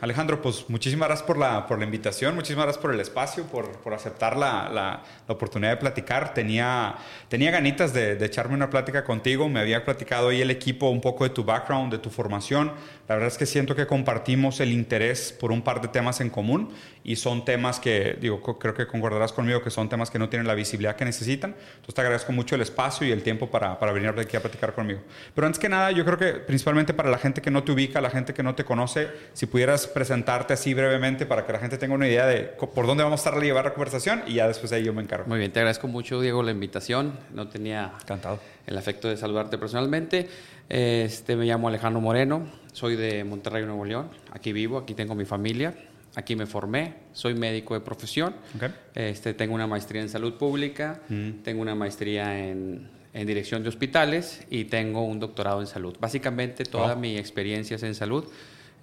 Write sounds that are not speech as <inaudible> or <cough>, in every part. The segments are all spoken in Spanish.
Alejandro, pues muchísimas gracias por la, por la invitación, muchísimas gracias por el espacio, por, por aceptar la, la, la, oportunidad de platicar. Tenía, tenía ganitas de, de, echarme una plática contigo, me había platicado ahí el equipo un poco de tu background, de tu formación. La verdad es que siento que compartimos el interés por un par de temas en común y son temas que, digo, creo que concordarás conmigo que son temas que no tienen la visibilidad que necesitan. Entonces te agradezco mucho el espacio y el tiempo para, para venir aquí a platicar conmigo. Pero antes que nada, yo creo que principalmente para la gente que no te ubica, la gente que no te conoce, si pudiera presentarte así brevemente para que la gente tenga una idea de por dónde vamos a estar a llevar la conversación y ya después ahí yo me encargo. Muy bien, te agradezco mucho, Diego, la invitación. No tenía Encantado. el afecto de saludarte personalmente. Este, me llamo Alejandro Moreno, soy de Monterrey, Nuevo León. Aquí vivo, aquí tengo mi familia. Aquí me formé, soy médico de profesión, Okay. este, tengo una maestría en salud pública, Mm. tengo una maestría en, en dirección de hospitales y tengo un doctorado en salud. Básicamente toda Wow. mi experiencia es en salud.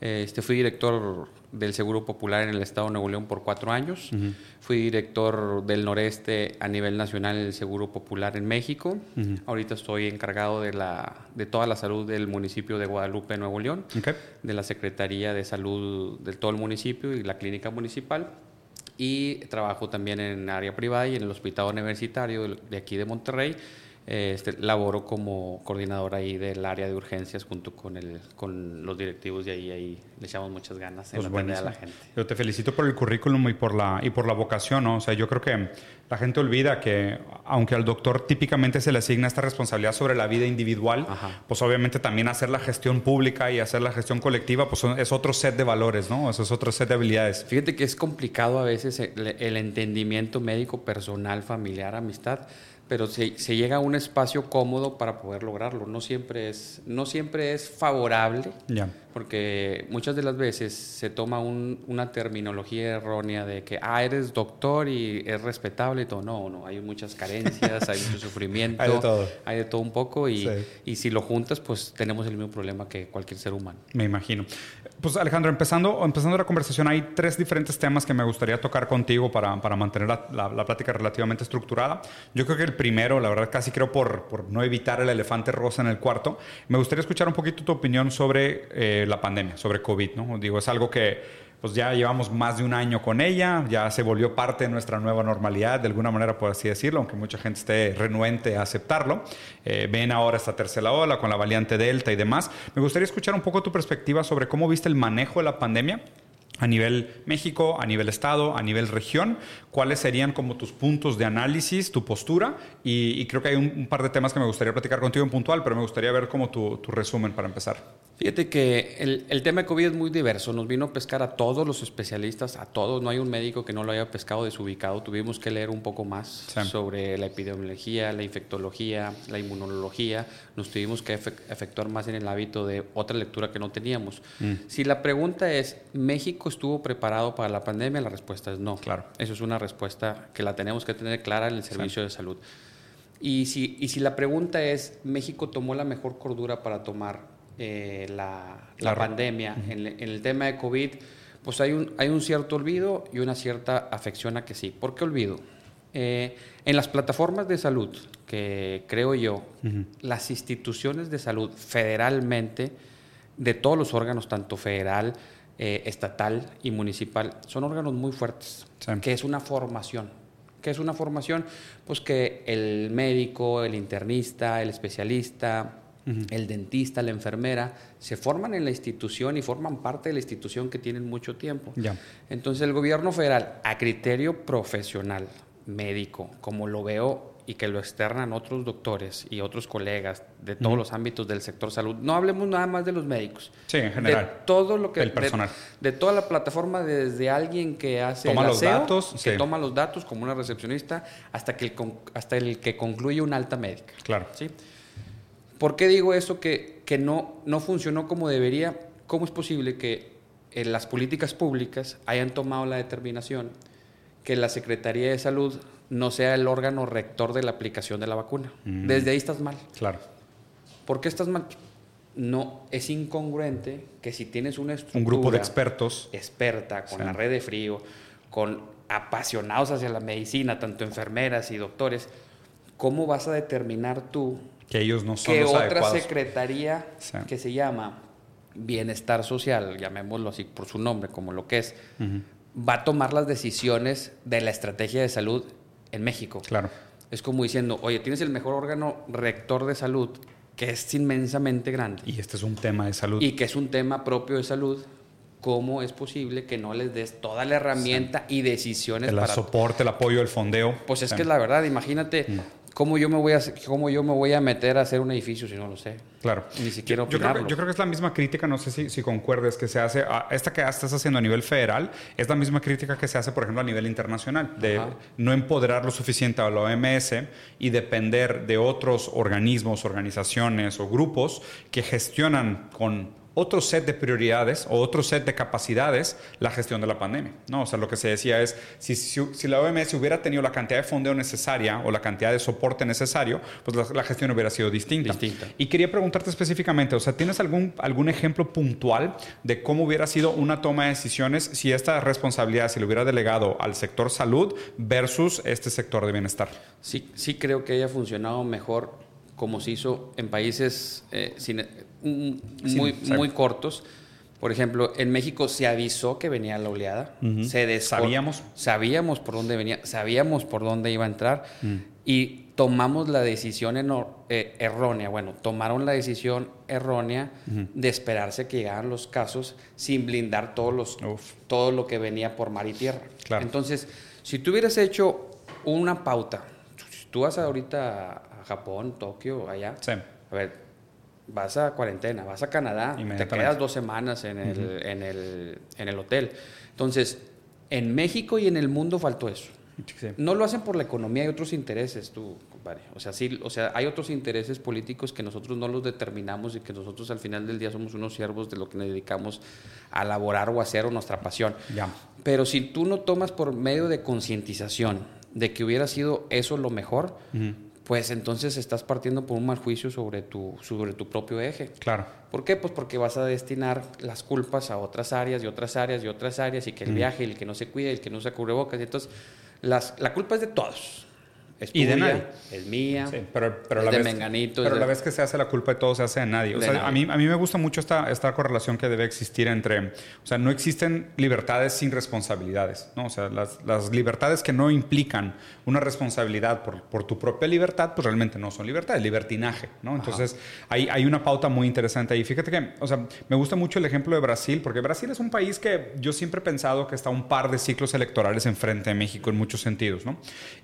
Este, fui director del Seguro Popular en el Estado de Nuevo León por cuatro años. Ujú. Fui director del Noreste a nivel nacional en el Seguro Popular en México. Ujú. Ahorita estoy encargado de, la, de toda la salud del municipio de Guadalupe, Nuevo León, Ok. de la Secretaría de Salud de todo el municipio y la clínica municipal. Y trabajo también en área privada y en el hospital universitario de aquí de Monterrey. Este, laboro como coordinador ahí del área de urgencias junto con, el, con los directivos de ahí. Ahí le echamos muchas ganas en Pues atender a la gente. Yo te felicito por el currículum y por la y por la vocación, ¿no? O sea, yo creo que la gente olvida que aunque al doctor típicamente se le asigna esta responsabilidad sobre la vida individual, Ajá. pues obviamente también hacer la gestión pública y hacer la gestión colectiva, pues es otro set de valores, ¿no? Eso es otro set de habilidades. Fíjate que es complicado a veces el, el entendimiento médico, personal, familiar, amistad, pero se, se llega a un espacio cómodo para poder lograrlo. No siempre es, no siempre es favorable, porque muchas de las veces se toma un- una terminología errónea de que, ah, eres doctor y es respetable y todo. No, no, hay muchas carencias, hay mucho <laughs> sufrimiento, Hay de todo. hay de todo un poco y, Sí. y si lo juntas, pues tenemos el mismo problema que cualquier ser humano. Me imagino. Pues Alejandro, empezando, empezando la conversación, hay tres diferentes temas que me gustaría tocar contigo para, para mantener la, la- plática relativamente estructurada. Yo creo que el primero, la verdad casi creo por, por no evitar el elefante rosa en el cuarto, me gustaría escuchar un poquito tu opinión sobre eh, la pandemia, sobre COVID. ¿no? Digo, es algo que pues ya llevamos más de un año con ella, ya se volvió parte de nuestra nueva normalidad, de alguna manera por así decirlo, aunque mucha gente esté renuente a aceptarlo. Eh, ven ahora esta tercera ola con la variante Delta y demás. Me gustaría escuchar un poco tu perspectiva sobre cómo viste el manejo de la pandemia a nivel México, a nivel Estado, a nivel región, cuáles serían como tus puntos de análisis, tu postura, y, y creo que hay un, un par de temas que me gustaría platicar contigo en puntual, pero me gustaría ver como tu, tu resumen para empezar. Fíjate que el, el tema de COVID es muy diverso. Nos vino a pescar a todos los especialistas, a todos. No hay un médico que no lo haya pescado desubicado. Tuvimos que leer un poco más Sí. sobre la epidemiología, la infectología, la inmunología. Nos tuvimos que efe- efectuar más en el hábito de otra lectura que no teníamos. Mm. Si la pregunta es, ¿México estuvo preparado para la pandemia? La respuesta es no. Claro. Eso es una respuesta que la tenemos que tener clara en el servicio de salud. Y si, y si la pregunta es, ¿México tomó la mejor cordura para tomar eh, la, la La- pandemia en, en el tema de COVID? Pues hay un, hay un cierto olvido y una cierta afección a que sí. ¿Por qué olvido? Eh, en las plataformas de salud, que creo yo, las instituciones de salud federalmente, de todos los órganos, tanto federal, eh, estatal y municipal, son órganos muy fuertes, Sí. que es una formación. ¿Qué es una formación? Pues que el médico, el internista, el especialista, el dentista, la enfermera, se forman en la institución y forman parte de la institución que tienen mucho tiempo. Ya. Entonces el gobierno federal, a criterio profesional, médico, como lo veo y que lo externan otros doctores y otros colegas de todos los ámbitos del sector salud, no hablemos nada más de los médicos. Sí, en general. De todo lo que... De- personal. De, toda la plataforma, desde alguien que hace Toma el los aseo, datos, que sí. toma los datos como una recepcionista, hasta, que el, hasta el que concluye una alta médica. Claro. ¿sí? ¿Por qué digo eso que, que no, no funcionó como debería? ¿Cómo es posible que en las políticas públicas hayan tomado la determinación que la Secretaría de Salud no sea el órgano rector de la aplicación de la vacuna? Mm. Desde ahí estás mal. Claro. ¿Por qué estás mal? No, es incongruente que si tienes una estructura Un grupo de expertos. experta, con Sí. la red de frío, con apasionados hacia la medicina, tanto enfermeras y doctores, ¿cómo vas a determinar tú Que ellos no son que los otra adecuados. secretaría Sí. que se llama bienestar social, llamémoslo así por su nombre, como lo que es, va a tomar las decisiones de la estrategia de salud en México. Claro. Es como diciendo, oye, tienes el mejor órgano rector de salud, que es inmensamente grande. Y este es un tema de salud. Y que es un tema propio de salud. ¿Cómo es posible que no les des toda la herramienta y decisiones el para... soporte, el apoyo, el fondeo. Pues es que es la verdad, imagínate... Mm. ¿Cómo yo, me voy a, ¿Cómo yo me voy a meter a hacer un edificio si no lo sé? Claro. Ni siquiera yo, creo que, yo creo que es la misma crítica, no sé si, si concuerdes, que se hace, esta que estás haciendo a nivel federal, es la misma crítica que se hace, por ejemplo, a nivel internacional, de no empoderar lo suficiente a la OMS y depender de otros organismos, organizaciones o grupos que gestionan con otro set de prioridades o otro set de capacidades la gestión de la pandemia. ¿no? O sea, lo que se decía es, si, si, la OMS hubiera tenido la cantidad de fondeo necesaria o la cantidad de soporte necesario, pues la, gestión hubiera sido distinta. distinta. Y quería preguntarte específicamente, o sea, ¿tienes algún, algún ejemplo puntual de cómo hubiera sido una toma de decisiones si esta responsabilidad se le hubiera delegado al sector salud versus este sector de bienestar? Sí, sí creo que haya funcionado mejor como se hizo en países eh, mm, muy, muy cortos. Por ejemplo, en México se avisó que venía la oleada. se sabíamos. Sabíamos por dónde venía, sabíamos por dónde iba a entrar mm. y tomamos la decisión eh, errónea. Bueno, tomaron la decisión errónea de esperarse que llegaran los casos sin blindar todos los, todo lo que venía por mar y tierra. Entonces, si tú hubieras hecho una pauta, tú vas ahorita Japón, Tokio, allá. Sí. A ver, vas a cuarentena, vas a Canadá, te quedas dos semanas en el, en, el, en el hotel. Entonces, en México y en el mundo faltó eso. No lo hacen por la economía, hay otros intereses, tú, compadre. O sea, sí, o sea, hay otros intereses políticos que nosotros no los determinamos y que nosotros al final del día somos unos siervos de lo que nos dedicamos a elaborar o hacer o nuestra pasión. Ya. Pero si tú no tomas por medio de concientización de que hubiera sido eso lo mejor, pues entonces estás partiendo por un mal juicio sobre tu, sobre tu propio eje. Claro. ¿Por qué? Pues porque vas a destinar las culpas a otras áreas y otras áreas y otras áreas y que el viaje, el que no se cuide, el que no se cubre bocas. Y entonces, las, la culpa es de todos y de nadie. Es mía. pero, pero la de vez, Menganito. Pero la vez que se hace la culpa de todo se hace de nadie. O sea, A, mí, a mí me gusta mucho esta, esta correlación que debe existir entre. O sea, no existen libertades sin responsabilidades. ¿no? O sea, las, las libertades que no implican una responsabilidad por, por, tu propia libertad, pues realmente no son libertades, libertinaje. ¿no? Entonces, hay, hay una pauta muy interesante ahí. Fíjate que, o sea, me gusta mucho el ejemplo de Brasil, porque Brasil es un país que yo siempre he pensado que está un par de ciclos electorales enfrente de México en muchos sentidos. ¿no?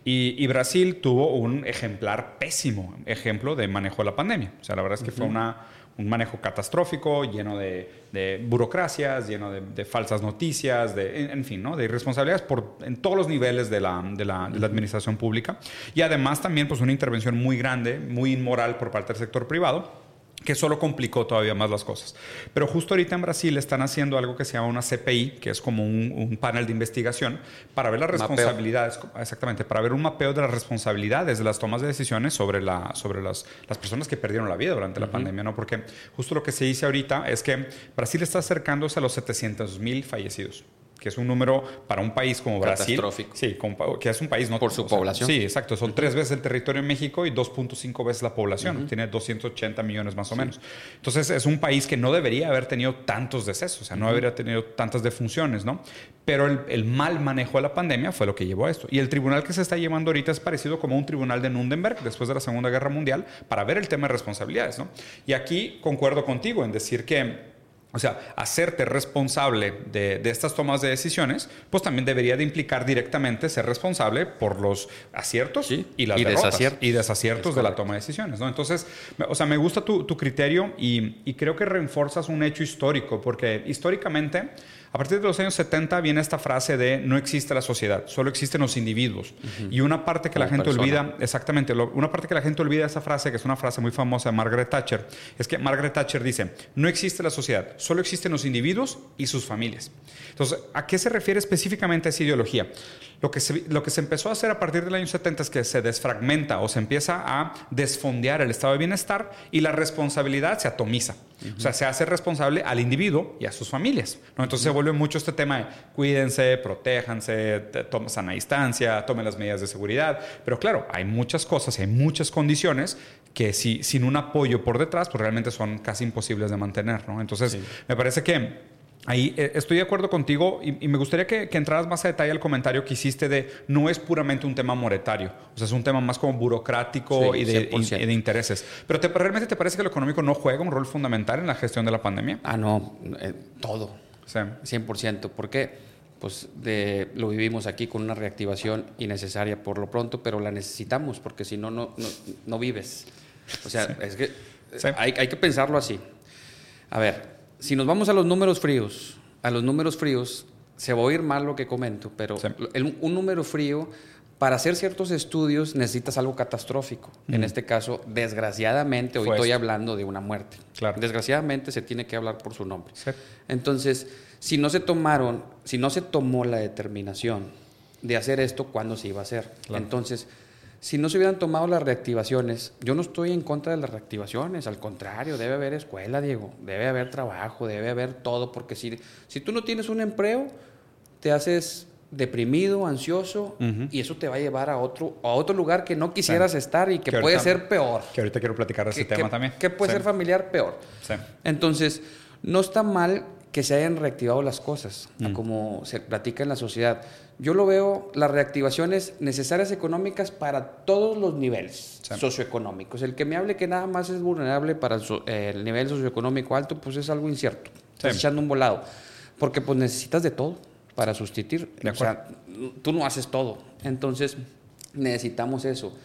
Y, y Brasil tuvo un ejemplar pésimo ejemplo de manejo de la pandemia. O sea, la verdad es que fue una, un manejo catastrófico, lleno de, burocracias, lleno de, falsas noticias, de, en, fin, ¿no? de irresponsabilidades por, en todos los niveles de la, de la, administración pública. Y además también pues, una intervención muy grande, muy inmoral por parte del sector privado que solo complicó todavía más las cosas. Pero justo ahorita en Brasil están haciendo algo que se llama una CPI, que es como un, panel de investigación, para ver las responsabilidades, exactamente, para ver un mapeo de las responsabilidades de las tomas de decisiones sobre, la, sobre las, las personas que perdieron la vida durante la pandemia, ¿no? Porque justo lo que se dice ahorita es que Brasil está acercándose a los 700 mil fallecidos que es un número para un país como Brasil. Sí, que es un país no por su población. Sí, exacto. Son tres veces el territorio en México y 2.5 veces la población. Tiene 280 millones más o menos. Entonces es un país que no debería haber tenido tantos decesos, o sea, no debería haber tenido tantas defunciones, ¿no? Pero el, el, mal manejo de la pandemia fue lo que llevó a esto. Y el tribunal que se está llevando ahorita es parecido como un tribunal de Nuremberg después de la Segunda Guerra Mundial para ver el tema de responsabilidades, ¿no? Y aquí concuerdo contigo en decir que o sea, hacerte responsable de, estas tomas de decisiones, pues también debería de implicar directamente ser responsable por los aciertos y las desaciertos, y desaciertos de la toma de decisiones. ¿no? Entonces, o sea, me gusta tu, criterio y, y, creo que reforzas un hecho histórico, porque históricamente a partir de los años 70 viene esta frase de no existe la sociedad, solo existen los individuos. Y una parte que la gente olvida, exactamente, una parte que la gente olvida esa frase, que es una frase muy famosa de Margaret Thatcher, es que Margaret Thatcher dice, no existe la sociedad, solo existen los individuos y sus familias. Entonces, ¿a qué se refiere específicamente esa ideología? Lo que, se, lo que se empezó a hacer a partir del año 70 es que se desfragmenta o se empieza a desfondear el estado de bienestar y la responsabilidad se atomiza. O sea, se hace responsable al individuo y a sus familias. ¿no? Entonces se vuelve mucho este tema de cuídense, protéjanse, tomen sana distancia, tomen las medidas de seguridad. Pero claro, hay muchas cosas y hay muchas condiciones que si, sin un apoyo por detrás, pues realmente son casi imposibles de mantener. ¿no? Entonces, me parece que Ahí eh, estoy de acuerdo contigo y, me gustaría que, entraras más a detalle al comentario que hiciste de no es puramente un tema monetario, o sea, es un tema más como burocrático y, de, de, intereses. Pero ¿realmente te parece que lo económico no juega un rol fundamental en la gestión de la pandemia? Ah, no, eh, todo. Sí. 100%. ¿Por qué? Pues de, lo vivimos aquí con una reactivación innecesaria por lo pronto, pero la necesitamos porque si no, no, no, vives. O sea, es que hay, hay que pensarlo así. A ver, si nos vamos a los números fríos, a los números fríos, se va a oír mal lo que comento, pero un número frío, para hacer ciertos estudios necesitas algo catastrófico. En este caso, desgraciadamente, hoy estoy hablando de una muerte. Claro. Desgraciadamente se tiene que hablar por su nombre. Entonces, si no se tomaron, si no se tomó la determinación de hacer esto, ¿cuándo se iba a hacer? Entonces, si no se hubieran tomado las reactivaciones, yo no estoy en contra de las reactivaciones, al contrario, debe haber escuela, Diego, debe haber trabajo, debe haber todo, porque si, si tú no tienes un empleo, te haces deprimido, ansioso, y eso te va a llevar a otro, a otro lugar que no quisieras estar y que, puede ser peor. Que ahorita quiero platicar de ese tema también. Que puede ser familiar peor. Entonces, no está mal que se hayan reactivado las cosas, mm. como se platica en la sociedad. Yo lo veo, las reactivaciones necesarias económicas para todos los niveles socioeconómicos. El que me hable que nada más es vulnerable para el, nivel socioeconómico alto, pues es algo incierto. Estás echando un volado. Porque pues necesitas de todo para sustituir. o sea, tú no haces todo. Entonces, necesitamos eso.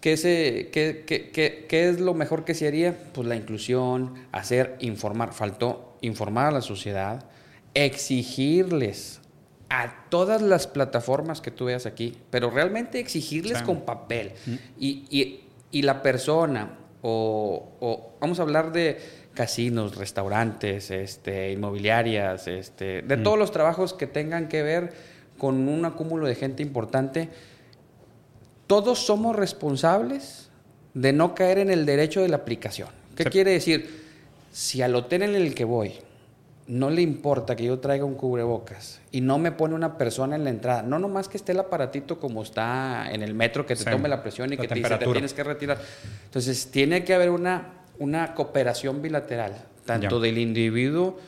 ¿Qué, se, qué, qué, qué, es lo mejor que se haría? Pues la inclusión, hacer, informar. Faltó informar a la sociedad, exigirles a todas las plataformas que tú veas aquí, pero realmente exigirles con papel. Y, la persona, o, vamos a hablar de casinos, restaurantes, este, inmobiliarias, este, de todos los trabajos que tengan que ver con un acúmulo de gente importante, todos somos responsables de no caer en el derecho de la aplicación. ¿Qué quiere decir? Si al hotel en el que voy no le importa que yo traiga un cubrebocas y no me pone una persona en la entrada, no nomás que esté el aparatito como está en el metro, que te tome la presión y que te dice te tienes que retirar. Entonces, tiene que haber una, una cooperación bilateral, tanto del individuo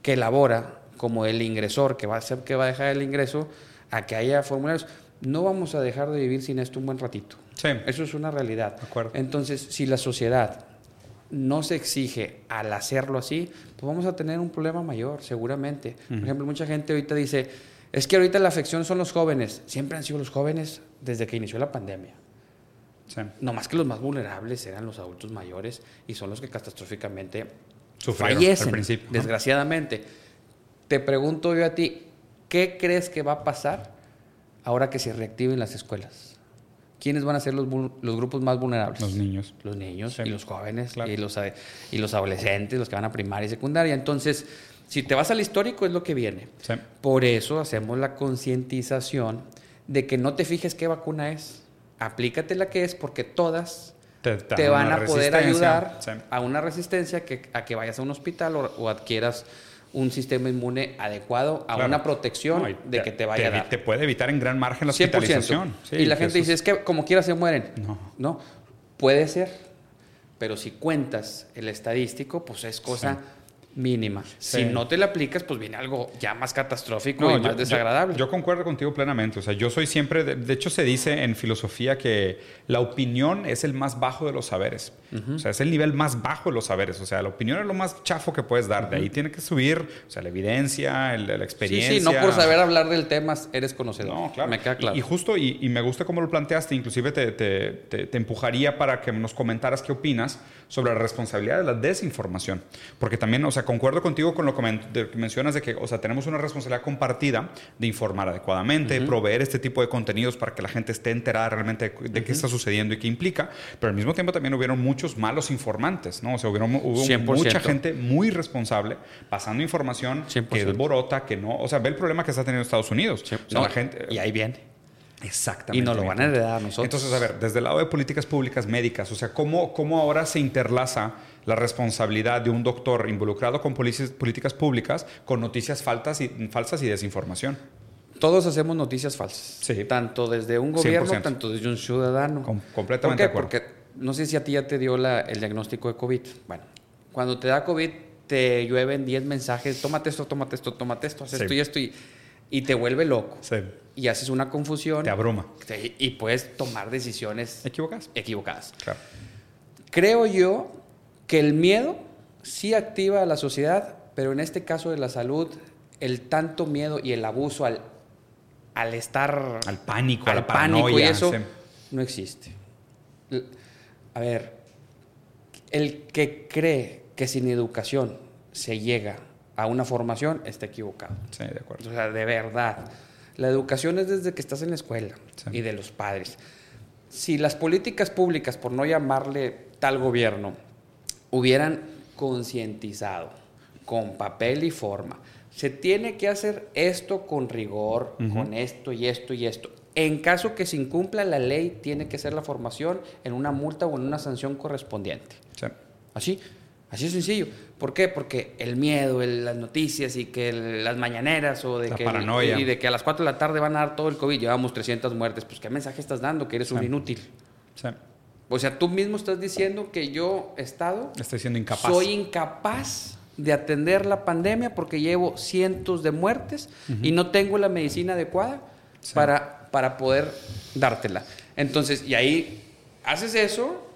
que labora como del ingresor, que va a ser que va a dejar el ingreso, a que haya formularios. No vamos a dejar de vivir sin esto un buen ratito. Eso es una realidad. Entonces, si la sociedad no se exige al hacerlo así, pues vamos a tener un problema mayor, seguramente. Por ejemplo, mucha gente ahorita dice, es que ahorita la afección son los jóvenes. Siempre han sido los jóvenes desde que inició la pandemia. No más que los más vulnerables eran los adultos mayores y son los que catastróficamente fallecen, al principio, desgraciadamente. Te pregunto yo a ti, ¿qué crees que va a pasar ahora que se reactiven las escuelas? ¿quiénes van a ser los, los grupos más vulnerables? Los niños. Los niños y los jóvenes y, los, y los adolescentes, los que van a primaria y secundaria. Entonces, si te vas al histórico, es lo que viene. Por eso hacemos la concientización de que no te fijes qué vacuna es. Aplícate la que es porque todas te, van a poder ayudar a una resistencia que, a que vayas a un hospital o adquieras un sistema inmune adecuado a una protección de que te vaya a dar. Te puede evitar en gran margen la hospitalización. y la gente dice, es que como quiera se mueren. No. No, puede ser. Pero si cuentas el estadístico, pues es cosa mínima. Si no te la aplicas, pues viene algo ya más catastrófico y más desagradable. Yo, concuerdo contigo plenamente. O sea, yo soy siempre, de, hecho se dice en filosofía que la opinión es el más bajo de los saberes. O sea, es el nivel más bajo de los saberes. O sea, la opinión es lo más chafo que puedes dar. De ahí tiene que subir, o sea, la evidencia, la experiencia. Sí, sí, no por saber hablar del tema eres conocedor. No, claro. Me queda claro. Y, justo, y, me gusta cómo lo planteaste, inclusive te, te, te empujaría para que nos comentaras qué opinas sobre la responsabilidad de la desinformación. Porque también, o sea, concuerdo contigo con lo que mencionas de que, o sea, tenemos una responsabilidad compartida de informar adecuadamente, proveer este tipo de contenidos para que la gente esté enterada realmente de, qué está sucediendo y qué implica, pero al mismo tiempo también hubieron muchos malos informantes, ¿no? O sea, hubieron, hubo mucha gente muy responsable pasando información que es borota, que no, o sea, ve el problema que está teniendo Estados Unidos. la gente, y ahí viene. Exactamente. Y nos lo van a heredar a nosotros. Entonces, a ver, desde el lado de políticas públicas médicas, o sea, ¿cómo, cómo ahora se interlaza la responsabilidad de un doctor involucrado con políticas públicas con noticias falsas y, falsas y desinformación. Todos hacemos noticias falsas. Sí. Tanto desde un gobierno, tanto desde un ciudadano. completamente ¿Por qué? Porque no sé si a ti ya te dio el diagnóstico de COVID. Bueno, cuando te da COVID, te llueven 10 mensajes, tómate esto, tómate esto, tómate esto, haz esto y esto, y, te vuelve loco. Sí. Y haces una confusión. Te abruma. y puedes tomar decisiones equivocadas. Equivocadas. Claro. Creo yo que el miedo sí activa a la sociedad, pero en este caso de la salud, el tanto miedo y el abuso al, al estar... Al pánico, al a la pánico y eso no existe. A ver, el que cree que sin educación se llega a una formación está equivocado. Sí, de acuerdo. O sea, de verdad. La educación es desde que estás en la escuela y de los padres. Si las políticas públicas, por no llamarle tal gobierno hubieran concientizado con papel y forma, se tiene que hacer esto con rigor, con esto y esto y esto. En caso que se incumpla la ley, tiene que ser la formación en una multa o en una sanción correspondiente. Así, así es sencillo. ¿Por qué? Porque el miedo, las noticias y que las mañaneras o de que y de que a las 4 de la tarde van a dar todo el COVID, llevamos 300 muertes, pues ¿qué mensaje estás dando? Que eres un inútil. Sí. O sea, tú mismo estás diciendo que yo, Estado, Estoy siendo incapaz. soy incapaz de atender la pandemia porque llevo cientos de muertes y no tengo la medicina adecuada para, para poder dártela. Entonces, y ahí haces eso,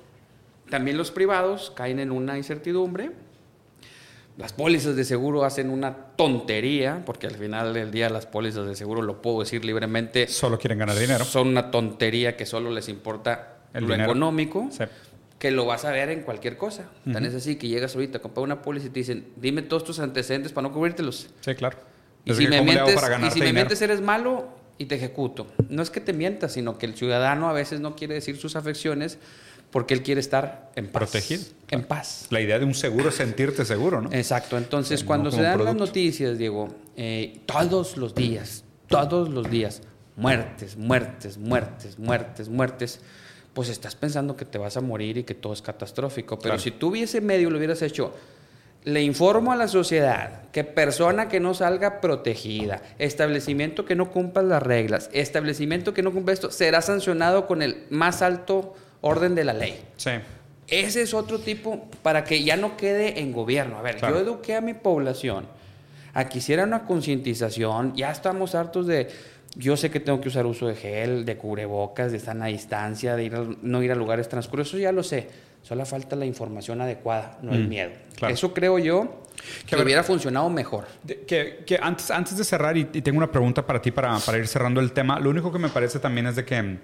también los privados caen en una incertidumbre. Las pólizas de seguro hacen una tontería, porque al final del día las pólizas de seguro, lo puedo decir libremente. Solo quieren ganar dinero. Son una tontería que solo les importa lo económico, que lo vas a ver en cualquier cosa. Tan es así que llegas ahorita comprar una póliza y te dicen, dime todos tus antecedentes para no cubrírtelos. Sí, claro. Y si, me mientes, y si me mientes, eres malo y te ejecuto. No es que te mientas, sino que el ciudadano a veces no quiere decir sus afecciones porque él quiere estar en paz. Protegido. En paz. La idea de un seguro es sentirte seguro, ¿no? Exacto. Entonces, cuando se dan las noticias, Diego, eh, todos los días, todos los días, muertes, muertes, muertes, muertes, muertes pues estás pensando que te vas a morir y que todo es catastrófico. Pero si tú hubiese medio lo hubieras hecho, le informo a la sociedad que persona que no salga protegida, establecimiento que no cumpla las reglas, establecimiento que no cumpla esto, será sancionado con el más alto orden de la ley. Sí. Ese es otro tipo para que ya no quede en gobierno. A ver, yo eduqué a mi población a que hiciera una concientización, ya estamos hartos de yo sé que tengo que usar uso de gel, de cubrebocas, de estar a distancia, de ir no ir a lugares transcurridos, eso ya lo sé. Solo falta la información adecuada, no el mm, miedo. Eso creo yo que, hubiera funcionado mejor. que, que, antes, antes de cerrar, y, tengo una pregunta para ti para, para ir cerrando el tema, lo único que me parece también es de que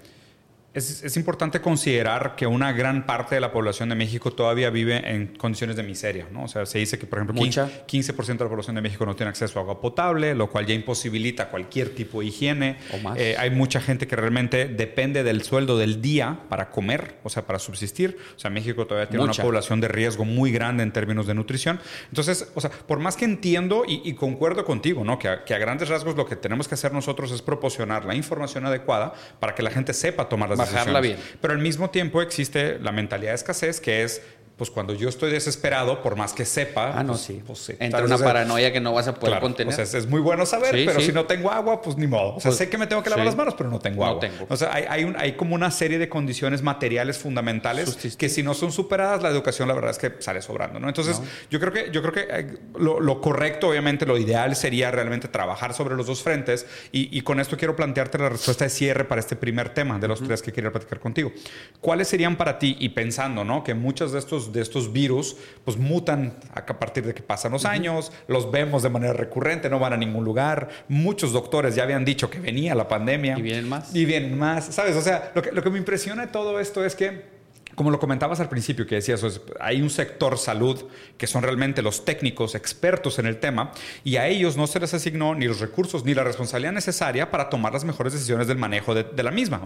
es, importante considerar que una gran parte de la población de México todavía vive en condiciones de miseria, ¿no? O sea, se dice que, por ejemplo, 15%, de la población de México no tiene acceso a agua potable, lo cual ya imposibilita cualquier tipo de higiene. Eh, hay mucha gente que realmente depende del sueldo del día para comer, o sea, para subsistir. O sea, México todavía tiene una población de riesgo muy grande en términos de nutrición. Entonces, o sea, por más que entiendo y, concuerdo contigo, ¿no? Que a, que a, grandes rasgos lo que tenemos que hacer nosotros es proporcionar la información adecuada para que la gente sepa tomar las bajarla bien. Pero al mismo tiempo existe la mentalidad de escasez, que es pues cuando yo estoy desesperado, por más que sepa. Ah, no, pues, sí. Pues, Entra una paranoia que no vas a poder contener. O sea, es muy bueno saber, pero si no tengo agua, pues ni modo. O sea, pues, sé que me tengo que lavar las manos, pero no tengo agua. O sea, hay, hay, un, hay, como una serie de condiciones materiales fundamentales que si no son superadas, la educación, la verdad es que sale sobrando, ¿no? Entonces, yo creo que, yo creo que eh, lo, correcto, obviamente, lo ideal sería realmente trabajar sobre los dos frentes. Y, con esto quiero plantearte la respuesta de cierre para este primer tema de los tres que quería platicar contigo. ¿Cuáles serían para ti, y pensando, ¿no? Que muchos de estos, de estos virus pues mutan a partir de que pasan los años, los vemos de manera recurrente, no van a ningún lugar. Muchos doctores ya habían dicho que venía la pandemia. Y vienen más. Y vienen más, ¿sabes? O sea, lo que, lo que me impresiona de todo esto es que como lo comentabas al principio, que decías, hay un sector salud que son realmente los técnicos expertos en el tema y a ellos no se les asignó ni los recursos ni la responsabilidad necesaria para tomar las mejores decisiones del manejo de, la misma.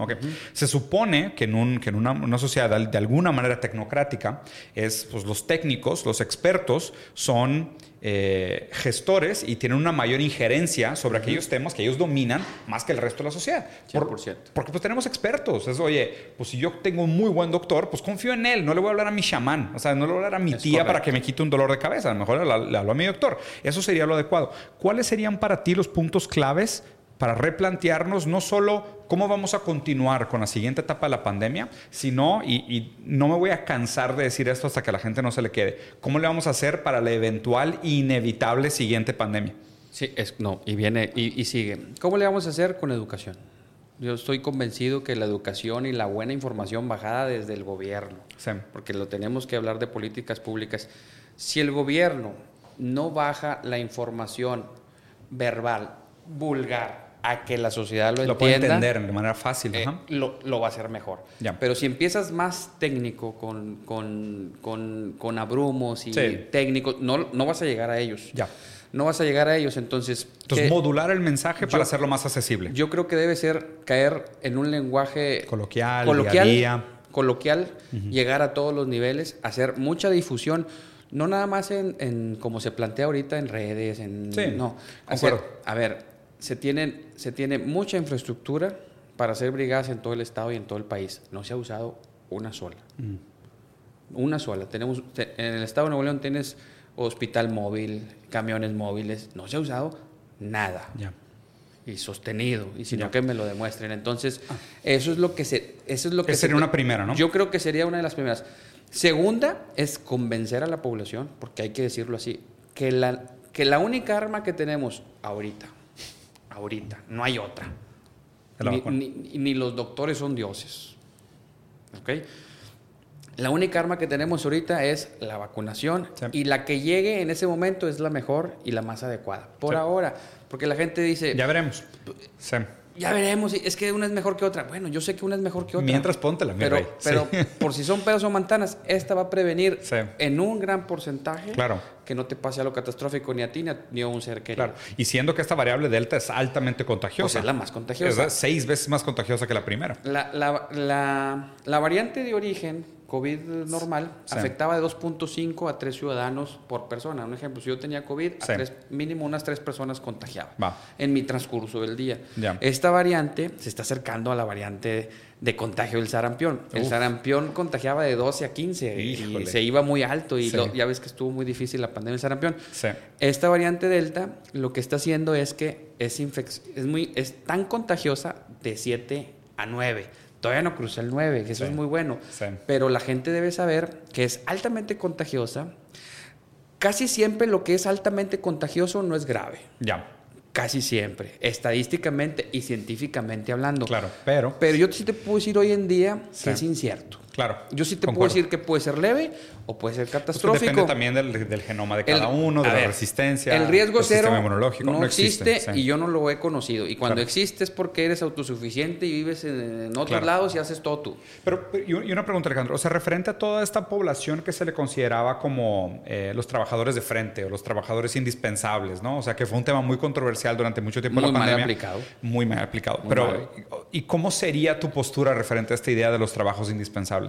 Se supone que en, un, que en una, sociedad de alguna manera tecnocrática, es, pues, los técnicos, los expertos, son eh, gestores y tienen una mayor injerencia sobre aquellos temas que ellos dominan más que el resto de la sociedad. Por, porque pues tenemos expertos. Es, oye, pues si yo tengo un muy buen doctor, pues confío en él. No le voy a hablar a mi chamán. O sea, no le voy a hablar a mi tía para que me quite un dolor de cabeza. A lo mejor le, le hablo a mi doctor. Eso sería lo adecuado. ¿Cuáles serían para ti los puntos claves para replantearnos no solo cómo vamos a continuar con la siguiente etapa de la pandemia, sino, y, no me voy a cansar de decir esto hasta que a la gente no se le quede, cómo le vamos a hacer para la eventual e inevitable siguiente pandemia. Sí, es, no, y viene y, sigue. ¿Cómo le vamos a hacer con educación? Yo estoy convencido que la educación y la buena información bajada desde el gobierno, porque lo tenemos que hablar de políticas públicas. Si el gobierno no baja la información verbal, vulgar, a que la sociedad lo, lo puede entender de manera fácil. Eh, lo, va a hacer mejor. Pero si empiezas más técnico, con, con, con, con abrumos y técnicos, no, no vas a llegar a ellos. Ya. No vas a llegar a ellos, entonces... Entonces, modular el mensaje para hacerlo más accesible. Yo creo que debe ser caer en un lenguaje... Coloquial, coloquial, coloquial llegar a todos los niveles, hacer mucha difusión no nada más en, en, como se plantea ahorita en redes, en sí, no, hacer, a ver, se, tienen, se tiene mucha infraestructura para hacer brigadas en todo el estado y en todo el país. No se ha usado una sola. Mm. Una sola. Tenemos, en el estado de Nuevo León tienes hospital móvil, camiones móviles. No se ha usado nada. Y sostenido. Y sino que me lo demuestren. Entonces, ah. eso es lo que se... Eso es lo que sería una primera, ¿no? Yo creo que sería una de las primeras. Segunda es convencer a la población, porque hay que decirlo así, que la, que la única arma que tenemos ahorita ahorita, no hay otra. Ni, los doctores son dioses. ¿Ok? La única arma que tenemos ahorita es la vacunación y la que llegue en ese momento es la mejor y la más adecuada. Por ahora, porque la gente dice... Ya veremos. Sí ya veremos, es que una es mejor que otra. Bueno, yo sé que una es mejor que otra. Mientras póntela, mi pero, Pero <laughs> por si son pedos o mantanas, esta va a prevenir en un gran porcentaje claro. que no te pase algo catastrófico ni a ti ni a, un ser querido. Claro. Y siendo que esta variable delta es altamente contagiosa. Pues es la más contagiosa. Es seis veces más contagiosa que la primera. La, la, la, la variante de origen COVID normal afectaba de 2.5 a 3 ciudadanos por persona. Un ejemplo, si yo tenía COVID, mínimo unas 3 personas contagiaba en mi transcurso del día. Esta variante se está acercando a la variante de contagio del sarampión. El sarampión contagiaba de 12 a 15 y se iba muy alto y ya ves que estuvo muy difícil la pandemia del sarampión. Esta variante Delta lo que está haciendo es que es, es, muy, es tan contagiosa de 7 a 9 Todavía no cruza el 9, que eso es muy bueno. Pero la gente debe saber que es altamente contagiosa. Casi siempre lo que es altamente contagioso no es grave. Ya. Casi siempre, estadísticamente y científicamente hablando. Claro, pero. Pero yo sí te puedo decir hoy en día que es incierto. Claro. Yo sí te puedo decir que puede ser leve o puede ser pues catastrófico. depende también del, genoma de cada uno, de la resistencia. El riesgo cero no, existe, y yo no lo he conocido. Y cuando existe es porque eres autosuficiente y vives en, otros lados y haces todo tú. Pero, y una pregunta, Alejandro. O sea, referente a toda esta población que se le consideraba como eh, los trabajadores de frente o los trabajadores indispensables, ¿no? O sea, que fue un tema muy controversial durante mucho tiempo muy la pandemia. Muy mal aplicado. Muy mal aplicado. Pero, ¿y cómo sería tu postura referente a esta idea de los trabajos indispensables?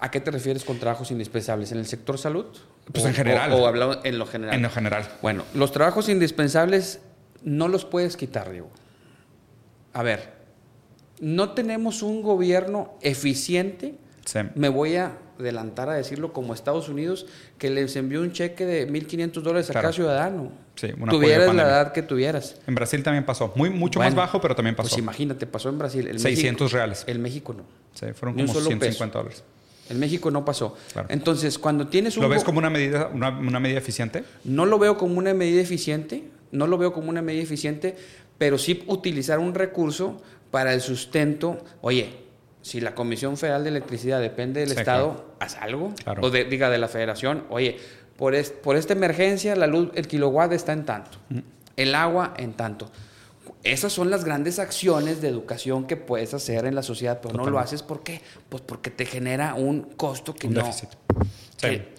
¿A qué te refieres con trabajos indispensables? ¿En el sector salud? Pues en general. O, hablando en lo general. En lo general. Bueno, los trabajos indispensables no los puedes quitar, Diego. A ver, no tenemos un gobierno eficiente. Me voy a adelantar a decirlo como Estados Unidos, que les envió un cheque de 1.500 dólares a cada ciudadano. Sí, tuvieras la edad que tuvieras. En Brasil también pasó. Muy, mucho más bajo, pero también pasó. Pues imagínate, pasó en Brasil. El 600 reales. El México no. Sí, fueron como 150 dólares. En México no pasó. Entonces, cuando tienes un... ¿Lo ves como una medida, una, medida eficiente? No lo veo como una medida eficiente, no lo veo como una medida eficiente, pero sí utilizar un recurso para el sustento. Oye, si la Comisión Federal de Electricidad depende del Estado, haz algo. O diga de la Federación, oye, por, por esta emergencia la luz, el kilowatt está en tanto, el agua en tanto. Esas son las grandes acciones de educación que puedes hacer en la sociedad, pero no lo haces ¿por qué? Pues porque te genera un costo que no. Déficit.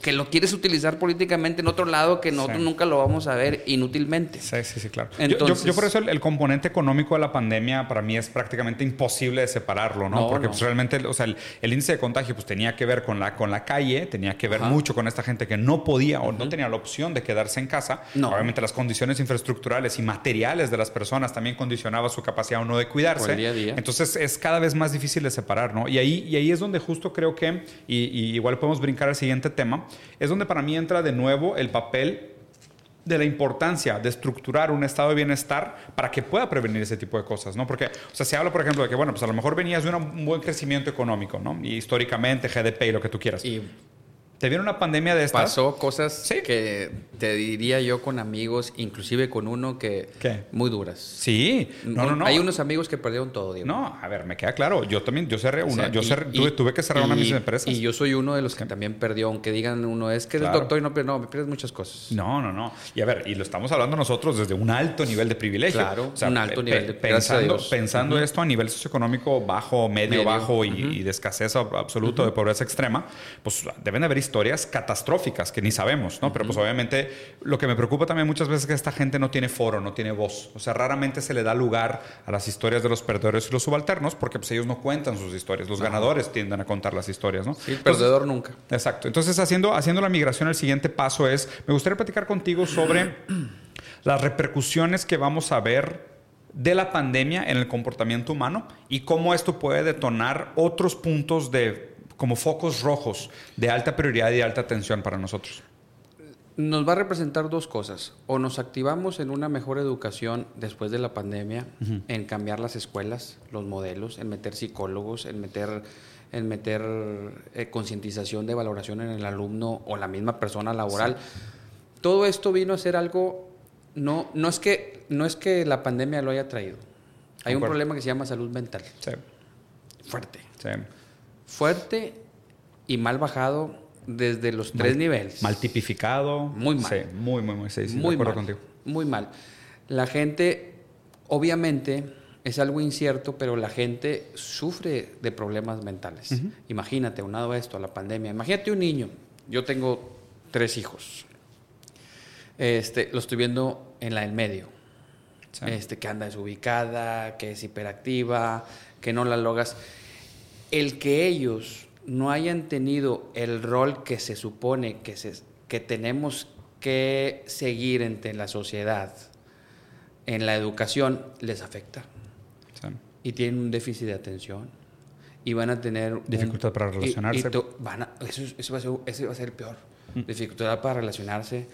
Que, lo quieres utilizar políticamente en otro lado que nosotros nunca lo vamos a ver inútilmente. Sí, sí, sí, claro. Entonces, yo, por eso el, componente económico de la pandemia para mí es prácticamente imposible de separarlo, ¿no? Porque Pues, realmente, o sea, el, índice de contagio pues tenía que ver con la, con la calle, tenía que ver mucho con esta gente que no podía o no tenía la opción de quedarse en casa. Obviamente las condiciones infraestructurales y materiales de las personas también condicionaba su capacidad o no de cuidarse. día a día. Entonces es cada vez más difícil de separar, ¿no? Y ahí, y ahí es donde justo creo que, y, y igual podemos brincar al siguiente tema, es donde para mí entra de nuevo el papel de la importancia de estructurar un estado de bienestar para que pueda prevenir ese tipo de cosas, ¿no? Porque, o sea, se habla, por ejemplo, de que, bueno, pues a lo mejor venías de un buen crecimiento económico, ¿no? Y históricamente, GDP y lo que tú quieras. Y ¿Te viene una pandemia de estas? Pasó cosas que te diría yo con amigos, inclusive con uno que... ¿Qué? Muy duras. Sí. No, no, no. Hay unos amigos que perdieron todo, Diego. No, a ver, me queda claro. Yo también, yo cerré una, yo tuve, que cerrar una de mis empresas. Y yo soy uno de los que también perdió, aunque digan uno, es que eres doctor y no, no, me pierdes muchas cosas. No, no, no. Y a ver, y lo estamos hablando nosotros desde un alto nivel de privilegio. Claro, un alto nivel de Pensando, pensando esto a nivel socioeconómico bajo, medio, bajo y, de escasez absoluto, de pobreza extrema, pues deben haber historias catastróficas que ni sabemos, ¿no? Pero pues obviamente lo que me preocupa también muchas veces es que esta gente no tiene foro, no tiene voz. O sea, raramente se le da lugar a las historias de los perdedores y los subalternos porque pues ellos no cuentan sus historias. Los ganadores tienden a contar las historias, ¿no? Sí, el perdedor nunca. Exacto. Entonces, haciendo, haciendo la migración, el siguiente paso es, me gustaría platicar contigo sobre <clears throat> las repercusiones que vamos a ver de la pandemia en el comportamiento humano y cómo esto puede detonar otros puntos de como focos rojos de alta prioridad y alta atención para nosotros? Nos va a representar dos cosas. O nos activamos en una mejor educación después de la pandemia, en cambiar las escuelas, los modelos, en meter psicólogos, en meter, en meter eh, concientización de valoración en el alumno o la misma persona laboral. Todo esto vino a ser algo, no, no, es que, no es que la pandemia lo haya traído. Hay un problema que se llama salud mental. Sí. Fuerte. Sí fuerte y mal bajado desde los tres niveles. Mal tipificado. Muy mal. Sí, muy, muy, muy. Sí, muy mal. Contigo. Muy mal. La gente, obviamente, es algo incierto, pero la gente sufre de problemas mentales. Imagínate, unado a esto, a la pandemia. Imagínate un niño. Yo tengo tres hijos. Este, lo estoy viendo en la del medio. Este, que anda desubicada, que es hiperactiva, que no la logras el que ellos no hayan tenido el rol que se supone que, se, que tenemos que seguir entre la sociedad en la educación les afecta. Y tienen un déficit de atención. Y van a tener... Dificultad para relacionarse. eso, va a ser, peor. Mm. Dificultad para relacionarse,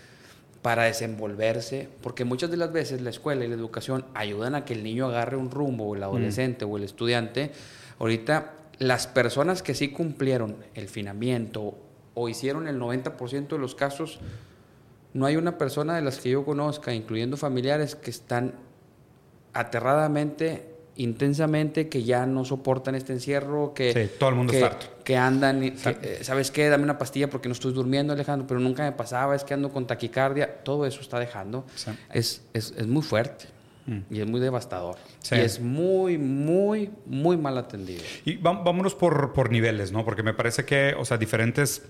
para desenvolverse. Porque muchas de las veces la escuela y la educación ayudan a que el niño agarre un rumbo, o el adolescente o el estudiante. Ahorita las personas que sí cumplieron el finamiento o hicieron el 90% de los casos, no hay una persona de las que yo conozca, incluyendo familiares, que están aterradamente, intensamente, que ya no soportan este encierro, que, sí, todo el mundo que, harto. que andan, eh, ¿sabes qué? Dame una pastilla porque no estoy durmiendo, Alejandro, pero nunca me pasaba, es que ando con taquicardia, todo eso está dejando. Es, es, es muy fuerte. Y es muy devastador. Y es muy, muy, muy mal atendido. Y vámonos por, por niveles, ¿no? Porque me parece que, o sea, diferentes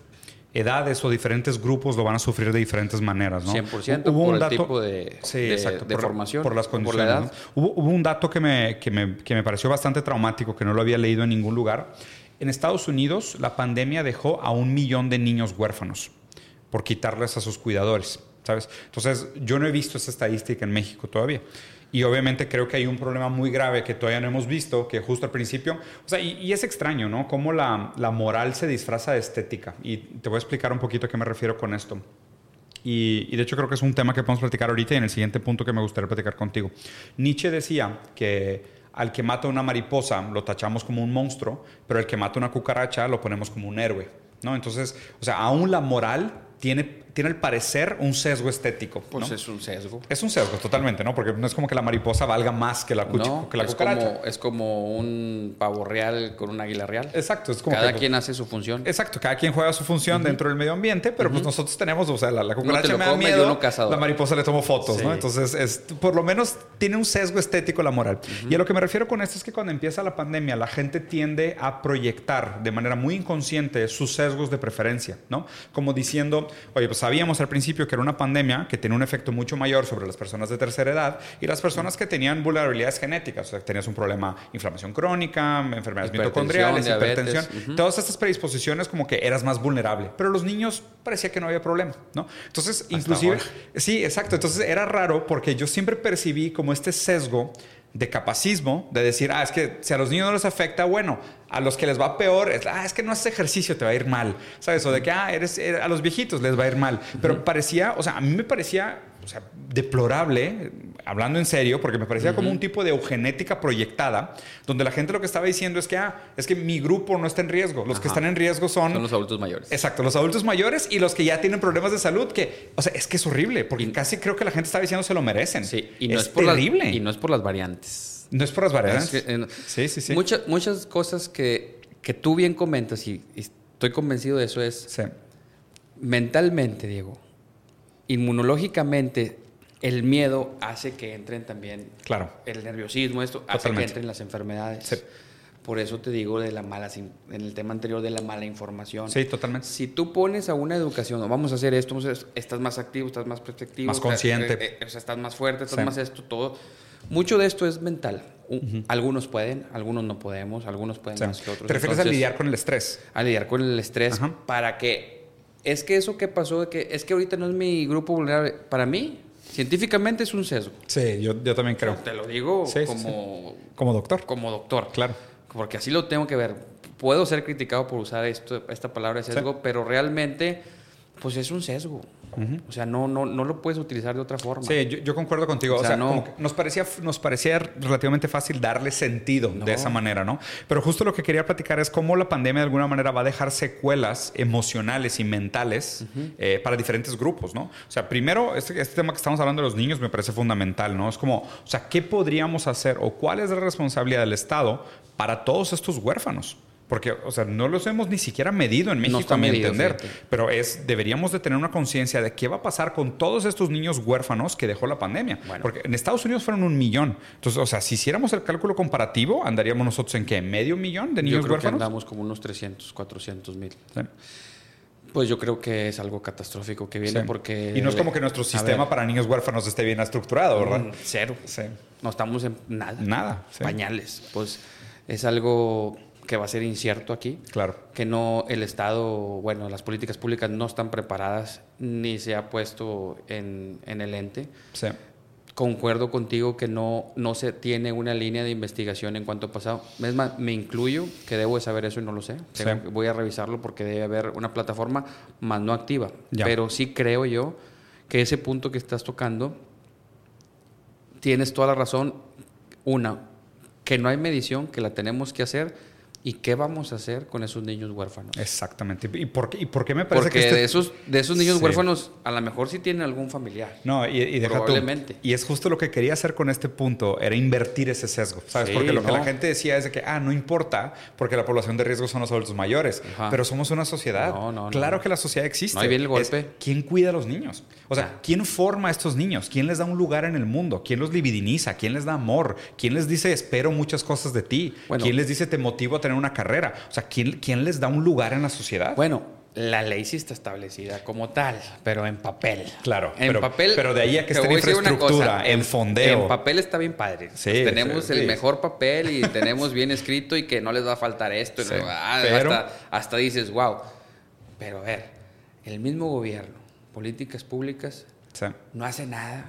edades o diferentes grupos lo van a sufrir de diferentes maneras, ¿no? 100% hubo por un dato, el tipo de, de, formación. Por las condiciones. la edad. Hubo, hubo, un dato que me, que, me, que me pareció bastante traumático, que no lo había leído en ningún lugar. En Estados Unidos, la pandemia dejó a un millón de niños huérfanos por quitarles a sus cuidadores, ¿sabes? Entonces, yo no he visto esa estadística en México todavía. Y obviamente creo que hay un problema muy grave que todavía no hemos visto, que justo al principio, o sea, y, es extraño, ¿no? Cómo la, la, moral se disfraza de estética. Y te voy a explicar un poquito a qué me refiero con esto. Y, y, de hecho creo que es un tema que podemos platicar ahorita y en el siguiente punto que me gustaría platicar contigo. Nietzsche decía que al que mata una mariposa lo tachamos como un monstruo, pero al que mata una cucaracha lo ponemos como un héroe, ¿no? Entonces, o sea, aún la moral tiene tiene el parecer un sesgo estético. Pues es un sesgo. Es un sesgo, totalmente, ¿no? Porque no es como que la mariposa valga más que la, que la es cucaracha. Como, es como un pavo real con un águila real. Exacto. Es como cada quien hace su función. Exacto, cada quien juega su función dentro del medio ambiente, pero pues nosotros tenemos, o sea, la, cucaracha me da miedo, la mariposa le tomo fotos, ¿no? Entonces, es, por lo menos tiene un sesgo estético la moral. Y a lo que me refiero con esto es que cuando empieza la pandemia, la gente tiende a proyectar de manera muy inconsciente sus sesgos de preferencia, ¿no? Como diciendo, oye, pues sabíamos al principio que era una pandemia que tenía un efecto mucho mayor sobre las personas de tercera edad y las personas que tenían vulnerabilidades genéticas, o sea, tenías un problema, inflamación crónica, enfermedades mitocondriales, hipertensión, todas estas predisposiciones como que eras más vulnerable, pero los niños parecía que no había problema, ¿no? Entonces, inclusive, sí, exacto, entonces era raro porque yo siempre percibí como este sesgo de capacismo, de decir, ah, es que si a los niños no les afecta, bueno, a los que les va peor, es, ah, es que no haces ejercicio, te va a ir mal, ¿sabes? O de que, ah, eres, eh, a los viejitos les va a ir mal. Pero parecía, o sea, a mí me parecía o sea, deplorable, hablando en serio, porque me parecía como un tipo de eugenética proyectada, donde la gente lo que estaba diciendo es que, ah, es que mi grupo no está en riesgo. Los que están en riesgo son... Son los adultos mayores. Exacto, los adultos mayores y los que ya tienen problemas de salud, que, o sea, es que es horrible, porque casi creo que la gente está diciendo se lo merecen. Sí, y no es, por terrible. y no es por las variantes. No es por las variantes. sí, sí, sí. Muchas, muchas cosas que, que tú bien comentas y, y estoy convencido de eso es... Sí. Mentalmente, Diego inmunológicamente el miedo hace que entren también claro. el nerviosismo, esto hace que entren las enfermedades. Por eso te digo de la mala, en el tema anterior de la mala información. Sí, totalmente. Si tú pones a una educación, vamos a hacer esto, estás más activo, estás más perspectivo, más consciente, eh, eh, estás más fuerte, estás más esto, todo. Mucho de esto es mental. Algunos pueden, algunos no podemos, algunos pueden más que otros. ¿Te refieres a lidiar con el estrés? A lidiar con el estrés para que es que eso que pasó, que es que ahorita no es mi grupo vulnerable, para mí, científicamente es un sesgo. Sí, yo, yo también creo. Te lo digo como... Como doctor. Como doctor. Claro. Porque así lo tengo que ver. Puedo ser criticado por usar esto, esta palabra sesgo, pero realmente, pues es un sesgo. O sea, no, no, no lo puedes utilizar de otra forma. Sí, yo, concuerdo contigo. O sea, nos, parecía, nos parecía relativamente fácil darle sentido de esa manera, ¿no? Pero justo lo que quería platicar es cómo la pandemia de alguna manera va a dejar secuelas emocionales y mentales eh, para diferentes grupos, ¿no? O sea, primero, este, este, tema que estamos hablando de los niños me parece fundamental, ¿no? Es como, o sea, ¿qué podríamos hacer o cuál es la responsabilidad del Estado para todos estos huérfanos? Porque, o sea, no los hemos ni siquiera medido en México, a mi entender. Pero es, deberíamos de tener una conciencia de qué va a pasar con todos estos niños huérfanos que dejó la pandemia. Porque en Estados Unidos fueron un millón. Entonces, o sea, si hiciéramos el cálculo comparativo, andaríamos nosotros en qué? ¿Medio millón de niños yo creo huérfanos? Que andamos como unos 300, 400 mil. Pues yo creo que es algo catastrófico que viene porque... Y no es como que nuestro sistema para niños huérfanos esté bien estructurado, ¿verdad? Mm, cero. Sí. No estamos en nada. Nada. Pañales. Pues es algo que va a ser incierto aquí. Claro. Que no, el Estado, bueno, las políticas públicas no están preparadas ni se ha puesto en, en el ente. Sí. Concuerdo contigo que no, no se tiene una línea de investigación en cuanto ha pasado. Es más, me incluyo, que debo de saber eso y no lo sé. Voy a revisarlo porque debe haber una plataforma más no activa. Pero sí creo yo que ese punto que estás tocando, tienes toda la razón. Una, que no hay medición, que la tenemos que hacer ¿Y qué vamos a hacer con esos niños huérfanos? Exactamente. ¿Y por qué, y por qué me parece que este... de, esos, de esos niños huérfanos, a lo mejor sí tienen algún familiar. No, y, y Probablemente. y es justo lo que quería hacer con este punto, era invertir ese sesgo, ¿sabes? porque lo que la gente decía es de que, ah, no importa, porque la población de riesgo son los adultos mayores, pero somos una sociedad. No, no, claro que la sociedad existe. No, ahí viene el golpe. ¿Quién cuida a los niños? O sea, ¿quién forma a estos niños? ¿Quién les da un lugar en el mundo? ¿Quién los libidiniza? ¿Quién les da amor? ¿Quién les dice, espero muchas cosas de ti? ¿Quién les dice, te motivo a tener una carrera? O sea, ¿quién, ¿quién les da un lugar en la sociedad? Bueno, la ley sí está establecida como tal, pero en papel. Claro, en pero, papel. Pero de ahí a que esté en infraestructura, en fondeo. En papel está bien padre. Sí, tenemos el mejor papel y <laughs> tenemos bien escrito y que no les va a faltar esto. Ah, hasta, hasta, dices, wow. Pero a ver, el mismo gobierno, políticas públicas, no hace nada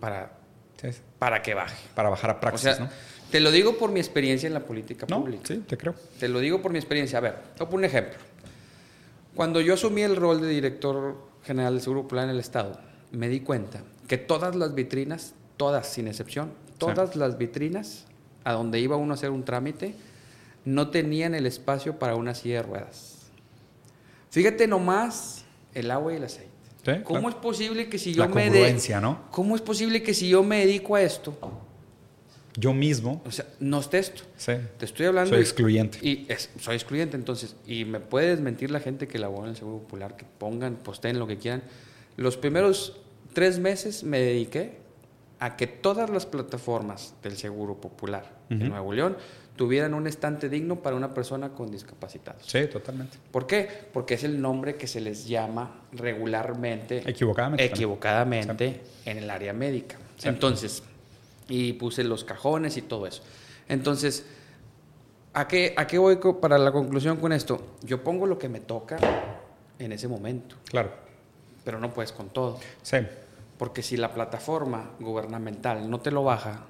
para, para que baje. Para bajar a praxis, ¿no? Te lo digo por mi experiencia en la política pública. Sí, te creo. Te lo digo por mi experiencia. A ver, te un ejemplo. Cuando yo asumí el rol de director general del Seguro Popular en el Estado, me di cuenta que todas las vitrinas, todas sin excepción, todas las vitrinas a donde iba uno a hacer un trámite, no tenían el espacio para una silla de ruedas. Fíjate nomás el agua y el aceite. ¿Cómo es posible que si yo La me congruencia, ¿no? ¿Cómo es posible que si yo me dedico a esto, Yo mismo. o sea, no esté esto? Sí. Te estoy hablando. Soy excluyente. Y es- soy excluyente, entonces. Y me puede desmentir la gente que labora en el Seguro Popular, que pongan, posteen lo que quieran. Los primeros tres meses me dediqué a que todas las plataformas del Seguro Popular Ujú. en Nuevo León tuvieran un estante digno para una persona con discapacitados. Sí, totalmente. ¿Por qué? Porque es el nombre que se les llama regularmente, Equivocadamente. equivocadamente en el área médica. Sí. Entonces, y puse los cajones y todo eso. Entonces, ¿a qué, ¿a qué voy para la conclusión con esto? Yo pongo lo que me toca en ese momento, Claro. pero no puedes con todo. Sí. Porque si la plataforma gubernamental no te lo baja,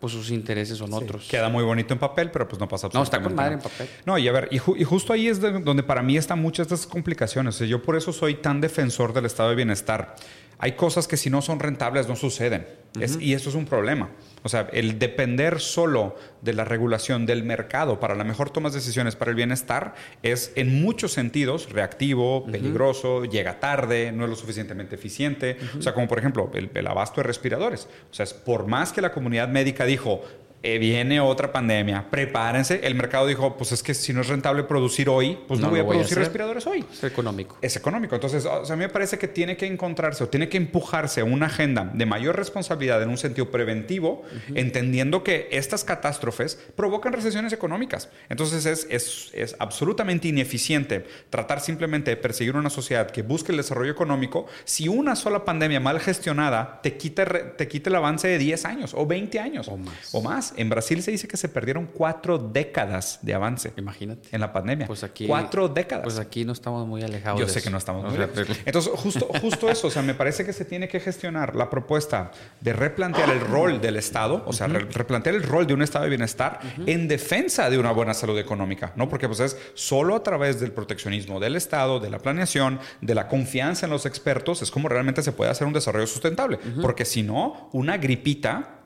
pues sus intereses son Sí. otros. Queda muy bonito en papel, pero pues no pasa no, está con absolutamente madre nada. en papel. No, y a ver, y, ju- y justo ahí es de- donde para mí están muchas de estas complicaciones. O sea, yo por eso soy tan defensor del estado de bienestar. Hay cosas que si no son rentables no suceden. Es- y eso es un problema. O sea, el depender solo de la regulación del mercado para la mejor toma de decisiones para el bienestar es en muchos sentidos reactivo, peligroso, llega tarde, no es lo suficientemente eficiente. O sea, como por ejemplo el, el abasto de respiradores. O sea, es por más que la comunidad médica dijo, eh, viene otra pandemia, prepárense. El mercado dijo, pues es que si no es rentable producir hoy, pues no, No voy a voy producir respiradores hoy. Es económico. Es económico. Entonces, o sea, a mí me parece que tiene que encontrarse o tiene que empujarse una agenda de mayor responsabilidad en un sentido preventivo, entendiendo que estas catástrofes provocan recesiones económicas. Entonces, es, es, es absolutamente ineficiente tratar simplemente de perseguir una sociedad que busque el desarrollo económico si una sola pandemia mal gestionada te quita, te quita el avance de 10 años o 20 años O más. O más. En Brasil se dice que se perdieron cuatro décadas de avance Imagínate. en la pandemia. Pues aquí- Cuatro décadas. Pues aquí no estamos muy alejados. Yo sé que no estamos O muy pero- <laughs> Entonces, justo, justo eso, o sea, me parece que se tiene que gestionar la propuesta de replantear el rol del Estado, o sea, re- replantear el rol de un Estado de bienestar en defensa de una buena salud económica, ¿no? Porque pues es solo a través del proteccionismo del Estado, de la planeación, de la confianza en los expertos, es como realmente se puede hacer un desarrollo sustentable. Porque si no, una gripita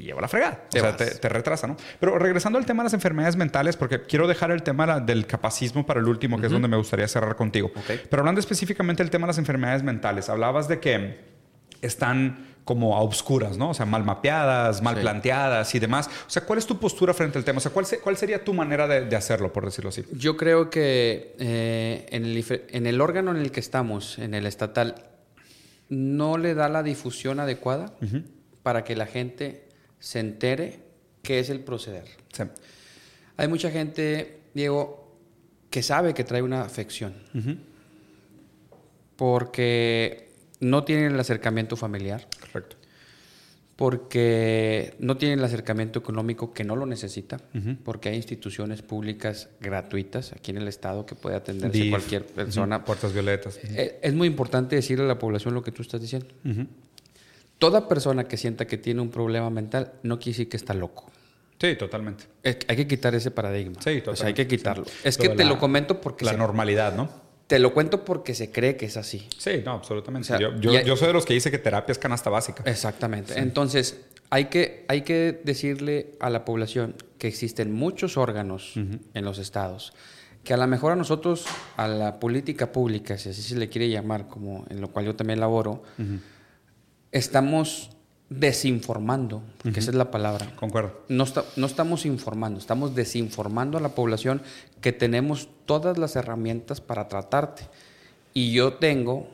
te lleva la fregada. Te o sea, te, te retrasa, ¿no? Pero regresando al tema de las enfermedades mentales, porque quiero dejar el tema del capacismo para el último, que es donde me gustaría cerrar contigo. Pero hablando específicamente del tema de las enfermedades mentales, hablabas de que están como a obscuras, ¿no? O sea, mal mapeadas, mal Sí. planteadas y demás. O sea, ¿cuál es tu postura frente al tema? O sea, ¿cuál, se- cuál sería tu manera de, de hacerlo, por decirlo así? Yo creo que eh, en, el, ife- en el órgano en el que estamos, en el estatal, no le da la difusión adecuada para que la gente se entere qué es el proceder. Sí. Hay mucha gente, Diego, que sabe que trae una afección porque no tienen el acercamiento familiar, Correcto. porque no tienen el acercamiento económico que no lo necesita, porque hay instituciones públicas gratuitas aquí en el estado que puede atenderse DIF, cualquier persona. Puertas violetas. Eh, Es muy importante decirle a la población lo que tú estás diciendo. Toda persona que sienta que tiene un problema mental no quiere decir que está loco. Sí, totalmente. Es hay que quitar ese paradigma. Sí, O sea, hay totalmente, que quitarlo. sí. Es que te la- lo comento porque La se- normalidad, ¿no? te lo cuento porque se cree que es así. Sí, no, absolutamente. O sea, yo, yo- y hay- yo soy de los que dice que terapia es canasta básica. Exactamente. Entonces, hay que, hay que decirle a la población que existen muchos órganos en los estados, que a lo mejor a nosotros, a la política pública, si así se le quiere llamar, como en lo cual yo también laboro, estamos desinformando, porque esa es la palabra. Concuerdo. No, está- no estamos informando, estamos desinformando a la población que tenemos todas las herramientas para tratarte. Y yo tengo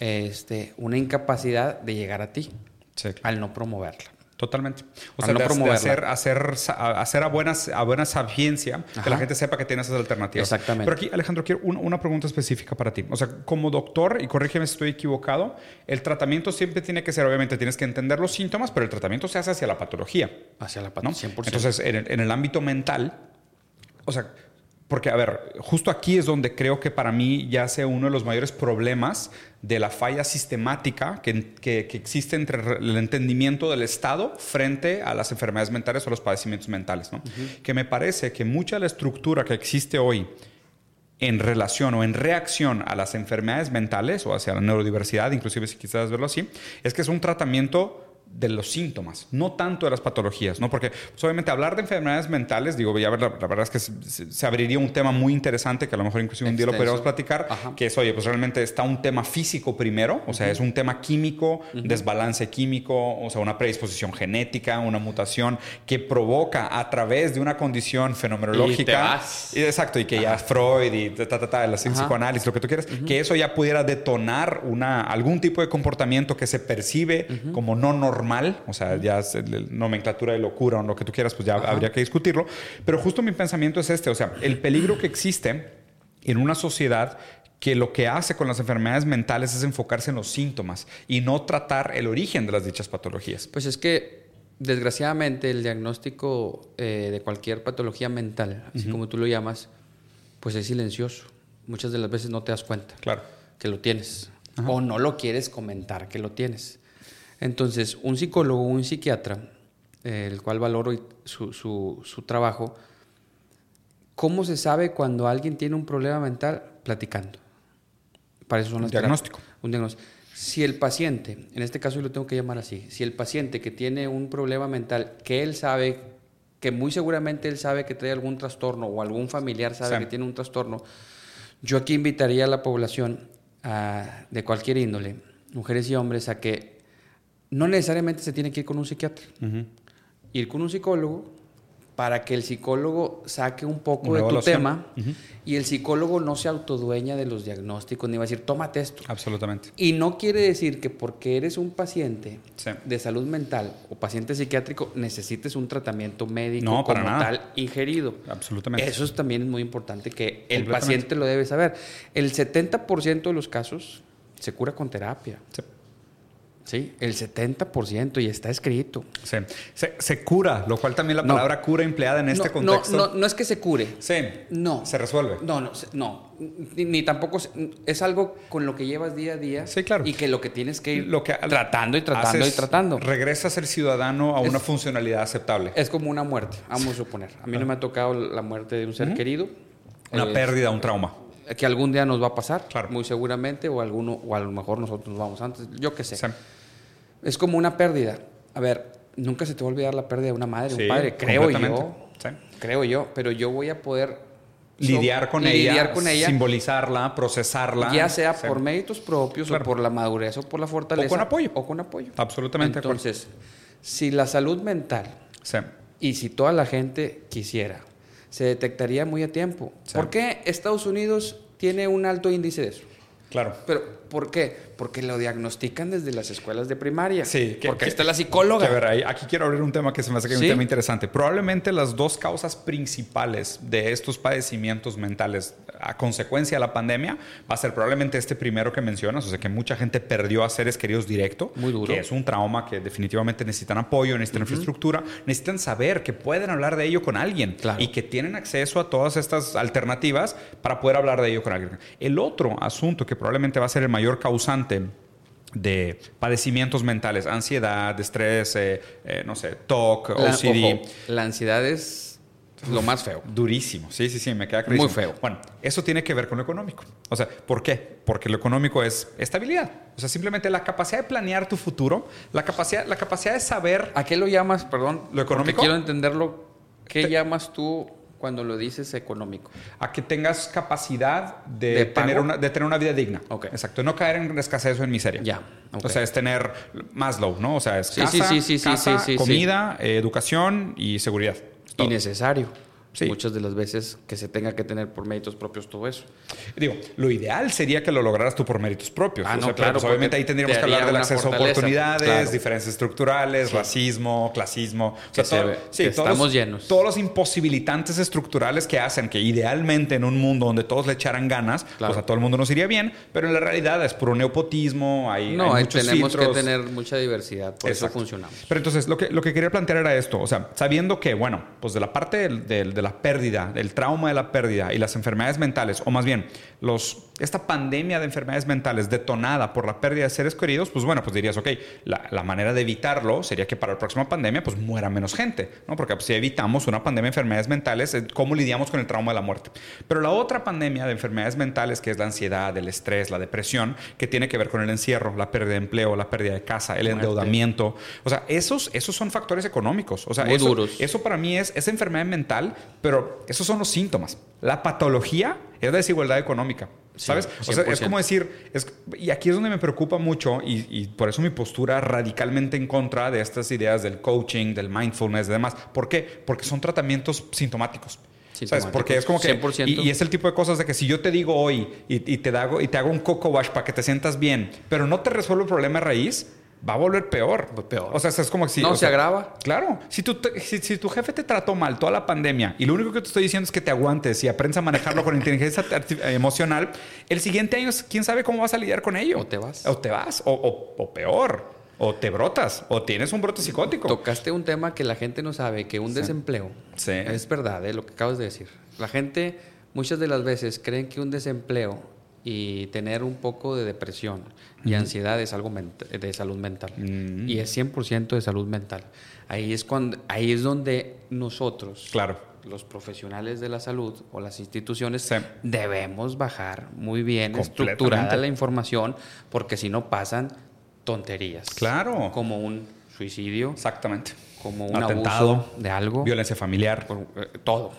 este, una incapacidad de llegar a ti Sí, al no promoverla. Totalmente. O sea, no de, de promoverla. hacer, hacer, hacer a, buenas, a buena sapiencia que Ajá. la gente sepa que tiene esas alternativas. Exactamente. Pero aquí, Alejandro, quiero un- una pregunta específica para ti. O sea, como doctor, y corrígeme si estoy equivocado, el tratamiento siempre tiene que ser, obviamente, tienes que entender los síntomas, pero el tratamiento se hace hacia la patología. Hacia la ¿no? pata, 100%. Entonces, en el, en el ámbito mental, o sea, porque, a ver, justo aquí es donde creo que para mí ya sea uno de los mayores problemas de la falla sistemática que, que- que existe entre re- el entendimiento del Estado frente a las enfermedades mentales o los padecimientos mentales, ¿no? Que me parece que mucha de la estructura que existe hoy en relación o en reacción a las enfermedades mentales o hacia la neurodiversidad, inclusive si quisieras verlo así, es que es un tratamiento de los síntomas, no tanto de las patologías, ¿no? Porque pues, obviamente hablar de enfermedades mentales, digo, ya la, la verdad es que se, abriría un tema muy interesante que a lo mejor inclusive un día lo podríamos platicar, que es, oye, pues realmente está un tema físico primero, o sea, es un tema químico, desbalance químico, o sea, una predisposición genética, una mutación que provoca a través de una condición fenomenológica. Y exacto, y que ya Freud y ta, ta, ta, el psicoanálisis, lo que tú quieras, que eso ya pudiera detonar una, algún tipo de comportamiento que se percibe como no normal mal, o sea, ya es nomenclatura de locura o lo que tú quieras, pues ya habría que discutirlo. Pero justo mi pensamiento es este, o sea, el peligro que existe en una sociedad que lo que hace con las enfermedades mentales es enfocarse en los síntomas y no tratar el origen de las dichas patologías. Pues es que, desgraciadamente, el diagnóstico eh, de cualquier patología mental, así como tú lo llamas, pues es silencioso. Muchas de las veces no te das cuenta claro. que lo tienes o no lo quieres comentar que lo tienes. Entonces, un psicólogo, un psiquiatra, el cual valoro su, su, trabajo, ¿cómo se sabe cuando alguien tiene un problema mental? Platicando. Para eso son las diagnóstico. Un diagnóstico. Si el paciente, en este caso yo lo tengo que llamar así, si el paciente que tiene un problema mental, que él sabe, que muy seguramente él sabe que trae algún trastorno o algún familiar sabe que tiene un trastorno, yo aquí invitaría a la población de cualquier índole, mujeres y hombres, a que no necesariamente se tiene que ir con un psiquiatra. Ir con un psicólogo para que el psicólogo saque un poco de tu tema y el psicólogo no se autodueña de los diagnósticos ni va a decir, tómate esto. Absolutamente. Y no quiere decir que porque eres un paciente de salud mental o paciente psiquiátrico necesites un tratamiento médico como tal ingerido. Absolutamente. Eso también es muy importante que el paciente lo debe saber. El 70% de los casos se cura con terapia. Sí. Sí, el 70% y está escrito. Sí. Se, cura, lo cual también la palabra cura empleada en este contexto. No, no, no es que se cure. Sí. No. Se resuelve. No, no, no. Ni, tampoco es algo con lo que llevas día a día. Sí, claro. Y que lo que tienes que ir lo que tratando y tratando y tratando. Regresa a ser ciudadano a una funcionalidad aceptable. Es como una muerte, vamos a suponer. A mí no me ha tocado la muerte de un ser querido. Una eh, pérdida, un trauma que algún día nos va a pasar, claro. muy seguramente, o alguno, o a lo mejor nosotros nos vamos antes, yo qué sé. Sí es como una pérdida. A ver, nunca se te va a olvidar la pérdida de una madre, de un padre, creo yo. Creo yo, pero yo voy a poder lidiar con, ella, con ella, simbolizarla, procesarla. Ya sea por méritos propios o por la madurez o por la fortaleza. O con apoyo. O con apoyo. Absolutamente. Entonces, si la salud mental y si toda la gente quisiera, se detectaría muy a tiempo. ¿Por qué Estados Unidos tiene un alto índice de eso? Claro. Pero, ¿por qué? Porque lo diagnostican desde las escuelas de primaria. Sí. porque está la psicóloga. a ver, aquí quiero abrir un tema que se me hace que es un tema interesante. Probablemente las dos causas principales de estos padecimientos mentales a consecuencia de la pandemia va a ser probablemente este primero que mencionas, o sea, que mucha gente perdió a seres queridos directo. Muy duro. Que es un trauma que definitivamente necesitan apoyo, necesitan infraestructura, necesitan saber que pueden hablar de ello con alguien y que tienen acceso a todas estas alternativas para poder hablar de ello con alguien. El otro asunto que probablemente va a ser el mayor causante de padecimientos mentales, ansiedad, estrés, eh, eh, no sé, TOC, OCD. la ansiedad es lo más feo. Durísimo, sí, sí, sí, me queda clarísimo. Muy feo. Bueno, eso tiene que ver con lo económico. O sea, ¿por qué? Porque lo económico es estabilidad. O sea, simplemente la capacidad de planear tu futuro, la capacidad, la capacidad de saber... ¿A qué lo llamas, perdón? Lo económico. Quiero entenderlo. ¿Qué llamas tú cuando lo dices económico? A que tengas capacidad de, tener, una, de tener una vida digna. Okay. Exacto. No caer en escasez o en miseria. Ya. O sea, es tener más low, ¿no? O sea, es casa, comida, educación y seguridad. Y necesario muchas de las veces que se tenga que tener por méritos propios todo eso. Digo, lo ideal sería que lo lograras tú por méritos propios. Ah, no, claro, pues, obviamente ahí tendríamos que hablar del acceso a oportunidades, diferencias estructurales, racismo, clasismo. sí, estamos llenos. Todos los imposibilitantes estructurales que hacen que idealmente en un mundo donde todos le echaran ganas, pues a todo el mundo nos iría bien, pero en la realidad es puro neopotismo, hay, no, hay muchos tenemos que tener mucha diversidad, por eso funcionamos. Pero entonces, lo que, lo que quería plantear era esto, o sea, sabiendo que, bueno, pues de la parte de, de la la pérdida, el trauma de la pérdida y las enfermedades mentales, o más bien, los, esta pandemia de enfermedades mentales detonada por la pérdida de seres queridos, pues bueno, pues dirías, ok, la, manera de evitarlo sería que para la próxima pandemia, pues muera menos gente, ¿no? Porque pues, si evitamos una pandemia de enfermedades mentales, eh, ¿cómo lidiamos con el trauma de la muerte? Pero la otra pandemia de enfermedades mentales, que es la ansiedad, el estrés, la depresión, que tiene que ver con el encierro, la pérdida de empleo, la pérdida de casa, el endeudamiento, o sea, esos, esos son factores económicos, o sea, eso, duros. eso para mí es, esa enfermedad mental, pero esos son los síntomas. La patología es la desigualdad económica. ¿Sabes? o sea, es como decir, y aquí es donde me preocupa mucho y, por eso mi postura radicalmente en contra de estas ideas del coaching, del mindfulness y demás. ¿Por qué? Porque son tratamientos sintomáticos. ¿Sabes? Porque es como que... Y, es el tipo de cosas de que si yo te digo hoy y, te, hago, y te hago un coco wash para que te sientas bien, pero no te resuelvo el problema raíz, va a volver peor. Peor. O sea, es como si... No, se agrava. Claro. Si tu, si, tu jefe te trató mal toda la pandemia y lo único que te estoy diciendo es que te aguantes y aprendas a manejarlo con <laughs> inteligencia emocional, el siguiente año, quién sabe cómo vas a lidiar con ello. O te vas. O te vas. O, peor. O te brotas. O tienes un brote psicótico. Tocaste un tema que la gente no sabe, que un desempleo. Sí. Es verdad, ¿eh? lo que acabas de decir. La gente muchas de las veces creen que un desempleo y tener un poco de depresión y ansiedad es algo de salud mental. Y es 100% de salud mental. Ahí es, cuando, ahí es donde nosotros, claro. los profesionales de la salud o las instituciones, debemos bajar muy bien estructurada la información, porque si no pasan tonterías. Claro. Como un suicidio. Exactamente. Como un Atentado, abuso de algo. Violencia familiar. Eh, todo.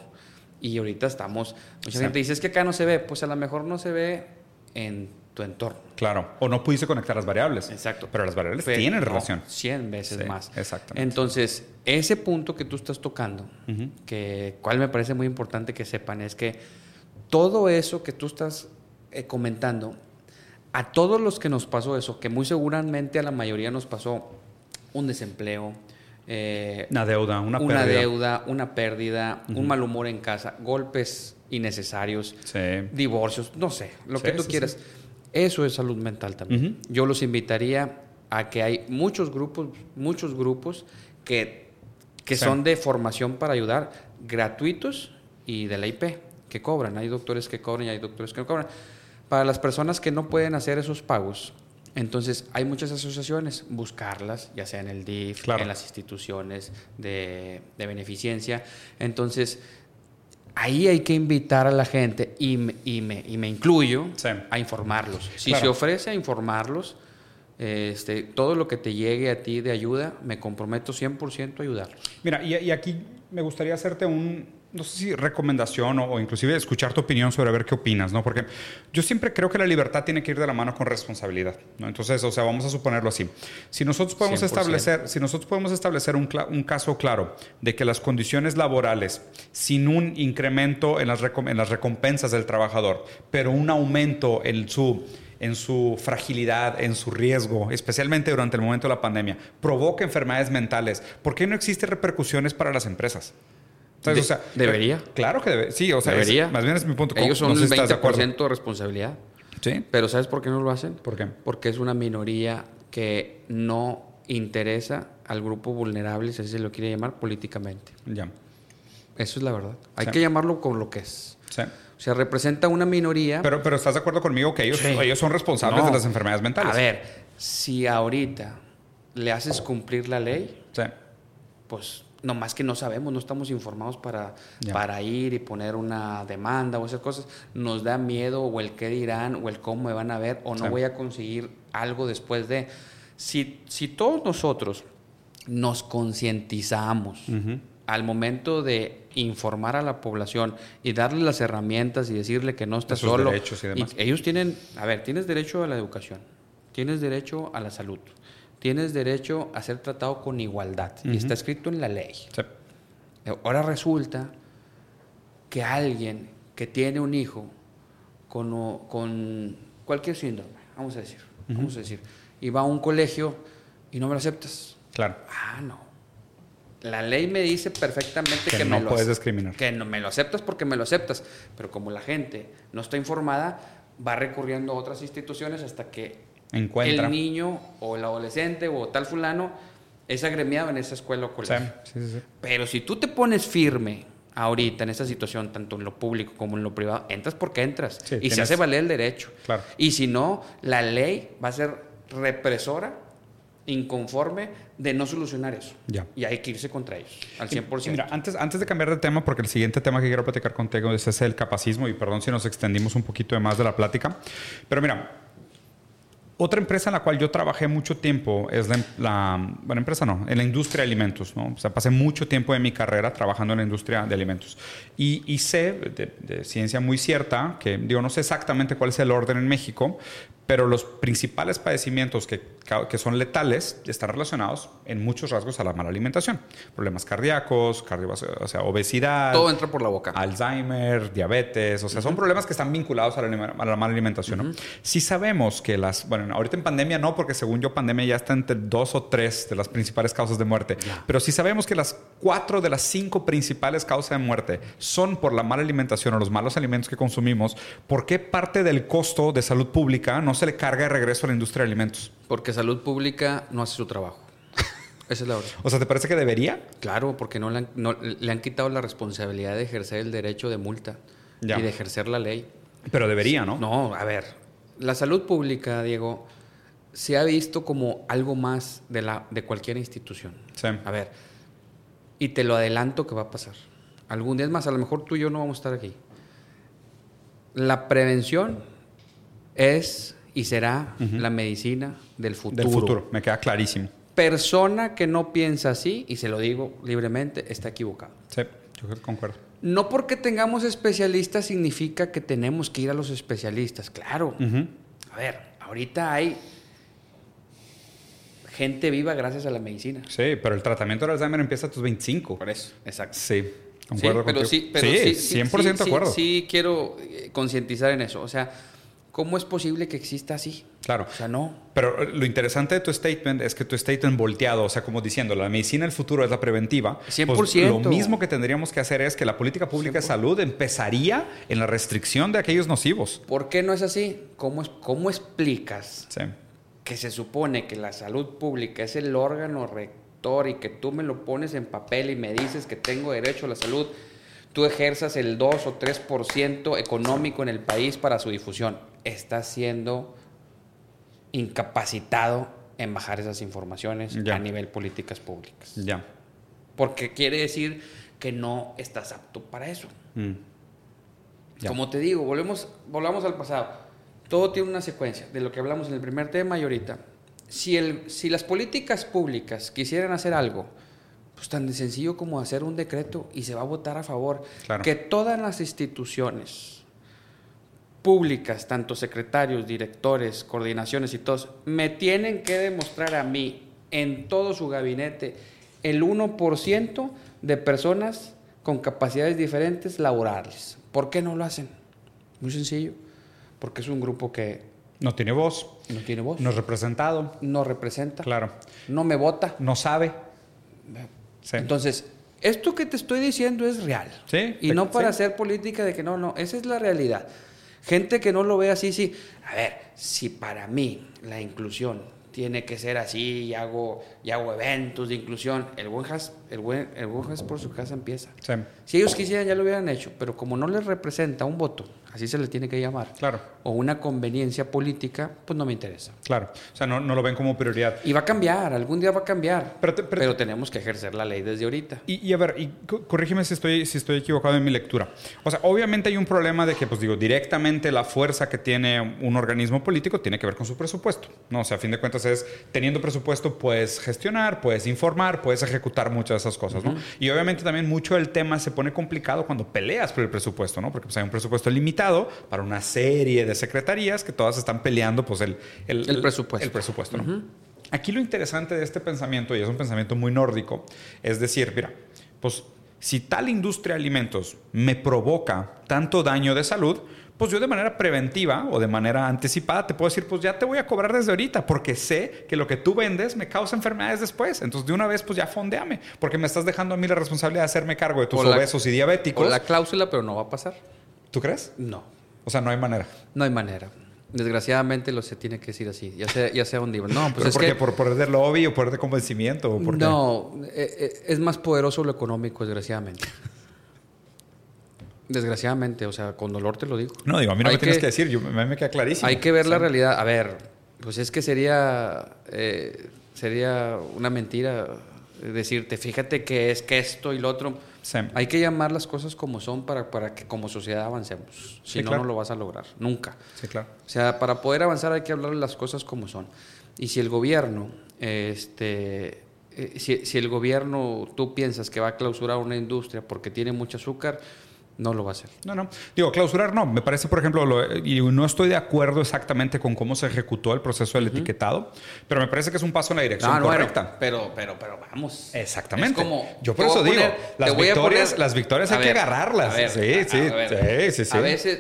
Y ahorita estamos. Mucha gente dice, es que acá no se ve. Pues a lo mejor no se ve en tu entorno. Claro. O no pudiste conectar las variables. Exacto. Pero las variables tienen relación. 100 veces más. Exactamente. Entonces, ese punto que tú estás tocando, que cual me parece muy importante que sepan, es que todo eso que tú estás eh, comentando, a todos los que nos pasó eso, que muy seguramente a la mayoría nos pasó un desempleo, eh, una deuda, una, una deuda, una pérdida, un mal humor en casa, golpes innecesarios, divorcios, no sé, lo que tú quieras. Eso es salud mental también. Yo los invitaría a que hay muchos grupos, muchos grupos que, que son de formación para ayudar, gratuitos y de la IP, que cobran. Hay doctores que cobran y hay doctores que no cobran. Para las personas que no pueden hacer esos pagos, entonces, hay muchas asociaciones, buscarlas, ya sea en el DIF, en las instituciones de, beneficencia. Entonces, ahí hay que invitar a la gente, y me, y me, y me incluyo, a informarlos. Si se ofrece a informarlos, este, todo lo que te llegue a ti de ayuda, me comprometo 100% a ayudarlos. Mira, y aquí me gustaría hacerte un, no sé si recomendación o, inclusive escuchar tu opinión sobre ver qué opinas, ¿no? Porque yo siempre creo que la libertad tiene que ir de la mano con responsabilidad, ¿no? Entonces, o sea, vamos a suponerlo así. Si nosotros podemos establecer, si nosotros podemos establecer un, un, caso claro de que las condiciones laborales, sin un incremento en las, en las recompensas del trabajador, pero un aumento en su en su fragilidad, en su riesgo, especialmente durante el momento de la pandemia, provoca enfermedades mentales, ¿por qué no existen repercusiones para las empresas? Debería. Claro que debe. Sí, o sea, debería. más bien es mi punto. Ellos son el 20% de, responsabilidad. Sí. Pero ¿sabes por qué no lo hacen? ¿Por qué? Porque es una minoría que no interesa al grupo vulnerable, si así se lo quiere llamar, políticamente. Ya. Eso es la verdad. Hay que llamarlo con lo que es. Sí. O sea, representa una minoría. Pero, pero ¿estás de acuerdo conmigo que ellos, ellos son responsables de las enfermedades mentales? A ver, si ahorita le haces cumplir la ley, sí. pues no más que no sabemos, no estamos informados para, para ir y poner una demanda o esas cosas. Nos da miedo o el qué dirán o el cómo me van a ver o no voy a conseguir algo después de... Si, si todos nosotros nos concientizamos al momento de informar a la población y darle las herramientas y decirle que no está solo. Y ellos tienen, a ver, tienes derecho a la educación, tienes derecho a la salud, tienes derecho a ser tratado con igualdad. Y está escrito en la ley. Ahora resulta que alguien que tiene un hijo con, con cualquier síndrome, vamos a decir, vamos a decir, y va a un colegio y no me lo aceptas. Claro. Ah, no. La ley me dice perfectamente que, no puedes discriminar. Que no me lo aceptas porque me lo aceptas. Pero como la gente no está informada, va recurriendo a otras instituciones hasta que encuentra. el niño o el adolescente o tal fulano es agremiado en esa escuela o colegio. Sí, sí, sí. Pero si tú te pones firme ahorita en esta situación, tanto en lo público como en lo privado, entras porque entras. Sí, y tienes- se hace valer el derecho. Claro. Y si no, la ley va a ser represora, inconforme de no solucionar eso. Ya. Y hay que irse contra ellos, al 100%. Y Mira, antes, antes de cambiar de tema, porque el siguiente tema que quiero platicar contigo es ese el capacismo, y perdón si nos extendimos un poquito de más de la plática, pero mira, otra empresa en la cual yo trabajé mucho tiempo es la, la- bueno, empresa no, en la industria de alimentos, ¿no? O sea, pasé mucho tiempo de mi carrera trabajando en la industria de alimentos. Y, y sé de, de ciencia muy cierta, que digo, no sé exactamente cuál es el orden en México, pero los principales padecimientos que, que son letales están relacionados en muchos rasgos a la mala alimentación. Problemas cardíacos, o sea, obesidad. Todo entra por la boca. Alzheimer, diabetes, o sea, son problemas que están vinculados a la, a la mala alimentación. ¿no? Si sabemos que las, bueno, ahorita en pandemia no, porque según yo pandemia ya está entre dos o tres de las principales causas de muerte, pero si sabemos que las cuatro de las cinco principales causas de muerte son por la mala alimentación o los malos alimentos que consumimos, ¿por qué parte del costo de salud pública no se le carga de regreso a la industria de alimentos? Porque salud pública no hace su trabajo. <laughs> Esa es la verdad. O sea, ¿te parece que debería? Claro, porque no le han, no- le han quitado la responsabilidad de ejercer el derecho de multa Ya. y de ejercer la ley. Pero debería, ¿no? No, a ver, la salud pública, Diego, se ha visto como algo más de, la, de cualquier institución. Sí. A ver, y te lo adelanto que va a pasar. Algún día es más, a lo mejor tú y yo no vamos a estar aquí. La prevención es y será la medicina del futuro. Del futuro, me queda clarísimo. Persona que no piensa así, y se lo digo libremente, está equivocado. Sí, yo concuerdo. No porque tengamos especialistas significa que tenemos que ir a los especialistas. Claro. A ver, ahorita hay gente viva gracias a la medicina. Sí, pero el tratamiento del Alzheimer empieza a tus 25. Por eso, exacto. Sí, Sí, concuerdo pero contigo. sí, pero sí, sí, 100% sí, de acuerdo. Sí, sí quiero eh, concientizar en eso. O sea, ¿cómo es posible que exista así? Claro. O sea, no. Pero eh, lo interesante de tu statement es que tu statement volteado, o sea, como diciendo, la medicina del futuro es la preventiva. pues 100%. lo mismo que tendríamos que hacer es que la política pública de salud empezaría en la restricción de aquellos nocivos. ¿Por qué no es así? ¿Cómo, es- cómo explicas Sí. que se supone que la salud pública es el órgano rector y que tú me lo pones en papel y me dices que tengo derecho a la salud, tú ejerzas el 2 o 3% económico en el país para su difusión. Estás siendo incapacitado en bajar esas informaciones Ya. a nivel políticas públicas. Ya. Porque quiere decir que no estás apto para eso. Mm. Como te digo, volvemos, volvamos al pasado. Todo tiene una secuencia de lo que hablamos en el primer tema y ahorita. Si, el, si las políticas públicas quisieran hacer algo, pues tan sencillo como hacer un decreto y se va a votar a favor. Claro. Que todas las instituciones públicas, tanto secretarios, directores, coordinaciones y todos, me tienen que demostrar a mí en todo su gabinete el 1% de personas con capacidades diferentes laborales. ¿Por qué no lo hacen? Muy sencillo. Porque es un grupo que No tiene voz, no tiene voz, no es representado. no representa, Claro. no me vota. No sabe. Sí. Entonces, esto que te estoy diciendo es real. Sí, Y no para sí. hacer política de que no, no, esa es la realidad. Gente que no lo ve así, sí. A ver, si para mí la inclusión tiene que ser así y hago, y hago eventos de inclusión, el buen has, el buen, el buen has por su casa empieza. Sí. Si ellos quisieran ya lo hubieran hecho, pero como no les representa un voto, así se le tiene que llamar, Claro. o una conveniencia política, pues no me interesa. Claro. O sea, no, no lo ven como prioridad. Y va a cambiar, algún día va a cambiar, Pero pero, te- pero- tenemos que ejercer la ley desde ahorita. Y, y a ver, y co- corrígeme si estoy, si estoy equivocado en mi lectura. O sea, obviamente hay un problema de que, pues digo, directamente la fuerza que tiene un organismo político tiene que ver con su presupuesto. ¿no? O sea, a fin de cuentas es, teniendo presupuesto, puedes gestionar, puedes informar, puedes ejecutar muchas de esas cosas, ¿no? Y obviamente también mucho del tema se pone complicado cuando peleas por el presupuesto, ¿no? Porque pues, hay un presupuesto limitado para una serie de secretarías que todas están peleando, pues, el, El presupuesto. El presupuesto, ¿no? Aquí lo interesante de este pensamiento, y es un pensamiento muy nórdico, es decir, mira, pues si tal industria de alimentos me provoca tanto daño de salud, pues yo de manera preventiva o de manera anticipada te puedo decir, pues ya te voy a cobrar desde ahorita, porque sé que lo que tú vendes me causa enfermedades después. Entonces de una vez, pues ya fondeame, porque me estás dejando a mí la responsabilidad de hacerme cargo de tus O la- obesos y diabéticos. Con la cláusula, pero no va a pasar. ¿Tú crees? No, O sea, no hay manera. no hay manera. Desgraciadamente lo se tiene que decir así, ya sea, ya sea un libro. No, pues ¿Pero es por que? ¿Por poder de lobby o poder de convencimiento? ¿O por qué? no, eh, eh, es más poderoso lo económico, desgraciadamente. Desgraciadamente, o sea, con dolor te lo digo. No, digo, a mí no me tienes que, decir, yo, a mí me queda clarísimo. Hay que ver la realidad. A ver, pues es que sería, eh, sería una mentira decirte, fíjate que es que esto y lo otro. Hay que llamar las cosas como son para, para que como sociedad avancemos. Si no, no lo vas a lograr. Nunca. Sí, claro. O sea, para poder avanzar hay que hablar las cosas como son. Y si el gobierno, este, eh, si, si, el gobierno, tú piensas que va a clausurar una industria porque tiene mucho azúcar, no lo va a hacer. No, no. Digo, clausurar no. Me parece, por ejemplo, y no estoy de acuerdo exactamente con cómo se ejecutó el proceso del etiquetado, pero me parece que es un paso en la dirección correcta. pero, pero, pero vamos. Exactamente. Yo por eso digo, las victorias, las victorias hay que agarrarlas. sí, sí, sí, sí, A veces,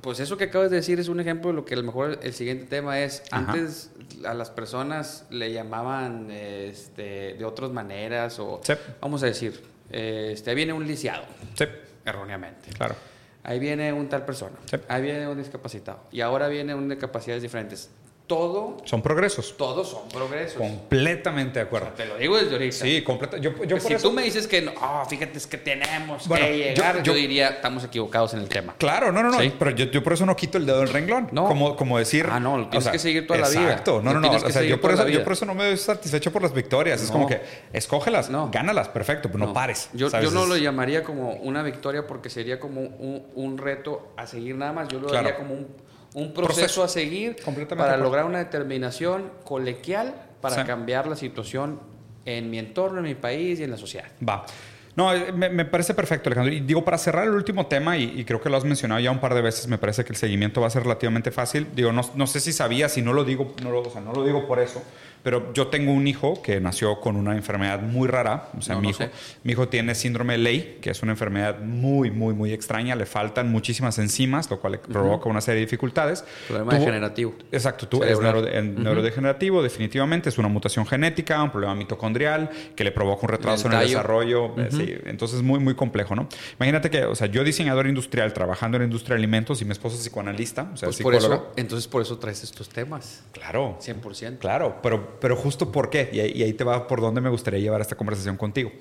pues eso que acabas de decir es un ejemplo de lo que a lo mejor el siguiente tema es. Antes a las personas le llamaban este, de otras maneras o, vamos a decir, este, viene un lisiado. Sí erróneamente. Claro. Ahí viene un tal persona, ahí viene un discapacitado y ahora viene un de capacidades diferentes todo... Son progresos. Todos son progresos. Completamente de acuerdo. te lo digo desde ahorita. Sí, completo. Yo, yo si tú me dices que, no, oh, fíjate, es que tenemos que llegar, yo, diría, estamos equivocados en el tema. Claro, no, no, no. Pero yo, por eso no quito el dedo del renglón. No. Como, como decir... Ah, no, tienes que seguir toda la vida. Exacto. No, no, no. O sea, yo por, eso, yo por eso no me doy satisfecho por las victorias. Es como que, escógelas, gánalas, perfecto, pero no, pares. Yo, yo no lo llamaría como una victoria porque sería como un, un reto a seguir nada más. Yo lo haría como un un proceso, a seguir para lograr una determinación colegial para cambiar la situación en mi entorno, en mi país y en la sociedad. Va. No, eh, me, parece perfecto, Alejandro. Y digo, para cerrar el último tema, y, creo que lo has mencionado ya un par de veces, me parece que el seguimiento va a ser relativamente fácil. Digo, no, no sé si sabía, si no lo digo, no lo, o sea, no lo digo por eso, pero yo tengo un hijo que nació con una enfermedad muy rara. O sea, mi, hijo, mi hijo tiene síndrome de Ley, que es una enfermedad muy, muy, muy extraña. Le faltan muchísimas enzimas, lo cual provoca una serie de dificultades. Problema degenerativo. Exacto, tú, es neurodegenerativo, definitivamente. Es una mutación genética, un problema mitocondrial que le provoca un retraso en el desarrollo. Eh, sí, entonces, muy, muy complejo, ¿no? Imagínate que, o sea, yo diseñador industrial, trabajando en la industria de alimentos y mi esposa es psicoanalista, o sea, pues Por eso, entonces, por eso traes estos temas. Claro. 100%. Claro, pero pero justo por qué, y ahí, te va por dónde me gustaría llevar esta conversación contigo.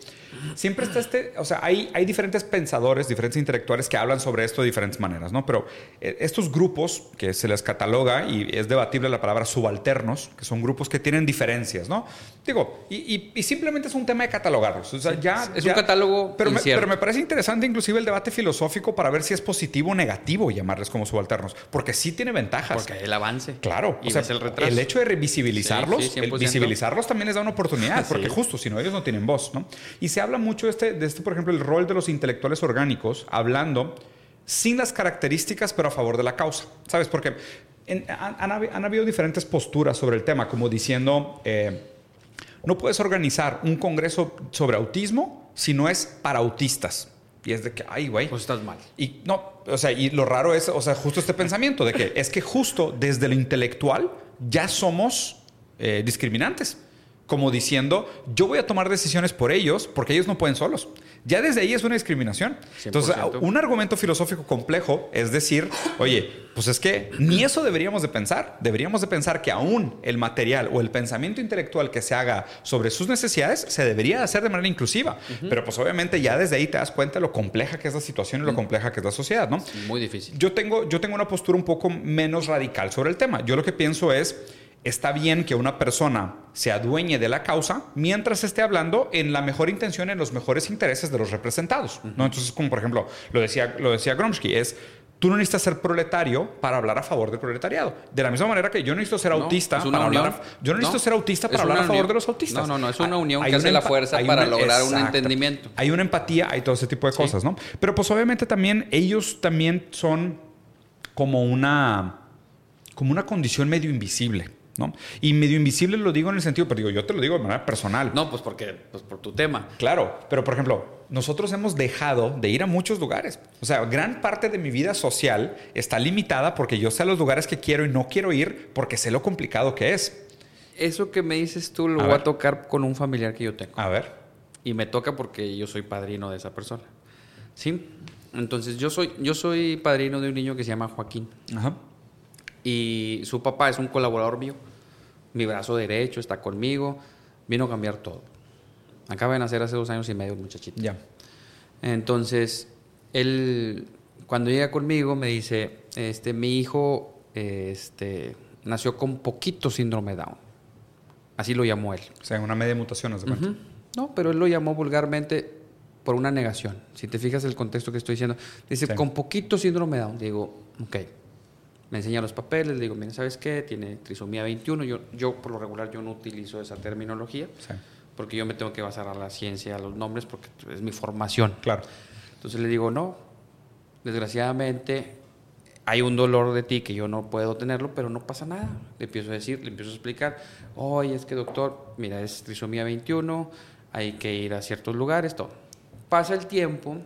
Siempre está este, o sea, hay, hay diferentes pensadores, diferentes intelectuales que hablan sobre esto de diferentes maneras, ¿no? Pero eh, estos grupos que se les cataloga, y es debatible la palabra subalternos, que son grupos que tienen diferencias, ¿no? Digo, y, y, simplemente es un tema de catalogarlos. O sea, ya... Es un catálogo pero me, pero me parece interesante inclusive el debate filosófico para ver si es positivo o negativo llamarles como subalternos, porque sí tiene ventajas. Porque el avance. Claro. Y o sea, el, retraso. el hecho de revisibilizarlos, visibilizarlos también les da una oportunidad, <laughs> porque justo, si no, ellos no tienen voz, ¿no? Y se habla mucho de este, de este, por ejemplo, el rol de los intelectuales orgánicos, hablando sin las características, pero a favor de la causa. ¿Sabes? Porque han, han, habido diferentes posturas sobre el tema, como diciendo, eh, no puedes organizar un congreso sobre autismo si no es para autistas. Y es de que, ay, güey. Pues estás mal. Y no, o sea, y lo raro es, o sea, justo este pensamiento de que <laughs> es que justo desde lo intelectual ya somos eh, discriminantes. Como diciendo, yo voy a tomar decisiones por ellos porque ellos no pueden solos. Ya desde ahí es una discriminación. Entonces, un argumento filosófico complejo es decir, oye, pues es que ni eso deberíamos de pensar. Deberíamos de pensar que aún el material o el pensamiento intelectual que se haga sobre sus necesidades se debería hacer de manera inclusiva. Pero pues obviamente ya desde ahí te das cuenta de lo compleja que es la situación y lo compleja que es la sociedad, ¿no? Muy difícil. Yo tengo, yo tengo una postura un poco menos radical sobre el tema. Yo lo que pienso es está bien que una persona se adueñe de la causa mientras esté hablando en la mejor intención, en los mejores intereses de los representados. ¿no? Entonces, como por ejemplo, lo decía, lo decía Gromsky, es tú no necesitas ser proletario para hablar a favor del proletariado. De la misma manera que yo no necesito ser autista para hablar yo no necesito ser autista para hablar a favor de los autistas. No, no, no, es una unión que hace la fuerza para lograr un entendimiento. Hay una empatía, hay todo ese tipo de cosas, ¿no? Pero pues obviamente también ellos también son como una como una condición medio invisible. ¿No? Y medio invisible lo digo en el sentido, pero digo, yo te lo digo de manera personal. No, pues porque, pues por tu tema. Claro, pero por ejemplo, nosotros hemos dejado de ir a muchos lugares. O sea, gran parte de mi vida social está limitada porque yo sé a los lugares que quiero y no quiero ir porque sé lo complicado que es. Eso que me dices tú lo voy a tocar con un familiar que yo tengo. A ver. Y me toca porque yo soy padrino de esa persona. ¿Sí? Entonces, yo soy, yo soy padrino de un niño que se llama Joaquín. Ajá. Y su papá es un colaborador mío. Mi brazo derecho está conmigo. Vino a cambiar todo. Acaba de nacer hace dos años y medio el muchachito. Ya. Entonces, él, cuando llega conmigo, me dice, este, mi hijo este, nació con poquito síndrome Down. Así lo llamó él. O sea, una media mutación, ¿no? Uh No, pero él lo llamó vulgarmente por una negación. Si te fijas el contexto que estoy diciendo, dice, Sí. con poquito síndrome Down. Digo, ok. Me enseña los papeles, le digo, mira, ¿sabes qué? Tiene trisomía 21. Yo, yo, por lo regular, yo no utilizo esa terminología Sí, porque yo me tengo que basar a la ciencia, a los nombres, porque es mi formación. claro. Entonces le digo, no, desgraciadamente hay un dolor de ti que yo no puedo tenerlo, pero no pasa nada. Le empiezo a decir, le empiezo a explicar, oye, es que doctor, mira, es trisomía 21, hay que ir a ciertos lugares, todo. Pasa el tiempo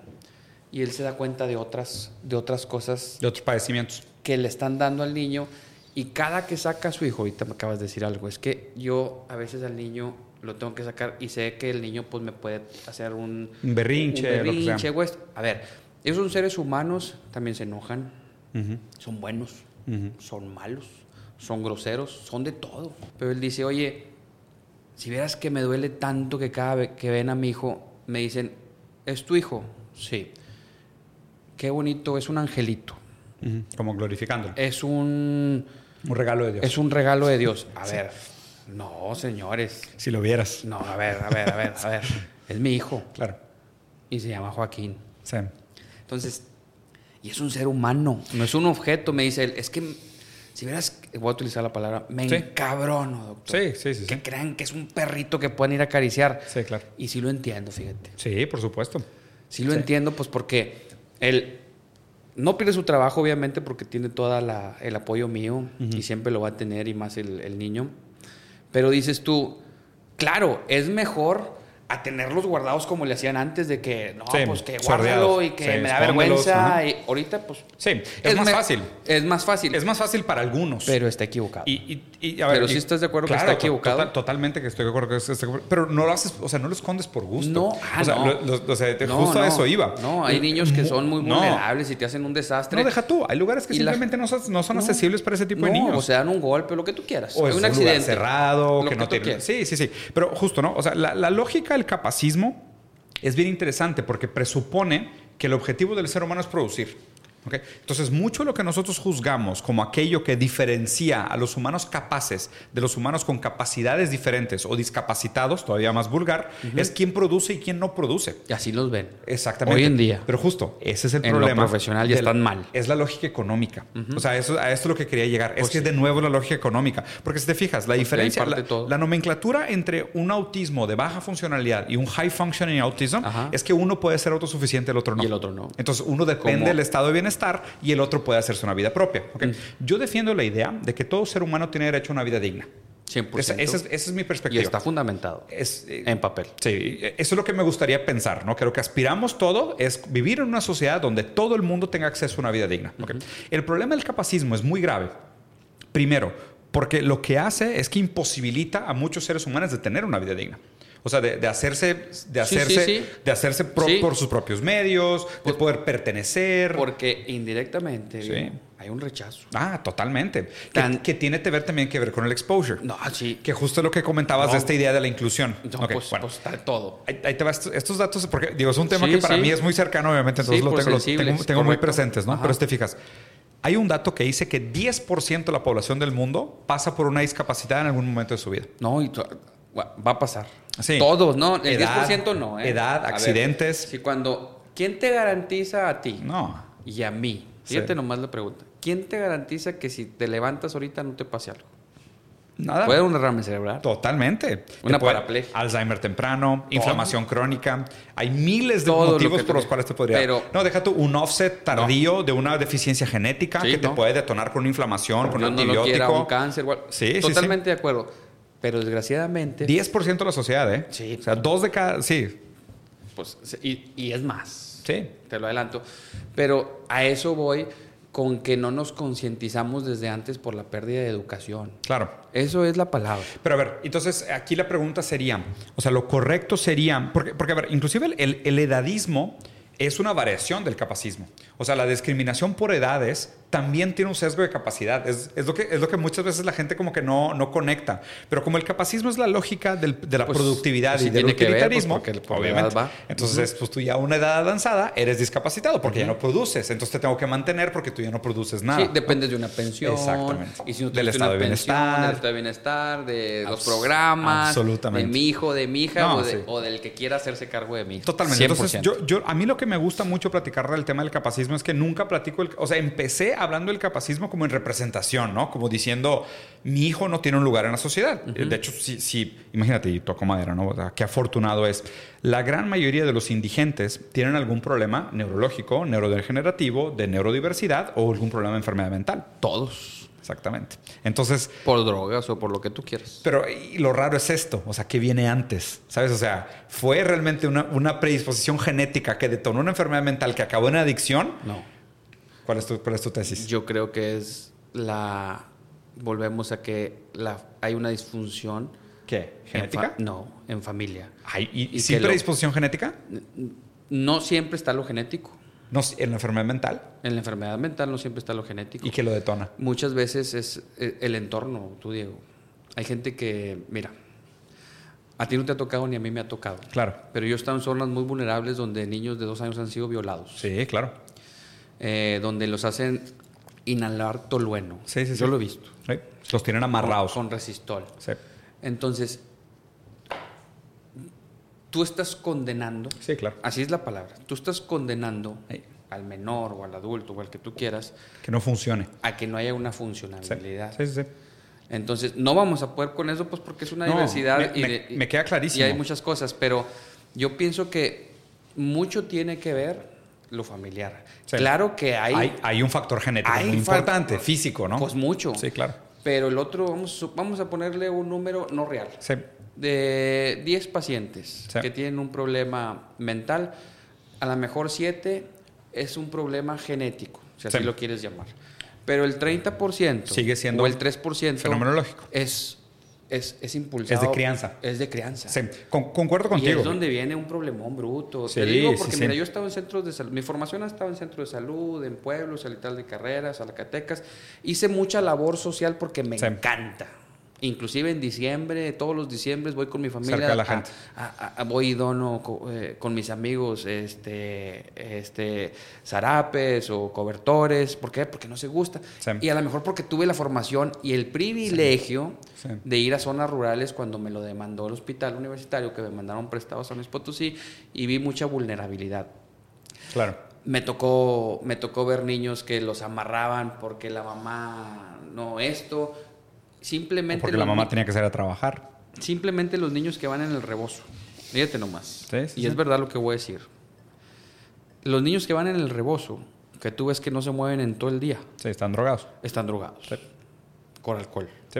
y él se da cuenta de otras, de otras cosas De otros padecimientos. Que le están dando al niño y cada que saca a su hijo, ahorita me acabas de decir algo, es que yo a veces al niño lo tengo que sacar y sé que el niño pues me puede hacer un, Un berrinche, un lo que sea. berrinche, o esto. A ver, ellos son seres humanos, también se enojan, son buenos, son malos, son groseros, son de todo. Pero él dice, oye, si vieras que me duele tanto que cada vez que ven a mi hijo, me dicen, ¿es tu hijo? Sí. Qué bonito, es un angelito. Como glorificándolo. Es un, Un regalo de Dios. es un regalo de Dios. A ver, no, señores. Si lo vieras. No, a ver, a ver, a ver, a ver. Es mi hijo Claro. y se llama Joaquín. Sí. Entonces, y es un ser humano, no es un objeto, me dice él. Es que, si vieras, voy a utilizar la palabra, me Sí. encabrono, doctor. Sí, sí, sí. Que Sí, crean que es un perrito que pueden ir a acariciar. Sí, claro. Y sí lo entiendo, fíjate. Sí, por supuesto. Sí lo Sí. entiendo, pues porque él no pierde su trabajo, obviamente, porque tiene todo el apoyo mío y siempre lo va a tener, y más el, el niño. Pero dices tú, claro, es mejor a tenerlos guardados como le hacían antes, de que no, Sí, pues que guárdalo y que Sí, me da vergüenza. Y ahorita, pues. Sí, es, más fácil. Es más fácil. Es más fácil para algunos. pero está equivocado. Y, y- y, a Pero y- sí estás de acuerdo que está equivocado. total- totalmente que estoy de acuerdo que está equivocado. Pero no lo haces, o sea, no lo escondes por gusto. No, ah, o sea, no. lo- lo- o sea, te- No, justo a no. eso iba. No, hay niños que son muy vulnerables y te hacen un desastre. No, deja tú. Hay lugares que Y la- simplemente no son, no son No. accesibles para ese tipo de niños. O se dan un golpe, lo que tú quieras. O Hay es un accidente. cerrado, que no quieras. Sí, sí, sí. Pero justo, ¿no? O sea, la lógica capacismo es bien interesante porque presupone que el objetivo del ser humano es producir. ¿Ok? Entonces, mucho de lo que nosotros juzgamos como aquello que diferencia a los humanos capaces de los humanos con capacidades diferentes o discapacitados, todavía más vulgar, es quién produce y quién no produce. Y así los ven. Exactamente. Hoy en día. Pero justo, ese es el En lo problema. profesional ya están mal. Es la lógica económica. O sea, eso, a esto es lo que quería llegar. es Pues que sí. de nuevo la lógica económica. Porque si te fijas, la diferencia, la, la nomenclatura entre un autismo de baja funcionalidad y un high functioning autism Ajá. es que uno puede ser autosuficiente, el otro no. Y el otro no. Entonces, uno depende Como- del estado de bienestar y el otro puede hacerse una vida propia. Mm. Yo defiendo la idea de que todo ser humano tiene derecho a una vida digna. 100%. Esa, esa es, esa es mi y perspectiva. está fundamentado. Es, eh, En papel. Sí, eso es lo que me gustaría pensar, ¿no? Que lo que aspiramos todo es vivir en una sociedad donde todo el mundo tenga acceso a una vida digna. El problema del capacismo es muy grave. Primero, porque lo que hace es que imposibilita a muchos seres humanos de tener una vida digna. O sea, de, de hacerse, de Sí, sí, hacerse, sí. De hacerse pro- Sí. por sus propios medios, de poder pertenecer. Porque indirectamente Sí. hay un rechazo. Ah, totalmente. Tan- que, que tiene que ver también que ver con el exposure. No, sí. Que justo lo que comentabas No. de esta idea de la inclusión. No, Ok, pues, bueno. pues está todo. Ahí, ahí te va estos, datos, porque digo, es un tema Sí, que para sí. mí es muy cercano, obviamente, entonces Sí, lo tengo, sensibles, tengo, tengo muy presentes, ¿no? Ajá. Pero si te fijas, hay un dato que dice que 10% de la población del mundo pasa por una discapacidad en algún momento de su vida. No, y va a pasar. Sí. Todos, ¿no? El Edad, 10% no, ¿eh? edad, ver, accidentes. Si cuando. ¿Quién te garantiza a ti No. y a mí? Sí. Fíjate nomás la pregunta. ¿Quién te garantiza que si te levantas ahorita no te pase algo? Nada. Puede un derrame cerebral. Totalmente. Una paraplegia. Alzheimer temprano, inflamación crónica. Hay miles de Todo motivos por los cuales te podría. Pero- no, deja tú un offset tardío de una deficiencia genética Sí, que te puede detonar con una inflamación, con un no lo quiera, antibiótico. un cáncer. igual. Sí, sí, Totalmente de acuerdo. Pero desgraciadamente. 10% de la sociedad, ¿eh? Sí. O sea, dos de cada. Sí. Pues, y, y es más. Sí. Te lo adelanto. Pero a eso voy con que no nos concientizamos desde antes por la pérdida de educación. Claro. Eso es la palabra. Pero a ver, entonces aquí la pregunta sería, o sea, lo correcto sería, porque, porque a ver, inclusive el, el edadismo es una variación del capacismo. O sea, la discriminación por edades también tiene un sesgo de capacidad. Es, es, lo, que, es lo que muchas veces la gente como que no, no conecta. Pero como el capacismo es la lógica del, de la Pues, productividad pues y del que ver, utilitarismo, pues, obviamente. va. Entonces, pues tú ya a una edad avanzada eres discapacitado porque ya no produces. Entonces te tengo que mantener porque tú ya no produces nada. Sí, dependes de una pensión. Exactamente. Y si no Del estado de pensión, bienestar. del estado de bienestar, de los Abs- programas, absolutamente. de mi hijo, de mi hija No, o, de- sí. o del que quiera hacerse cargo de mí. Totalmente. 100%. Entonces, yo, yo, a mí lo que me gusta mucho platicar del tema del capacismo es que nunca platico, el, o sea, empecé hablando del capacismo como en representación, ¿no? Como diciendo, mi hijo no tiene un lugar en la sociedad. De hecho, sí, sí, imagínate, y toco madera, ¿no? O sea, qué afortunado es. La gran mayoría de los indigentes tienen algún problema neurológico, neurodegenerativo, de neurodiversidad o algún problema de enfermedad mental. Todos. Exactamente. Entonces, Por drogas o por lo que tú quieras. pero y lo raro es esto, o sea, ¿qué viene antes? ¿Sabes? O sea, ¿fue realmente una, una predisposición genética que detonó una enfermedad mental que acabó en adicción? No. ¿Cuál es tu, cuál es tu tesis? Yo creo que es la. Volvemos a que la, hay una disfunción. ¿Qué? en ¿Genética? no, en familia. Ay, ¿Y, Y sin que lo- predisposición genética? No siempre está lo genético. No, en la enfermedad mental. En la enfermedad mental no siempre está lo genético. ¿Y qué lo detona? Muchas veces es eh, el entorno, tú Diego. Hay gente que, mira, a ti no te ha tocado ni a mí me ha tocado. Claro. Pero yo he estado en zonas muy vulnerables donde niños de dos años han sido violados. Sí, claro. Eh, donde los hacen inhalar tolueno. Sí, sí, Yo sí. lo he visto. Sí. Los tienen amarrados. Con, con resistol. Sí. Entonces, tú estás condenando, Sí, claro. así es la palabra, tú estás condenando al menor o al adulto o al que tú quieras Que no funcione. a que no haya una funcionalidad. Sí, sí, sí. Entonces, no vamos a poder con eso, pues porque es una No, diversidad me- y, me- de- y- me queda clarísimo. Y hay muchas cosas, pero yo pienso que mucho tiene que ver lo familiar. Sí. Claro que hay, Hay, hay un factor genético hay muy importante, físico, ¿no? pues mucho, Sí, claro. Pero el otro, vamos, vamos a ponerle un número no real. Sí. De 10 pacientes Sí. que tienen un problema mental, a lo mejor 7 es un problema genético, si así Sí. lo quieres llamar. Pero el 30% Sigue siendo o el 3% fenomenológico. es, es, es impulsado. Es de crianza. Es de crianza. Sí, con- concuerdo Y contigo. es donde viene un problemón bruto. Sí, Te digo porque, sí. mira, yo he estado en centros de salud. Mi formación ha estado en centros de salud, en pueblos, tal de carreras, Zacatecas. Hice mucha labor social porque me encanta. Inclusive en diciembre, todos los diciembres voy con mi familia. Cerca de la a- gente. a- a- a- voy y dono eh, con mis amigos este, este, zarapes o cobertores. ¿Por qué? Porque no se gusta. Sí. Y a lo mejor porque tuve la formación y el privilegio Sí. de ir a zonas rurales cuando me lo demandó el hospital universitario, que me mandaron prestados a San Luis Potosí, y vi mucha vulnerabilidad. Claro. Me tocó, me tocó ver niños que los amarraban porque la mamá no esto. Simplemente, Porque la mamá tenía que salir a trabajar. simplemente los niños que van en el rebozo. Fíjate nomás. Sí, sí, y sí. es verdad lo que voy a decir. Los niños que van en el rebozo, que tú ves que no se mueven en todo el día, Sí, están drogados. están drogados. Con alcohol. Sí.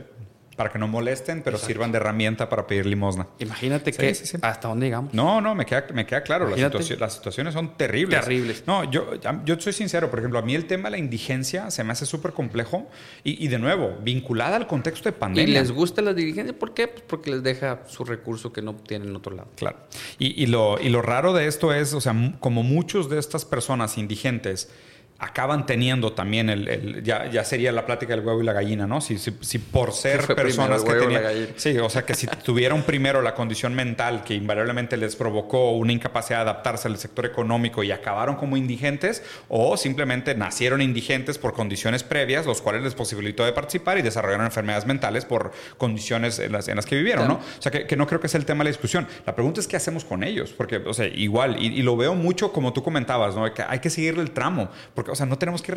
Para que no molesten, pero Exacto. sirvan de herramienta para pedir limosna. Imagínate Sí, que sí, sí. hasta dónde llegamos. No, no, me queda, me queda claro. Las, las situaciones son terribles. Terribles. No, yo, yo soy sincero. Por ejemplo, a mí el tema de la indigencia se me hace súper complejo. Y, y de nuevo, vinculada al contexto de Y pandemia. les gusta la dirigencia, ¿por qué? Pues porque les deja su recurso que no tienen en otro lado. Claro. Y, y lo, y lo raro de esto es, o sea, como muchos de estas personas indigentes acaban teniendo también el, el- ya, ya sería la plática del huevo y la gallina, ¿no? Si, si, si por ser personas primero, que tenían... Sí, o sea, que si tuvieron primero la condición mental que invariablemente les provocó una incapacidad de adaptarse al sector económico y acabaron como indigentes, o simplemente nacieron indigentes por condiciones previas, los cuales les posibilitó de participar y desarrollaron enfermedades mentales por condiciones en las, en las que vivieron, Claro. ¿no? O sea, que, que no creo que sea el tema de la discusión. La pregunta es qué hacemos con ellos, porque, o sea, igual, y, y lo veo mucho como tú comentabas, ¿no? Que hay que seguirle el tramo, porque, o sea, no tenemos que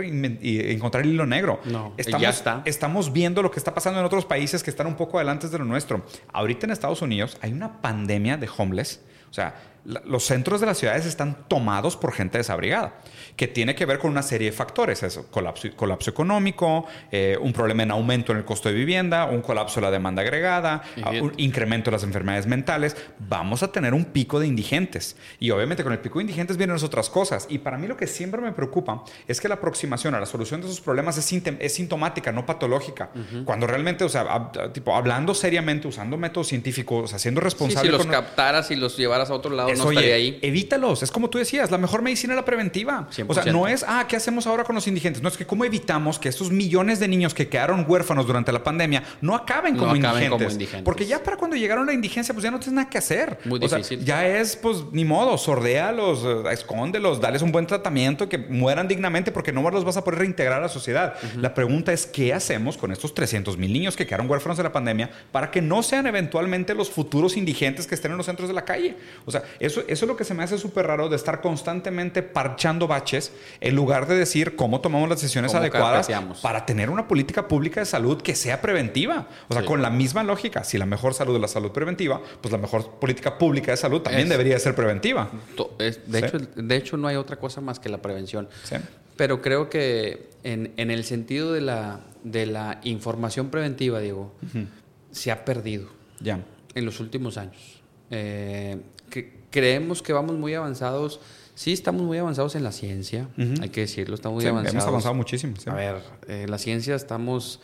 encontrar el hilo negro. No, estamos, ya está. Estamos viendo lo que está pasando en otros países que están un poco adelante de lo nuestro. Ahorita en Estados Unidos hay una pandemia de homeless, o sea, la- los centros de las ciudades están tomados por gente desabrigada, que tiene que ver con una serie de factores, eso, colapso, colapso económico, eh, un problema en aumento en el costo de vivienda, un colapso de la demanda agregada, Y a- un incremento de las enfermedades mentales, vamos a tener un pico de indigentes. Y obviamente con el pico de indigentes vienen las otras cosas. Y para mí lo que siempre me preocupa es que la aproximación a la solución de esos problemas es, es sintomática, no patológica. Cuando realmente, o sea, hab- tipo, hablando seriamente, usando métodos científicos, haciendo Sí, responsable si los con- captaras y los llevaras a otro lado, es, oye, evítalos. Es como tú decías, la mejor medicina es la preventiva. O sea, no es, ah, ¿qué hacemos ahora con los indigentes? No, es que cómo evitamos que estos millones de niños que quedaron huérfanos durante la pandemia no acaben, como, indigentes, Porque ya para cuando llegaron a la indigencia, pues ya no tienes nada que hacer. Muy difícil. ya es, pues, ni modo, sordéalos, eh, escóndelos, dales un buen tratamiento, que mueran dignamente, porque no los vas a poder reintegrar a la sociedad. La pregunta es, ¿qué hacemos con estos 300 mil niños que quedaron huérfanos de la pandemia para que no sean eventualmente los futuros indigentes que estén en los centros de la calle? O sea, eso, eso es lo que se me hace súper raro de estar constantemente parchando baches en lugar de decir cómo tomamos las decisiones adecuadas para tener una política pública de salud que sea preventiva. O sea, con la misma lógica, si la mejor salud es la salud preventiva, pues la mejor política pública de salud también debería ser preventiva. de, hecho, de hecho, no hay otra cosa más que la prevención. Pero creo que en, el sentido de la, de la información preventiva, Diego, se ha perdido ya. en los últimos años. Eh, creemos que vamos muy avanzados. Sí, estamos muy avanzados en la ciencia, hay que decirlo, estamos muy avanzados. Hemos avanzado muchísimo. A ver, en la ciencia estamos,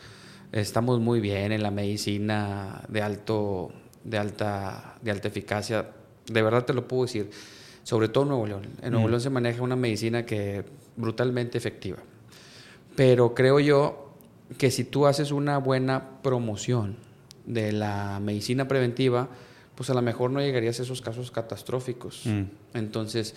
estamos muy bien, en la medicina de, alto, de, alta, de alta eficacia, de verdad te lo puedo decir, sobre todo en Nuevo León. En Nuevo León se maneja una medicina que brutalmente efectiva. Pero creo yo que si tú haces una buena promoción de la medicina preventiva, pues a lo mejor no llegarías a esos casos catastróficos. Mm. Entonces,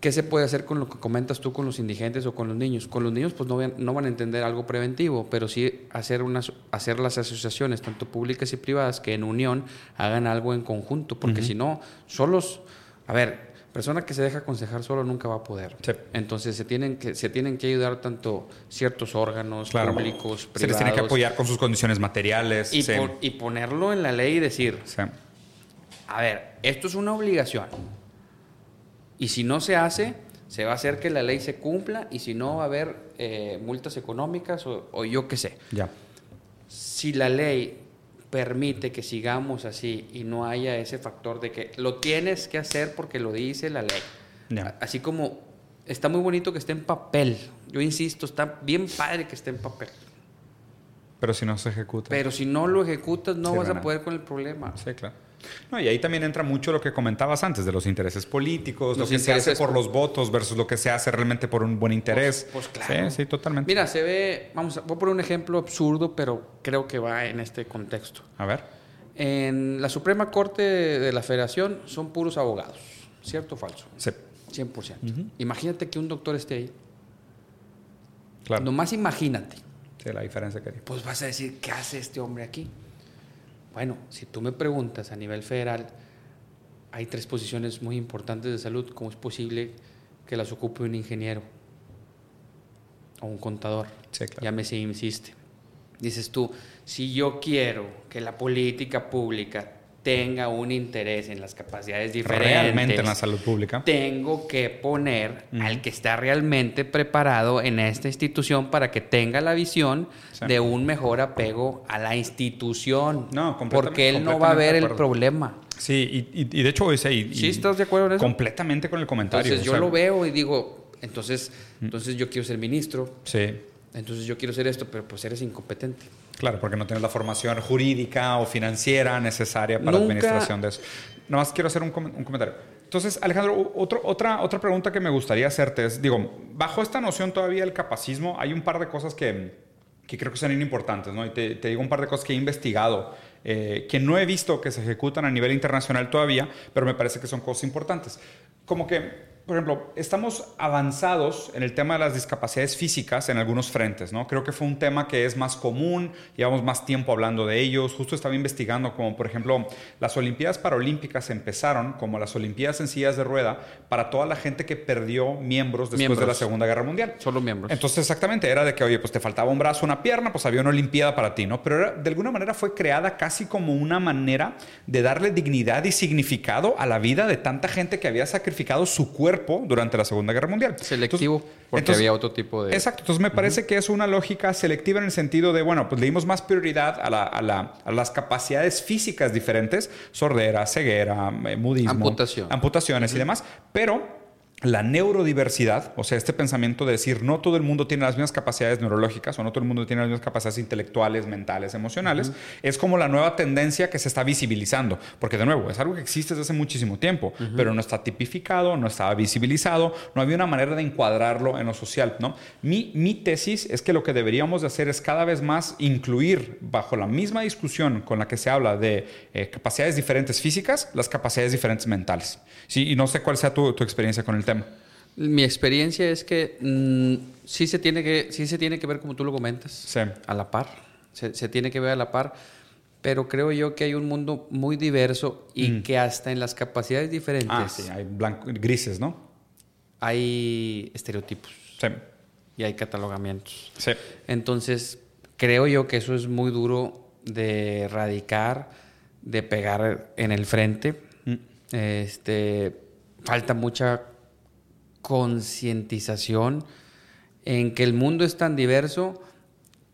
¿qué se puede hacer con lo que comentas tú con los indigentes o con los niños? Con los niños pues no, no van a entender algo preventivo, pero sí hacer, unas, hacer las asociaciones, tanto públicas y privadas, que en unión hagan algo en conjunto, porque si no, solos, a ver, persona que se deja aconsejar solo nunca va a poder. Entonces se tienen que se tienen que ayudar tanto ciertos órganos públicos, privados. Se les tiene que apoyar con sus condiciones materiales. Y, y ponerlo en la ley y decir, a ver, esto es una obligación. Y si no se hace, se va a hacer que la ley se cumpla y si no va a haber eh, multas económicas o, o yo qué sé. Ya. Si la ley permite que sigamos así y no haya ese factor de que lo tienes que hacer porque lo dice la ley. Así como está muy bonito que esté en papel. Yo insisto, está bien padre que esté en papel. Pero si no se ejecuta. Pero si no lo ejecutas, no vas a poder con el problema. Sí, claro. No, y ahí también entra mucho lo que comentabas antes de los intereses políticos, lo que se hace por los votos versus lo que se hace realmente por un buen interés. Pues, pues claro. Sí, sí, totalmente. Mira, se ve, vamos, a, voy a poner un ejemplo absurdo, pero creo que va en este contexto. A ver. En la Suprema Corte de la Federación son puros abogados, ¿cierto o falso? Sí. 100%. Imagínate que un doctor esté ahí. Claro. Nomás imagínate. Sí, la diferencia que hay. Pues vas a decir, ¿qué hace este hombre aquí? Bueno, si tú me preguntas a nivel federal, hay tres posiciones muy importantes de salud. ¿Cómo es posible que las ocupe un ingeniero o un contador? Sí, claro. Ya me se insiste. Dices tú, si yo quiero que la política pública tenga un interés en las capacidades diferentes. Realmente en la salud pública. Tengo que poner al que está realmente preparado en esta institución para que tenga la visión de un mejor apego a la institución. No, Porque él no va a ver el problema. Sí, y, de hecho, ese, y, ¿Sí estás de acuerdo en eso? Completamente con el comentario. Entonces yo lo veo y digo, entonces, entonces yo quiero ser ministro. Sí. Entonces yo quiero ser esto, pero pues eres incompetente. Claro, porque no tienes la formación jurídica o financiera necesaria para la administración de eso. Nomás quiero hacer un, comentario. Entonces, Alejandro, otro, otra, otra pregunta que me gustaría hacerte es, digo, bajo esta noción todavía del capacismo, hay un par de cosas que, que creo que son importantes, ¿no? Y te, te, digo un par de cosas que he investigado, eh, que no he visto que se ejecutan a nivel internacional todavía, pero me parece que son cosas importantes. Como que por ejemplo, estamos avanzados en el tema de las discapacidades físicas en algunos frentes, ¿no? Creo que fue un tema que es más común, llevamos más tiempo hablando de ellos. Justo estaba investigando como, por ejemplo, las Olimpiadas Paralímpicas empezaron como las Olimpiadas en sillas de rueda para toda la gente que perdió miembros después de la Segunda Guerra Mundial. Solo miembros. Entonces, exactamente, era de que, oye, pues te faltaba un brazo, una pierna, pues había una Olimpiada para ti, ¿no? Pero de alguna manera fue creada casi como una manera de darle dignidad y significado a la vida de tanta gente que había sacrificado su cuerpo durante la Segunda Guerra Mundial. Selectivo, porque había otro tipo de... Exacto, entonces me parece que es una lógica selectiva en el sentido de, bueno, pues le dimos más prioridad a, las capacidades físicas diferentes, sordera, ceguera, eh, mudismo, Amputación. amputaciones y demás, pero la neurodiversidad, o sea, este pensamiento de decir no todo el mundo tiene las mismas capacidades neurológicas o no todo el mundo tiene las mismas capacidades intelectuales, mentales, emocionales, es como la nueva tendencia que se está visibilizando. Porque de nuevo, es algo que existe desde hace muchísimo tiempo, pero no está tipificado, no estaba visibilizado, no había una manera de encuadrarlo en lo social. ¿no? Mi, mi tesis es que lo que deberíamos de hacer es cada vez más incluir bajo la misma discusión con la que se habla de eh, capacidades diferentes físicas, las capacidades diferentes mentales. ¿Sí? Y no sé cuál sea tu, tu experiencia con el tema. Mi experiencia es que mm, sí, se tiene que sí se tiene que ver como tú lo comentas, Sí. a la par. Se, se tiene que ver a la par, pero creo yo que hay un mundo muy diverso y que hasta en las capacidades diferentes Mm. Ah, sí, hay blanco, grises, ¿no? hay estereotipos Sí. y hay catalogamientos. Sí. Entonces, creo yo que eso es muy duro de erradicar, de pegar en el frente. Este, falta mucha concientización en que el mundo es tan diverso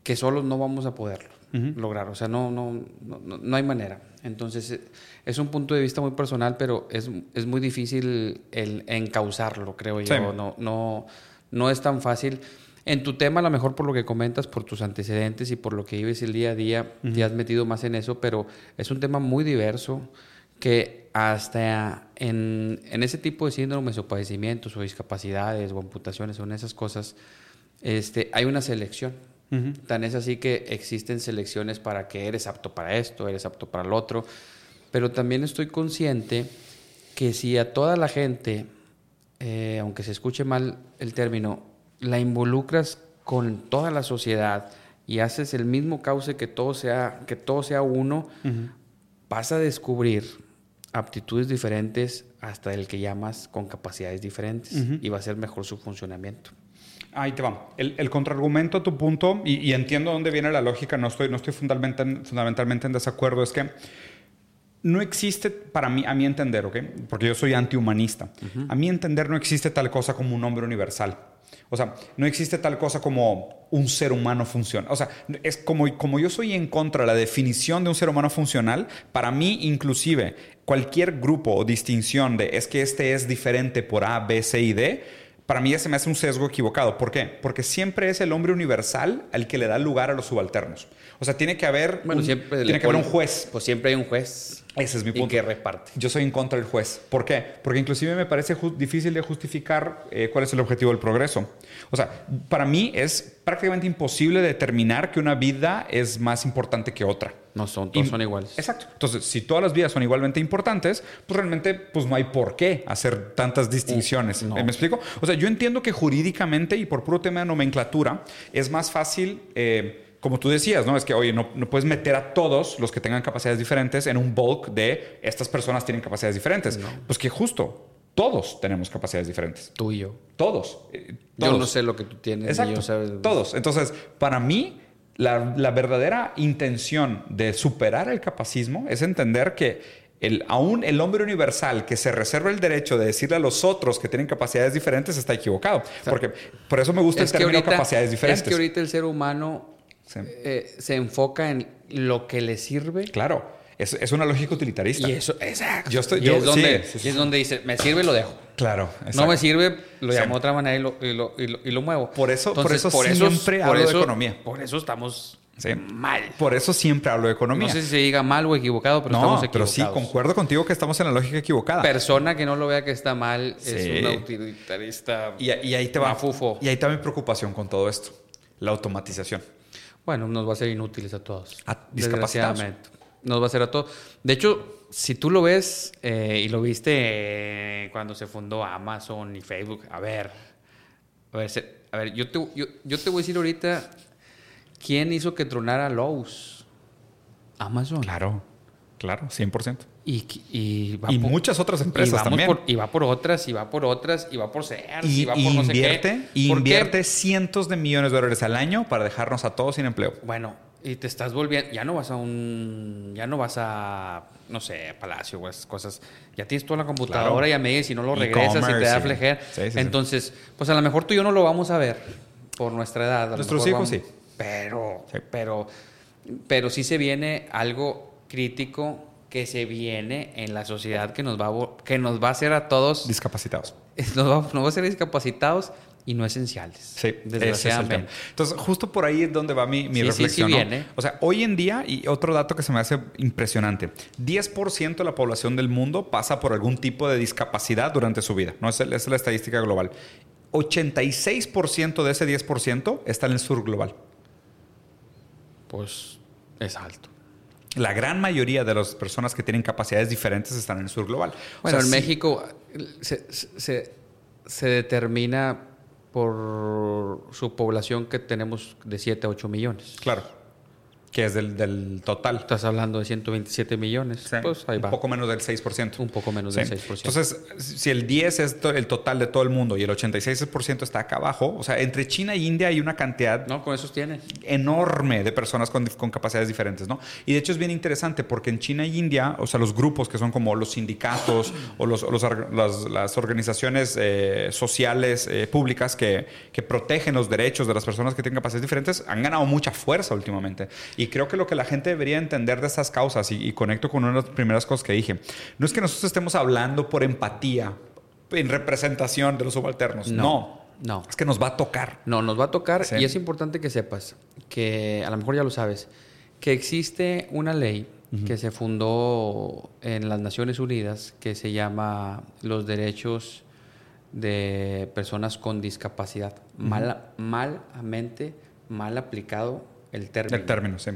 que solos no vamos a poderlo lograr. O sea, no, no, no, no- hay manera. Entonces, es un punto de vista muy personal, pero es, es muy difícil el encauzarlo, creo yo. Sí. No, no, no es tan fácil. En tu tema, a lo mejor por lo que comentas, por tus antecedentes y por lo que vives el día a día, te has metido más en eso, pero es un tema muy diverso que hasta en, en ese tipo de síndromes o padecimientos o discapacidades o amputaciones o en esas cosas, este, hay una selección. Tan es así que existen selecciones para que eres apto para esto, eres apto para lo otro, pero también estoy consciente que si a toda la gente, eh, aunque se escuche mal el término, la involucras con toda la sociedad y haces el mismo cauce que todo sea, que todo sea uno, vas a descubrir aptitudes diferentes hasta el que llamas con capacidades diferentes y va a ser mejor su funcionamiento. Ahí te va. El, el contraargumento a tu punto, y, y entiendo dónde viene la lógica, no estoy, no estoy fundamentalmente, fundamentalmente en desacuerdo, es que no existe, para mí, a mi entender, ¿ok? Porque yo soy antihumanista. A mi entender no existe tal cosa como un hombre universal. O sea, no existe tal cosa como un ser humano funcional. O sea, es como, como yo soy en contra de la definición de un ser humano funcional, para mí inclusive cualquier grupo o distinción de es que este es diferente por A, B, C y D, para mí ya se me hace un sesgo equivocado. ¿Por qué? Porque siempre es el hombre universal al que le da lugar a los subalternos. O sea, tiene que haber, Bueno, un, siempre tiene que haber un juez. Pues siempre hay un juez. Ese es mi Y punto. que reparte. Yo soy en contra del juez. ¿Por qué? Porque inclusive me parece difícil de justificar eh, cuál es el objetivo del progreso. O sea, para mí es prácticamente imposible determinar que una vida es más importante que otra. No son, todos Y- son iguales. Exacto. Entonces, si todas las vidas son igualmente importantes, pues realmente pues no hay por qué hacer tantas distinciones. No. ¿Me explico? O sea, yo entiendo que jurídicamente y por puro tema de nomenclatura es más fácil, eh, como tú decías, ¿no? Es que, oye, no, no puedes meter a todos los que tengan capacidades diferentes en un bulk de estas personas tienen capacidades diferentes. Pues que justo, todos tenemos capacidades diferentes. Tú y yo. Todos. eh, Yo todos. no sé lo que tú tienes. Exacto. yo sé- Todos. Entonces, para mí, la, la verdadera intención de superar el capacismo es entender que el, aún el hombre universal que se reserva el derecho de decirle a los otros que tienen capacidades diferentes está equivocado. Porque por eso me gusta Es el término ahorita, capacidades diferentes. es que ahorita el ser humano Sí. eh, se enfoca en lo que le sirve. Claro, es, es una lógica utilitarista. Y eso, exacto. Yo estoy- y, yo- es donde, sí, sí, sí. y es donde dice, me sirve, lo dejo. Claro, No me sirve, lo llamo de otra manera y lo, y lo, y lo- y lo muevo. Por eso- por eso siempre hablo de economía. Por eso estamos Sí. mal. Por eso siempre hablo de economía. No sé si se diga mal o equivocado, pero No, estamos pero equivocados. sí, concuerdo contigo que estamos en la lógica equivocada. Persona que no lo vea que está mal es un utilitarista. y, y ahí te va. Mafufo. Y ahí está mi preocupación con todo esto. La automatización. Bueno, nos va a ser inútiles a todos. A. Desgraciadamente. Nos va a hacer a todos. De hecho, si tú lo ves eh, y lo viste eh, cuando se fundó Amazon y Facebook, a ver, a ver, se- a ver yo, te, yo, yo te voy a decir ahorita quién hizo que tronara Lowe's. Amazon. Claro, claro, 100%. Y, y, va Y por- muchas otras y empresas vamos también. por- y va por otras, y va por otras, y va por Sears, y, Y, va por y no sé qué. invierte, y ¿Por qué? invierte cientos de millones de dólares al año para dejarnos a todos sin empleo. Bueno, y te estás volviendo, ya no vas a un, ya no vas a, no sé, Palacio o esas cosas. Ya tienes toda la computadora Claro. y a medio, si no lo regresas y te da E-commerce, sí. Entonces, pues a lo mejor tú y yo no lo vamos a ver por nuestra edad. a Nuestros hijos vamos- sí. Pero, Sí. pero, pero sí se viene algo crítico que se viene en la sociedad que nos va a, que nos va a hacer a todos Discapacitados. <laughs> nos va, nos va a ser discapacitados y no esenciales. Sí, desgraciadamente. Entonces, justo por ahí es donde va mi, mi reflexión. O sea, hoy en día, y otro dato que se me hace impresionante, 10% de la población del mundo pasa por algún tipo de discapacidad durante su vida. ¿no? Esa es la estadística global. 86% de ese 10% está en el sur global. Pues es alto. La gran mayoría de las personas que tienen capacidades diferentes están en el sur global. Bueno, en México se, se, se determina por su población que tenemos de 7 a 8 millones. Claro que es del, del, total. Estás hablando de 127 millones. Pues ahí va. Un poco menos del 6%. Un poco menos del 6%. Entonces, si el 10 es el total de todo el mundo y el 86% está acá abajo, o sea, entre China e India hay una cantidad. No, con esos tiene. Enorme de personas con, con, capacidades diferentes, ¿no? Y de hecho es bien interesante porque en China e India, o sea, los grupos que son como los sindicatos o, los, los, las, organizaciones eh, sociales eh, públicas que, que protegen los derechos de las personas que tienen capacidades diferentes han ganado mucha fuerza últimamente. Y y creo que lo que la gente debería entender de estas causas, y, conecto con una de las primeras cosas que dije, no es que nosotros estemos hablando por empatía, en representación de los subalternos. No. no. Es que nos va a tocar. No, nos va a tocar y es importante que sepas que, a lo mejor ya lo sabes, que existe una ley que se fundó en las Naciones Unidas que se llama los derechos de personas con discapacidad. mal, malamente, mal aplicado el término. El término, sí.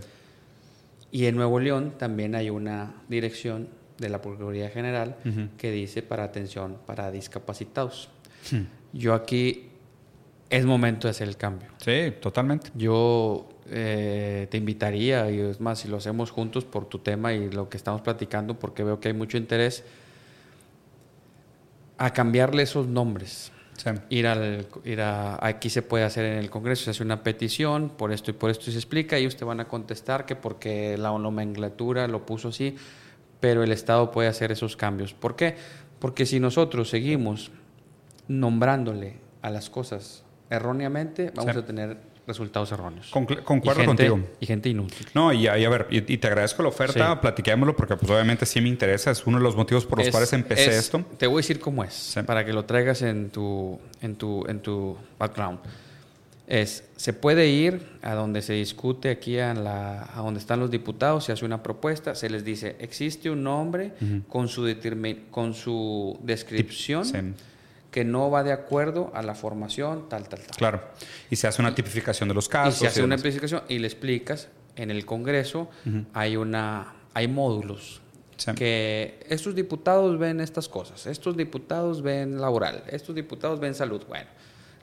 Y en Nuevo León también hay una dirección de la Procuraduría General que dice para atención para discapacitados. Hmm. Yo aquí es momento de hacer el cambio. Sí, totalmente. Yo eh, te invitaría, y es más, si lo hacemos juntos por tu tema y lo que estamos platicando, porque veo que hay mucho interés, a cambiarle esos nombres. Ir, al, ir a, aquí se puede hacer en el Congreso, se hace una petición por esto y por esto y se explica y ustedes van a contestar que porque la nomenclatura lo puso así, pero el Estado puede hacer esos cambios. ¿Por qué? Porque si nosotros seguimos nombrándole a las cosas erróneamente, vamos a tener resultados erróneos. concuerdo contigo. Y gente inútil. No, y, a ver, y, te agradezco la oferta, platiquémoslo porque pues obviamente sí me interesa, es uno de los motivos por los cuales empecé esto. Te voy a decir cómo es, para que lo traigas en tu, en tu, en tu background. Es, se puede ir a donde se discute aquí a, la, a donde están los diputados, se hace una propuesta, se les dice, existe un nombre con, su con su descripción que no va de acuerdo a la formación, tal, tal, tal. Claro. Y se hace una tipificación de los casos. Y se hace una tipificación y le explicas, en el Congreso hay, una, hay módulos que estos diputados ven estas cosas, estos diputados ven laboral, estos diputados ven salud. Bueno,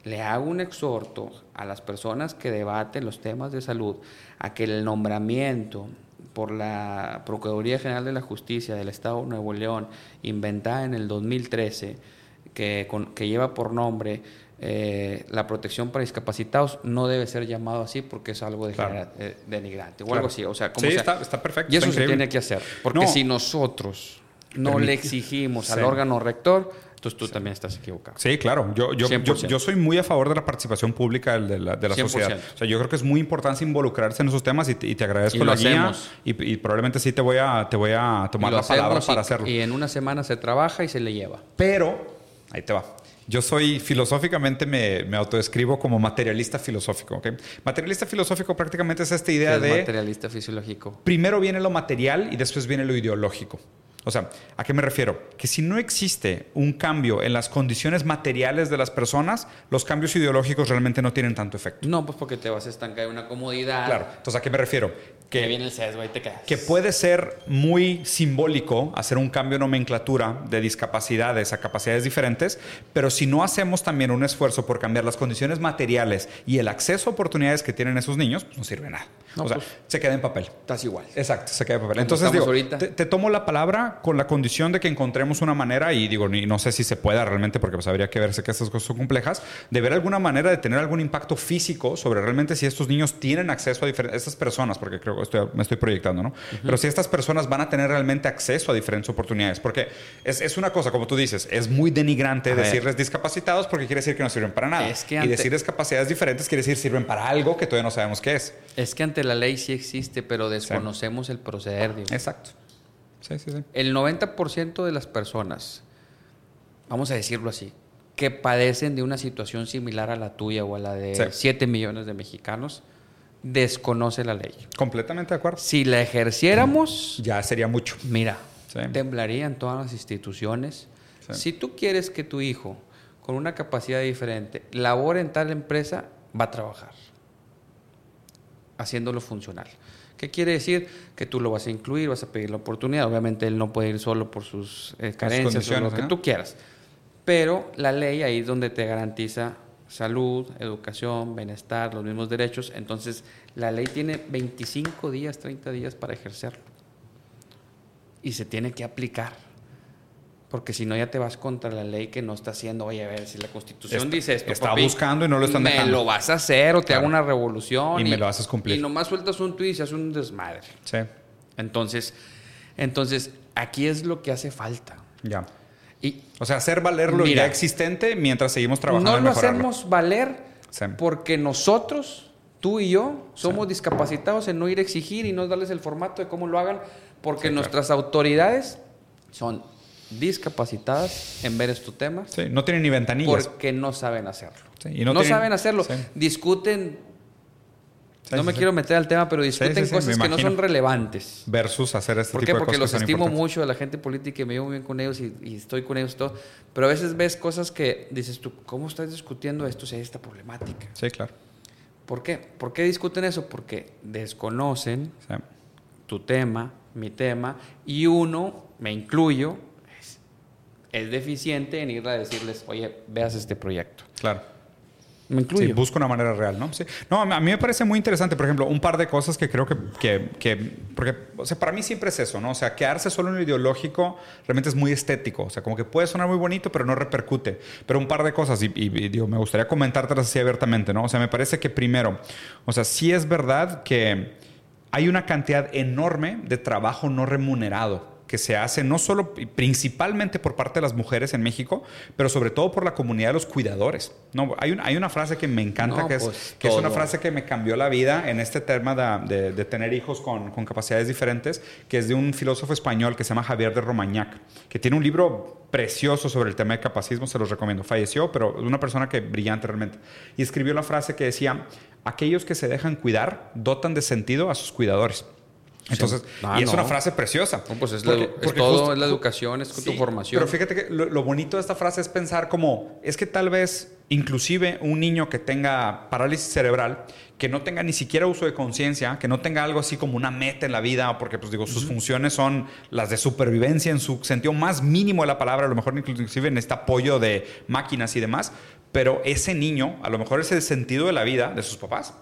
le hago un exhorto a las personas que debaten los temas de salud a que el nombramiento por la Procuraduría General de la Justicia del Estado de Nuevo León, inventada en el 2013, que, que lleva por nombre eh, la protección para discapacitados no debe ser llamado así porque es algo de eh, denigrante o algo así. O sea, sí, está, perfecto. Y eso se tiene que hacer. Porque si nosotros no le exigimos al órgano rector, entonces tú también estás equivocado. Sí, claro. Yo, yo, yo, soy muy a favor de la participación pública de la, de la sociedad. O sea, yo creo que es muy importante involucrarse en esos temas y te, y te agradezco la guía. Y, y, probablemente sí te voy a, te voy a tomar la palabra para hacerlo. Y en una semana se trabaja y se le lleva. Pero Ahí te va. Yo soy filosóficamente, me, me autodescribo como materialista filosófico. ¿okay? Materialista filosófico prácticamente es esta idea de... Materialista fisiológico. Primero viene lo material y después viene lo ideológico. O sea, ¿a qué me refiero? Que si no existe un cambio en las condiciones materiales de las personas, los cambios ideológicos realmente no tienen tanto efecto. No, pues porque te vas a estancar en una comodidad. Claro. Entonces, ¿a qué me refiero? Que, viene el sesgo y te quedas. Que puede ser muy simbólico hacer un cambio de nomenclatura de discapacidades a capacidades diferentes, pero si no hacemos también un esfuerzo por cambiar las condiciones materiales y el acceso a oportunidades que tienen esos niños, pues no sirve nada. o sea, pues, se queda en papel. Estás igual. Exacto, se queda en papel. Entonces, digo, te, tomo la palabra con la condición de que encontremos una manera, y digo, no sé si se pueda realmente, porque pues habría que verse que estas cosas son complejas, de ver alguna manera de tener algún impacto físico sobre realmente si estos niños tienen acceso a diferentes, estas personas, porque creo me estoy proyectando, ¿no? Pero si estas personas van a tener realmente acceso a diferentes oportunidades, porque es, es una cosa, como tú dices, es muy denigrante decirles discapacitados porque quiere decir que no sirven para nada. y decir discapacidades diferentes quiere decir sirven para algo que todavía no sabemos qué es. Es que ante la ley sí existe, pero desconocemos el proceder. Exacto. Sí, sí, sí. El 90% de las personas, vamos a decirlo así, que padecen de una situación similar a la tuya o a la de 7 millones de mexicanos, desconoce la ley. Completamente de acuerdo. Si la ejerciéramos... <clears throat> Ya sería mucho. Mira, temblarían todas las instituciones. Si tú quieres que tu hijo, con una capacidad diferente, labore en tal empresa, va a trabajar, haciéndolo funcional. ¿Qué quiere decir? Que tú lo vas a incluir, vas a pedir la oportunidad. Obviamente él no puede ir solo por sus eh, carencias o lo que tú quieras pero la ley ahí es donde te garantiza salud, educación, bienestar, los mismos derechos. Entonces, la ley tiene 25 días, 30 días para ejercerlo. Y se tiene que aplicar. Porque si no, ya te vas contra la ley que no está haciendo. Oye, a ver, si la Constitución dice esto. Está buscando y no lo están me lo vas a hacer o te hago una revolución. Y, me lo haces cumplir. Y nomás sueltas un tuit y se hace un desmadre. Sí. Entonces, entonces, aquí es lo que hace falta. Ya o sea, hacer valer lo ya existente mientras seguimos trabajando. No lo hacemos valer porque nosotros, tú y yo, somos discapacitados en no ir a exigir y no darles el formato de cómo lo hagan, porque nuestras autoridades son discapacitadas en ver estos temas. Sí, no tienen ni ventanillas. Porque no saben hacerlo. no, saben hacerlo. Discuten no me quiero meter al tema, pero discuten cosas que no son relevantes. Versus hacer este tipo de cosas. Porque los estimo mucho a la gente política y me llevo bien con ellos y, estoy con ellos todo. Pero a veces ves cosas que dices tú, ¿cómo estás discutiendo esto si hay esta problemática? Sí, claro. ¿Por qué? ¿Por qué discuten eso? Porque desconocen tu tema, mi tema, y uno, me incluyo, es, es deficiente en ir a decirles, oye, veas este proyecto. Claro. Me incluyo. Sí, busco una manera real, ¿no? Sí. No, a mí me parece muy interesante, por ejemplo, un par de cosas que creo que, que, que, porque, o sea, para mí siempre es eso, ¿no? O sea, quedarse solo en lo ideológico realmente es muy estético, o sea, como que puede sonar muy bonito, pero no repercute. Pero un par de cosas, y, digo, me gustaría comentártelas así abiertamente, ¿no? O sea, me parece que primero, o sea, sí es verdad que hay una cantidad enorme de trabajo no remunerado que se hace no solo, principalmente por parte de las mujeres en México, pero sobre todo por la comunidad de los cuidadores. No, hay, hay una frase que me encanta, que, es, pues, que es una frase que me cambió la vida en este tema de, de, tener hijos con, con, capacidades diferentes, que es de un filósofo español que se llama Javier de Romagnac, que tiene un libro precioso sobre el tema de capacismo, se los recomiendo. Falleció, pero es una persona que brillante realmente. Y escribió la frase que decía, aquellos que se dejan cuidar dotan de sentido a sus cuidadores. Entonces, y es una frase preciosa. pues es, todo, es la educación, es tu formación. Pero fíjate que lo, bonito de esta frase es pensar como, es que tal vez inclusive un niño que tenga parálisis cerebral, que no tenga ni siquiera uso de conciencia, que no tenga algo así como una meta en la vida, porque pues digo, sus funciones son las de supervivencia en su sentido más mínimo de la palabra, a lo mejor inclusive en este apoyo de máquinas y demás, pero ese niño, a lo mejor es el sentido de la vida de sus papás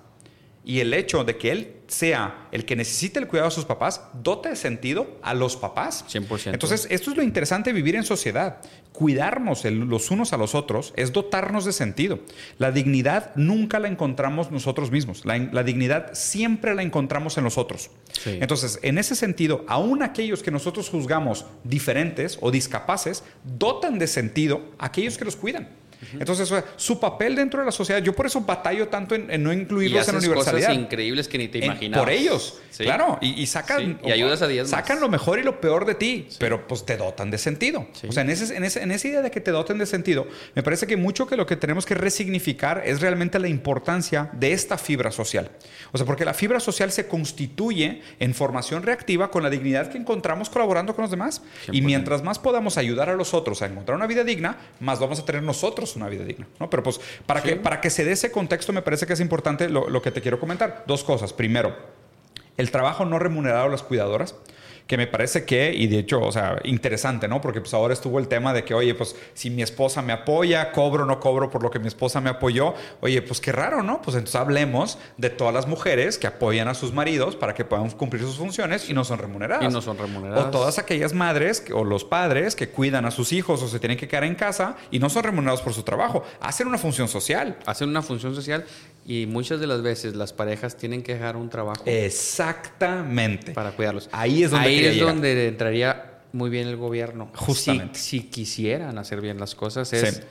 y el hecho de que él sea el que necesite el cuidado de sus papás, dote de sentido a los papás. 100%. Entonces, esto es lo interesante de vivir en sociedad. Cuidarnos los unos a los otros es dotarnos de sentido. La dignidad nunca la encontramos nosotros mismos. La, dignidad siempre la encontramos en los otros. Entonces, en ese sentido, aún aquellos que nosotros juzgamos diferentes o discapaces, dotan de sentido a aquellos que los cuidan. Entonces, su papel dentro de la sociedad, yo por eso batallo tanto en, no incluirlos en la universalidad. cosas increíbles que ni te imaginas. Por ellos, claro. Y, sacan. Y ayudas a diez Sacan lo mejor y lo peor de ti, pero pues te dotan de sentido. O sea, en, ese, en, en, esa idea de que te doten de sentido, me parece que mucho que lo que tenemos que resignificar es realmente la importancia de esta fibra social. O sea, porque la fibra social se constituye en formación reactiva con la dignidad que encontramos colaborando con los demás. Y mientras más podamos ayudar a los otros a encontrar una vida digna, más vamos a tener nosotros una vida digna. ¿no? Pero pues para, que, para que se dé ese contexto me parece que es importante lo, lo que te quiero comentar. Dos cosas. Primero, el trabajo no remunerado a las cuidadoras que me parece que, y de hecho, o sea, interesante, ¿no? Porque pues ahora estuvo el tema de que, oye, pues si mi esposa me apoya, cobro o no cobro por lo que mi esposa me apoyó, oye, pues qué raro, ¿no? Pues entonces hablemos de todas las mujeres que apoyan a sus maridos para que puedan cumplir sus funciones y no son remuneradas. Y no son remuneradas. O todas aquellas madres o los padres que cuidan a sus hijos o se tienen que quedar en casa y no son remunerados por su trabajo. Hacen una función social. Hacen una función social y muchas de las veces las parejas tienen que dejar un trabajo. Exactamente. Para cuidarlos. Ahí es donde, Ahí es donde entraría muy bien el gobierno. Justamente. Si, quisieran hacer bien las cosas, es.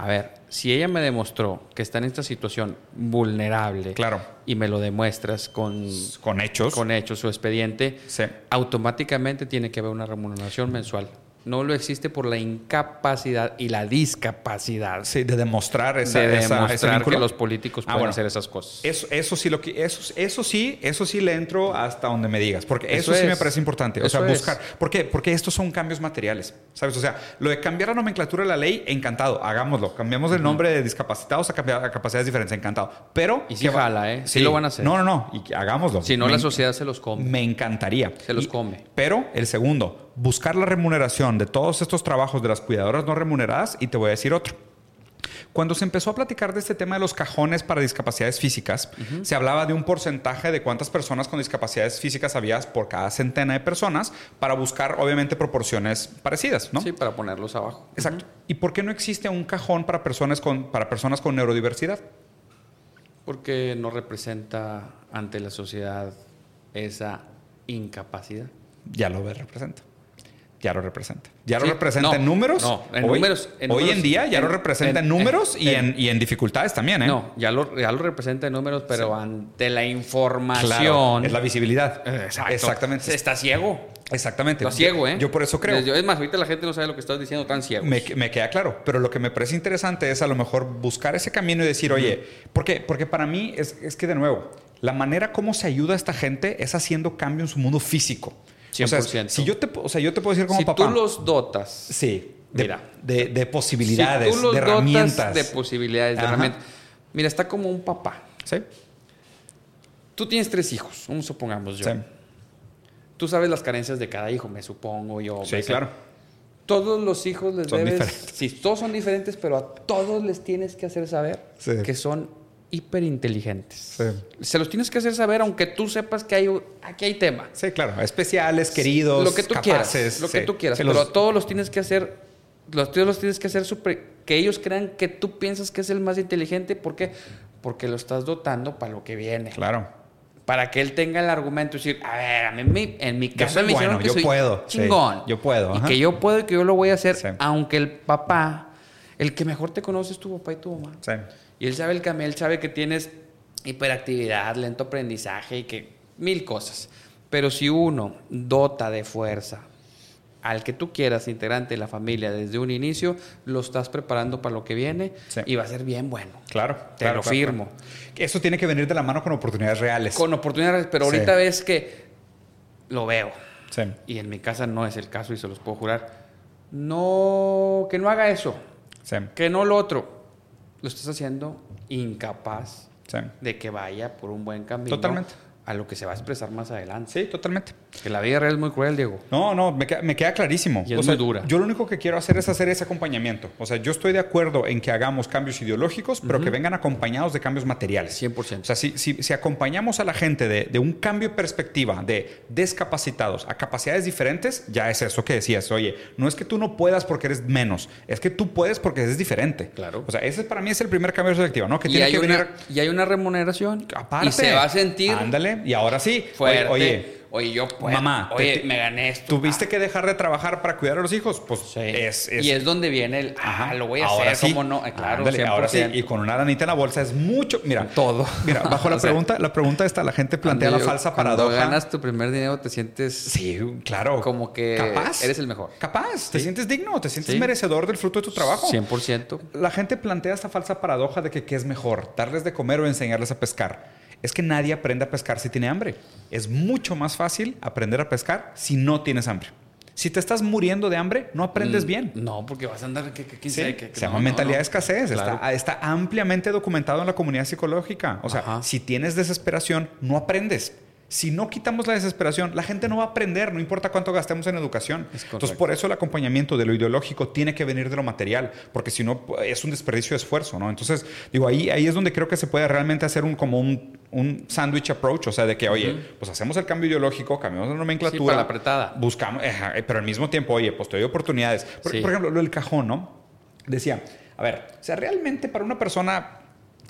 A ver, si ella me demostró que está en esta situación vulnerable. Claro. Y me lo demuestras con. Con hechos. Con hechos, su expediente. Sí. Automáticamente tiene que haber una remuneración mensual No lo existe por la incapacidad y la discapacidad. Sí, de demostrar esa, de esa- demostrar ese vínculo. que los políticos Ah, pueden bueno. hacer esas cosas. Eso, eso sí lo que eso, eso sí, eso sí le entro hasta donde me digas, porque eso, Eso sí me es. parece importante. O sea, es. buscar. ¿Por qué? Porque estos son cambios materiales, ¿sabes? O sea, lo de cambiar la nomenclatura de la ley, encantado, hagámoslo. Cambiamos el nombre de discapacitados a, capa- a capacidades diferentes, encantado. Pero Y sí ¿qué va- jala, ¿eh? Sí lo van a hacer. No, no, no, y hagámoslo. Si no, Me la sociedad se los come. me encantaría. Se los Y- come. Pero el segundo, buscar la remuneración de todos estos trabajos de las cuidadoras no remuneradas y te voy a decir otro. Cuando se empezó a platicar de este tema de los cajones para discapacidades físicas, se hablaba de un porcentaje de cuántas personas con discapacidades físicas había por cada centena de personas para buscar, obviamente, proporciones parecidas, ¿no? Sí, para ponerlos abajo. Exacto. ¿Y por qué no existe un cajón para personas con, para personas con neurodiversidad? Porque no representa ante la sociedad esa incapacidad. Ya lo representa. Ya lo representa. Ya Sí, lo representa no, en números. no, en hoy, números, en hoy números, en día ya en- lo representa en, números y, en- y en dificultades también, ¿eh? No, ya lo, ya lo representa en números, pero ante la información. Claro, es la visibilidad. Exacto. Exactamente. Se está ciego. Exactamente. Está ciego, ¿eh? Yo por eso creo. Yo- es más, ahorita la gente no sabe lo que estás diciendo, tan ciego. Me, me queda claro, pero lo que me parece interesante es a lo mejor buscar ese camino y decir, oye, ¿por qué? Porque para mí es, es que de nuevo, la manera como se ayuda a esta gente es haciendo cambio en su mundo físico. O sea, 100%. si yo te, o sea, yo te puedo decir como si papá. tú los dotas, Sí, de, Mira. de, de posibilidades, si tú los de dotas herramientas. de posibilidades, de Ajá. herramientas. Mira, está como un papá. Sí, Tú tienes tres hijos, vamos supongamos yo. sí, Tú sabes las carencias de cada hijo, me supongo yo. sí, sé. claro. Todos los hijos les Son debes. diferentes. Sí, todos son diferentes, pero a todos les tienes que hacer saber Sí. que son hiperinteligentes. Sí. Se los tienes que hacer saber, aunque tú sepas que hay, aquí hay tema. Sí, claro. Especiales, queridos, lo que tú capaces. quieras. Lo que sí. tú quieras. Sí, pero los- a todos los tienes que hacer. Los todos los tienes que hacer super- que ellos crean que tú piensas que es el más inteligente. ¿Por qué? Porque lo estás dotando para lo que viene. Claro. Para que él tenga el argumento y decir, a ver, a mí en mi, mi Yo me bueno, que yo soy puedo, sí, chingón. yo puedo, Y ajá. que yo puedo y que yo lo voy a hacer. Sí. Aunque el papá, el que mejor te conoce es tu papá y tu mamá. Sí. Y él sabe el cambio, él sabe que tienes hiperactividad, lento aprendizaje y que mil cosas. Pero si uno dota de fuerza al que tú quieras, integrante de la familia, desde un inicio, lo estás preparando para lo que viene Sí. y va a ser bien bueno. Claro. Te claro, lo claro, firmo. claro. Eso tiene que venir de la mano con oportunidades reales. Con oportunidades, pero Sí. ahorita ves que lo veo. Sí. Y en mi casa no es el caso y se los puedo jurar. No, que no haga eso, Sí. que no lo otro. Lo estás haciendo incapaz Sí. de que vaya por un buen camino Totalmente. a lo que se va a expresar más adelante. Sí, totalmente. Que la vida real es muy cruel, Diego. No, no, me queda, me queda clarísimo. Y es O sea, muy dura. Yo lo único que quiero hacer es hacer ese acompañamiento. O sea, yo estoy de acuerdo en que hagamos cambios ideológicos, pero que vengan acompañados de cambios materiales. 100%. O sea, si, si- si acompañamos a la gente de, de un cambio de perspectiva, de discapacitados a capacidades diferentes, ya es eso que decías. Oye, no es que tú no puedas porque eres menos, es que tú puedes porque eres diferente. Claro. O sea, ese para mí es el primer cambio de perspectiva, ¿no? Que y, tiene hay que una, venir y hay una remuneración. aparte. Y se va a sentir Ándale, y ahora sí. fuerte. Oye, Oye, yo puedo. Mamá, Oye, te- me gané esto. ¿Tuviste Ah, que dejar de trabajar para cuidar a los hijos? Pues sí. es, es- Y es donde viene el. Ah, lo voy a Ahora hacer. sí. ¿Cómo no? Eh, Claro, Ándale, ahora sí. 100%. Y con una lanita en la bolsa es mucho. Mira, Todo. Mira, bajo la <laughs> sea, pregunta, la pregunta esta, la gente plantea la Cuando yo- falsa Cuando paradoja. ganas tu primer dinero, te sientes. Sí, claro. Como que capaz. eres el mejor. Capaz. Te Sí. sientes digno, te sientes merecedor del fruto de tu trabajo. 100%. La gente plantea esta falsa paradoja de que qué es mejor, darles de comer o enseñarles a pescar. Es que nadie aprende a pescar si tiene hambre. Es mucho más fácil aprender a pescar si no tienes hambre. Si te estás muriendo de hambre, no aprendes Mm, bien. No, porque vas a andar. que- que- quién Sí, sabe que- que se llama no, mentalidad no. de escasez. Claro. Está, está ampliamente documentado en la comunidad psicológica. O sea, Ajá. si tienes desesperación, no aprendes. Si no quitamos la desesperación, la gente no va a aprender, no importa cuánto gastemos en educación. Entonces, por eso el acompañamiento de lo ideológico tiene que venir de lo material, porque si no, es un desperdicio de esfuerzo, ¿no? Entonces, digo, ahí, ahí es donde creo que se puede realmente hacer un, como un, un sandwich approach, o sea, de que, oye, pues hacemos el cambio ideológico, cambiamos la nomenclatura. Sí, para la apretada. Buscamos, ajá, pero al mismo tiempo, oye, pues te doy oportunidades. Por, Sí. por ejemplo, lo del cajón, ¿no? Decía, a ver, o sea, realmente para una persona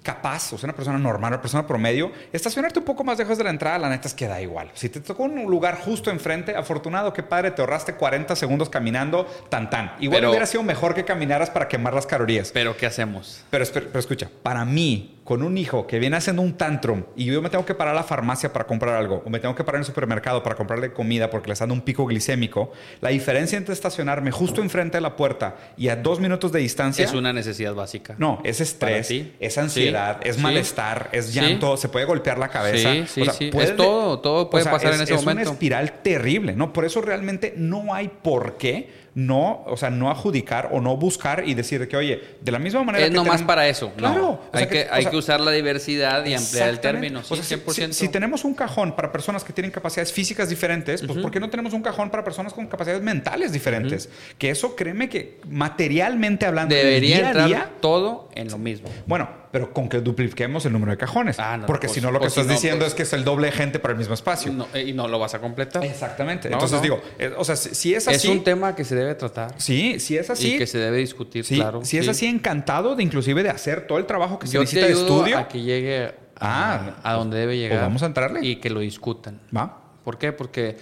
capaz, o sea, una persona normal, una persona promedio, estacionarte un poco más lejos de la entrada, la neta es que da igual. Si te tocó un lugar justo enfrente, afortunado, qué padre, te ahorraste 40 segundos caminando, tan tan. Igual Pero- hubiera sido mejor que caminaras para quemar las calorías. Pero ¿qué hacemos? Pero, pero escucha, para mí, con un hijo que viene haciendo un tantrum y yo me tengo que parar a la farmacia para comprar algo o me tengo que parar en el supermercado para comprarle comida porque le está dando un pico glicémico, la diferencia entre estacionarme justo enfrente de la puerta y a dos minutos de distancia... Es una necesidad básica. No, es estrés, es ansiedad, es malestar, es llanto, se puede golpear la cabeza. Sí, sí, sí. es todo, todo puede pasar en ese momento. Es una espiral terrible, ¿no? Por eso realmente no hay por qué no, o sea, no adjudicar o no buscar y decir que, oye, de la misma manera. Es nomás para eso. Claro. hay, que, hay que usar la diversidad y ampliar el término. si, tenemos un cajón para personas que tienen capacidades físicas diferentes, pues ¿por qué no tenemos un cajón para personas con capacidades mentales diferentes? Que eso, créeme que materialmente hablando, debería entrar todo en lo mismo. Bueno, pero con que dupliquemos el número de cajones. Ah, porque pues, si no, lo que estás diciendo pues es que es el doble de gente para el mismo espacio. Eh, y no lo vas a completar. Exactamente. Entonces digo, eh, o sea, si, es así. Es un tema que se debe tratar. Sí, si es así. Y que se debe discutir, claro. Si es así, encantado de inclusive de hacer todo el trabajo que se necesita de estudio. A que llegue a, ah, donde debe llegar. vamos a entrarle. Y que lo discutan. ¿Va? ¿Por qué? Porque,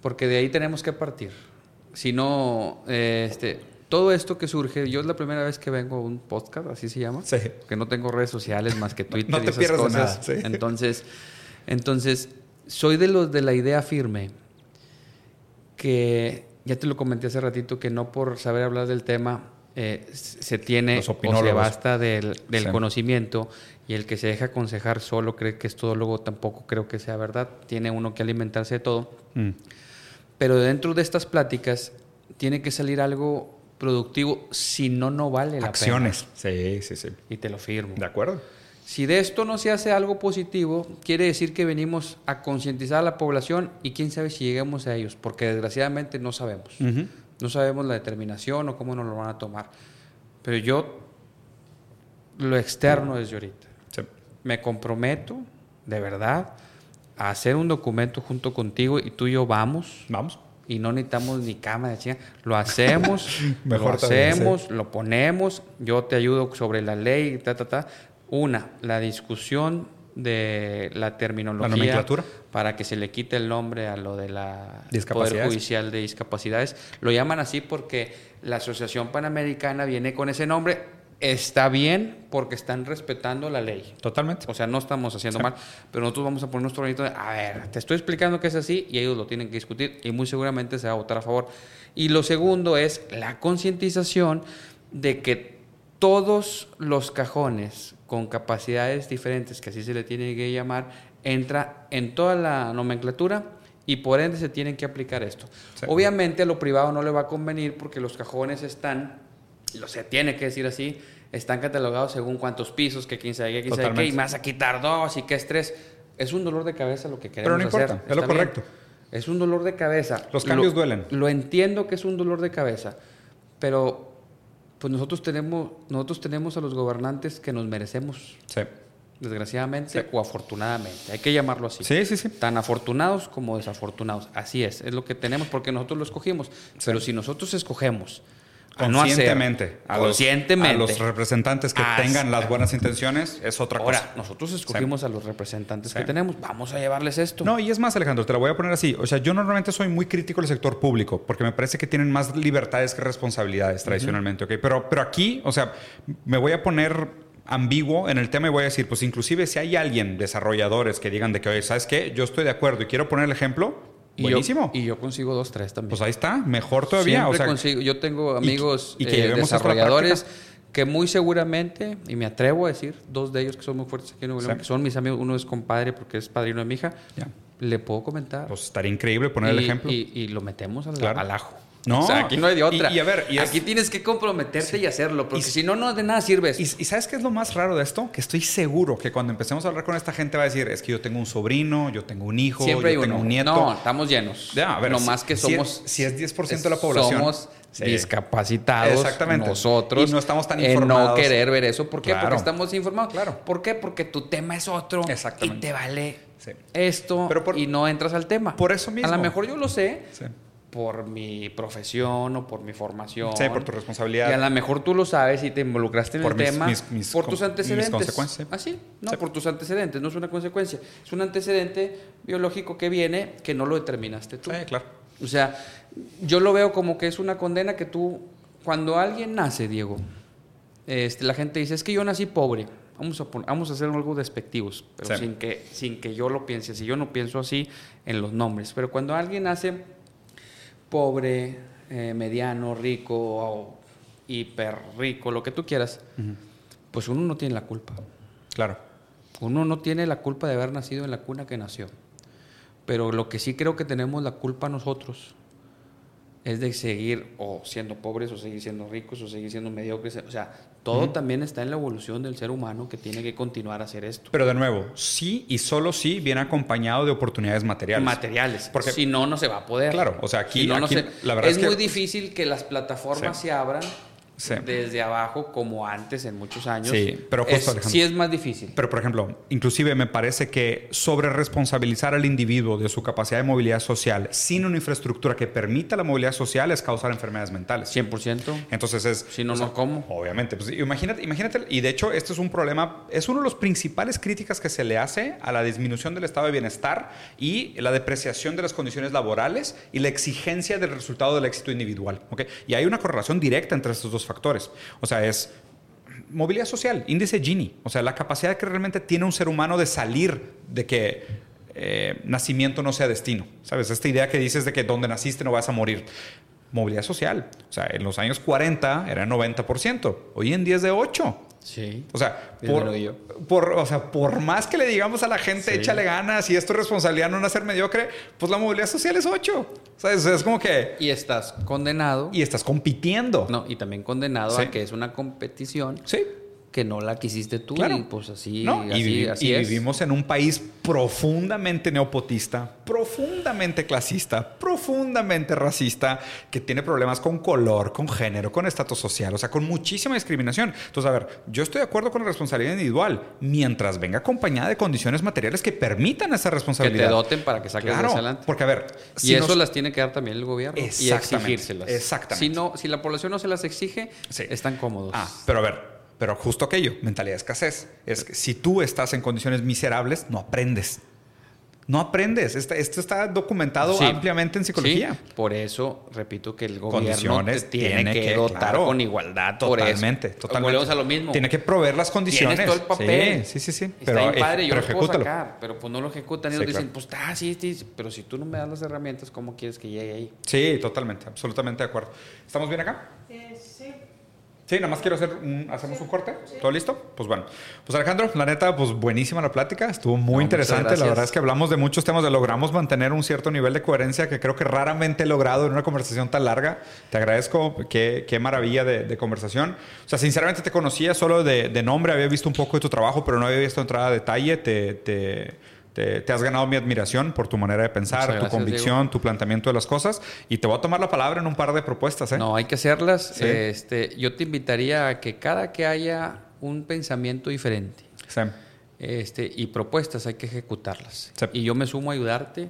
porque de ahí tenemos que partir. Si no, eh, este, todo esto que surge, yo es la primera vez que vengo a un podcast, así se llama, sí. que no tengo redes sociales más que <laughs> Twitter no, te y esas cosas. Nada, Entonces, entonces soy de los de la idea firme que ya te lo comenté hace ratito que no por saber hablar del tema eh, se tiene o se basta del, conocimiento y el que se deja aconsejar solo cree que es todólogo tampoco creo que sea verdad. Tiene uno que alimentarse de todo. Mm. Pero dentro de estas pláticas tiene que salir algo productivo, si no, no vale la Acciones. Sí, sí, sí. Y te lo firmo. De acuerdo. Si de esto no se hace algo positivo, quiere decir que venimos a concientizar a la población y quién sabe si lleguemos a ellos, porque desgraciadamente no sabemos. No sabemos la determinación o cómo nos lo van a tomar. Pero yo, lo externo desde ahorita. Me comprometo, de verdad, a hacer un documento junto contigo y tú y yo vamos. Vamos y no necesitamos ni chinga. Lo hacemos, <laughs> Mejor lo hacemos, lo ponemos, yo te ayudo sobre la ley, ta, ta, ta. Una, la discusión de la terminología para que se le quite el nombre a lo de la Poder Judicial de Discapacidades. Lo llaman así porque la Asociación Panamericana viene con ese nombre está bien porque están respetando la ley. Totalmente. O sea, no estamos haciendo mal, pero nosotros vamos a poner nuestro granito de, a ver, te estoy explicando que es así y ellos lo tienen que discutir y muy seguramente se va a votar a favor. Y lo segundo es la concientización de que todos los cajones con capacidades diferentes, que así se le tiene que llamar, entra en toda la nomenclatura y por ende se tienen que aplicar esto. Obviamente a lo privado no le va a convenir porque los cajones están lo se tiene que decir así, están catalogados según cuántos pisos, que quién sabe qué, quién sabe qué, y más a quitar dos y qué estrés. Es un dolor de cabeza lo que queremos Pero no importa, es lo correcto. Es un dolor de cabeza. Los cambios duelen. Lo entiendo que es un dolor de cabeza, pero pues nosotros tenemos, nosotros tenemos a los gobernantes que nos merecemos. Sí. Desgraciadamente o afortunadamente. Hay que llamarlo así. Sí, sí, sí. Tan afortunados como desafortunados. Así es. Es lo que tenemos porque nosotros lo escogimos. Pero si nosotros escogemos conscientemente, a, conscientemente. Los, a los representantes que tengan las buenas intenciones es otra cosa. Ahora, nosotros escogimos a los representantes que tenemos, vamos a llevarles esto. No, y es más, Alejandro, te lo voy a poner así. O sea, yo normalmente soy muy crítico del sector público porque me parece que tienen más libertades que responsabilidades tradicionalmente, ¿ok? Pero, pero aquí, o sea, me voy a poner ambiguo en el tema y voy a decir, pues inclusive si hay alguien, desarrolladores, que digan de que, oye, ¿sabes qué? Yo estoy de acuerdo y quiero poner el ejemplo, Buenísimo. y yo consigo dos, tres también. Pues ahí está, mejor todavía. Siempre consigo. Yo tengo amigos y, que eh, desarrolladores que muy seguramente, y me atrevo a decir, dos de ellos que son muy fuertes aquí en Nuevo León, que son mis amigos, uno es compadre porque es padrino de mi hija, le puedo comentar. Pues estaría increíble poner el ejemplo. Y, lo metemos al, al ajo. No, o sea, aquí no hay de otra. Y, a ver, aquí tienes que comprometerte y hacerlo, porque si no, no de nada sirves. Y, sabes qué es lo más raro de esto? Que estoy seguro que cuando empecemos a hablar con esta gente va a decir, es que yo tengo un sobrino, yo tengo un hijo, Siempre yo tengo un nieto. No, estamos llenos. Ya, a ver, no más que somos... Si es, 10% de la población. Somos discapacitados Exactamente. nosotros. Y no estamos tan informados. En no querer ver eso. ¿Por qué? Porque estamos informados. Claro. ¿Por qué? Porque tu tema es otro. Exactamente. Y te vale esto y no entras al tema. Por eso mismo. A lo mejor yo lo sé. Sí por mi profesión o por mi formación. Sí, por tu responsabilidad. Y a lo mejor tú lo sabes y te involucraste en el tema por tus antecedentes. Mis consecuencias. ¿Ah, sí? No, por tus antecedentes, no es una consecuencia. Es un antecedente biológico que viene que no lo determinaste tú. Sí, claro. O sea, yo lo veo como que es una condena que tú, cuando alguien nace, Diego, este, la gente dice, es que yo nací pobre. vamos a, vamos a hacer algo despectivos, pero sin, que, sin que yo lo piense si Yo no pienso así en los nombres. Pero cuando alguien hace pobre, eh, mediano, rico o hiper rico, lo que tú quieras, pues uno no tiene la culpa. Claro. Uno no tiene la culpa de haber nacido en la cuna que nació. Pero lo que sí creo que tenemos la culpa nosotros es de seguir o siendo pobres o seguir siendo ricos o seguir siendo mediocres. O sea, todo también está en la evolución del ser humano que tiene que continuar a hacer esto. Pero de nuevo, sí y solo sí viene acompañado de oportunidades materiales. Materiales, porque si no, no se va a poder. Claro, o sea, aquí, la verdad es, muy difícil que las plataformas se abran desde abajo como antes en muchos años. Sí, pero justo, es, Sí es más difícil. Pero, por ejemplo, inclusive me parece que sobre responsabilizar al individuo de su capacidad de movilidad social sin una infraestructura que permita la movilidad social es causar enfermedades mentales. 100%. Entonces es... Si no, no, ¿cómo? Obviamente. Pues, imagínate, imagínate, y de hecho este es un problema, es uno de los principales críticas que se le hace a la disminución del estado de bienestar y la depreciación de las condiciones laborales y la exigencia del resultado del éxito individual. ¿okay? Y hay una correlación directa entre estos dos factores. O sea, es movilidad social, índice Gini, o sea, la capacidad que realmente tiene un ser humano de salir de que eh, nacimiento no sea destino, ¿sabes? Esta idea que dices de que donde naciste no vas a morir. Movilidad social, o sea, en los años 40 era 90%, hoy en día es de 8. Sí. O sea, por, o sea, por más que le digamos a la gente, échale ganas y esto es responsabilidad no nacer mediocre, pues la movilidad social es 8. ¿Sabes? Es como que... Y estás condenado. Y estás compitiendo. No, y también condenado a que es una competición. Sí que no la quisiste tú y pues así, y, así, vivimos en un país profundamente neopotista, profundamente clasista, profundamente racista, que tiene problemas con color, con género, con estatus social, o sea, con muchísima discriminación. Entonces, a ver, yo estoy de acuerdo con la responsabilidad individual, mientras venga acompañada de condiciones materiales que permitan esa responsabilidad. Que te doten para que saques adelante. Porque, a ver... y eso las tiene que dar también el gobierno y exigírselas. Exactamente. Si, no, si la población no se las exige, están cómodos. Ah, pero a ver, pero justo aquello, mentalidad de escasez. Es que si tú estás en condiciones miserables, no aprendes. No aprendes. Esto, está documentado ampliamente en psicología. por eso, repito que el gobierno tiene, que, dotar con igualdad. Totalmente, totalmente. a lo mismo. Tiene que proveer las condiciones. Tienes todo el papel. Sí, sí, sí. Está pero, bien padre, yo lo puedo sacar, pero pues no lo ejecutan. Y ellos dicen, pues ah, sí, sí, pero si tú no me das las herramientas, ¿cómo quieres que llegue ahí? Sí, totalmente, absolutamente de acuerdo. ¿Estamos bien acá? sí. Sí, nada más quiero hacer un, hacemos un corte. ¿Todo listo? Pues bueno. Pues Alejandro, la neta, pues buenísima la plática. Estuvo muy interesante. La verdad es que hablamos de muchos temas, de logramos mantener un cierto nivel de coherencia que creo que raramente he logrado en una conversación tan larga. Te agradezco. Qué, qué maravilla de, conversación. O sea, sinceramente te conocía solo de, de, nombre, había visto un poco de tu trabajo, pero no había visto entrada a detalle. te, te te, has ganado mi admiración por tu manera de pensar, tu convicción, tu planteamiento de las cosas. Y te voy a tomar la palabra en un par de propuestas. ¿eh? No, hay que hacerlas. Este, yo te invitaría a que cada que haya un pensamiento diferente este, y propuestas, hay que ejecutarlas. Y yo me sumo a ayudarte,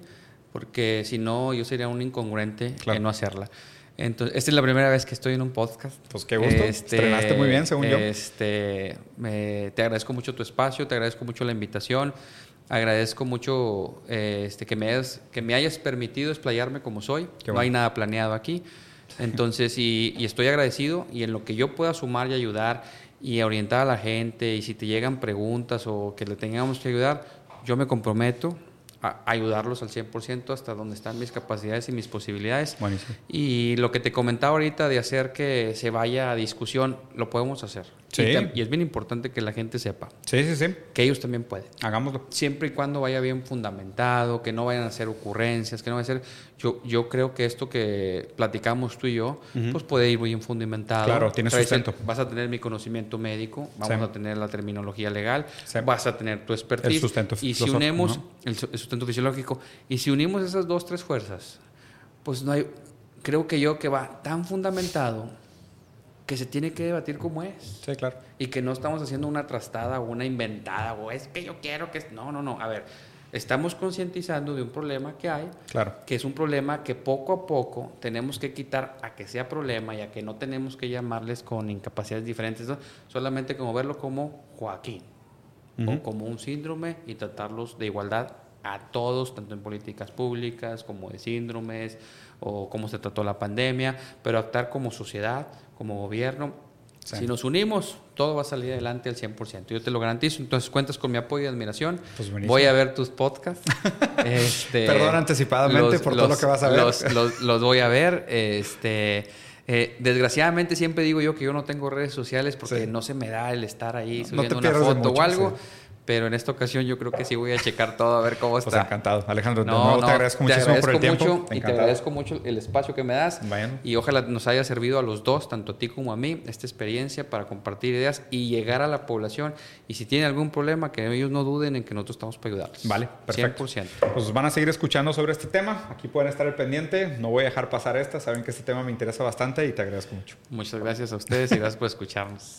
porque si no, yo sería un incongruente en no hacerla. Entonces, esta es la primera vez que estoy en un podcast. Pues qué gusto. Este, Estrenaste muy bien, según yo. Este, te agradezco mucho tu espacio, te agradezco mucho la invitación. Agradezco mucho eh, este, que, me hayas, que me hayas permitido explayarme como soy. No hay nada planeado aquí. Entonces, y, y, estoy agradecido y en lo que yo pueda sumar y ayudar y orientar a la gente y si te llegan preguntas o que le tengamos que ayudar, yo me comprometo a ayudarlos al 100% hasta donde están mis capacidades y mis posibilidades. Y lo que te comentaba ahorita de hacer que se vaya a discusión, lo podemos hacer. Sí. Y, es bien importante que la gente sepa. Sí, sí, sí. Que ellos también pueden. Hagámoslo. Siempre y cuando vaya bien fundamentado, que no vayan a hacer ocurrencias, que no vayan a ser... Yo, yo creo que esto que platicamos tú y yo, pues puede ir bien fundamentado. Claro, tiene sustento. vas a tener mi conocimiento médico, vamos a tener la terminología legal, vas a tener tu expertise. El sustento Y si unimos el, sustento fisiológico, y si unimos esas dos, tres fuerzas, pues no hay... Creo que yo que va tan fundamentado que se tiene que debatir como es. Sí, claro. Y que no estamos haciendo una trastada o una inventada o es que yo quiero que... No, no, no. A ver, estamos concientizando de un problema que hay, claro. que es un problema que poco a poco tenemos que quitar a que sea problema y a que no tenemos que llamarles con incapacidades diferentes, solamente como verlo como Joaquín o como un síndrome y tratarlos de igualdad a todos, tanto en políticas públicas como de síndromes o cómo se trató la pandemia, pero actuar como sociedad, como gobierno Si nos unimos, todo va a salir adelante al 100%. Yo te lo garantizo. Entonces cuentas con mi apoyo y admiración. Pues voy a ver tus podcasts. <laughs> este, Perdón anticipadamente por todo lo que vas a ver. Los, voy a ver. Este, eh, desgraciadamente siempre digo yo que yo no tengo redes sociales porque no se me da el estar ahí subiendo una foto o algo pero en esta ocasión yo creo que sí voy a checar todo a ver cómo pues está. Pues encantado, Alejandro. No, te agradezco muchísimo por el tiempo. Mucho, y te agradezco mucho el espacio que me das. Y ojalá nos haya servido a los dos, tanto a ti como a mí, esta experiencia para compartir ideas y llegar a la población. Y si tienen algún problema, que ellos no duden en que nosotros estamos para ayudarlos. Vale, perfecto. 100%. Pues van a seguir escuchando sobre este tema. Aquí pueden estar al pendiente. No voy a dejar pasar esta. Saben que este tema me interesa bastante y te agradezco mucho. Muchas gracias a ustedes y gracias por escucharnos.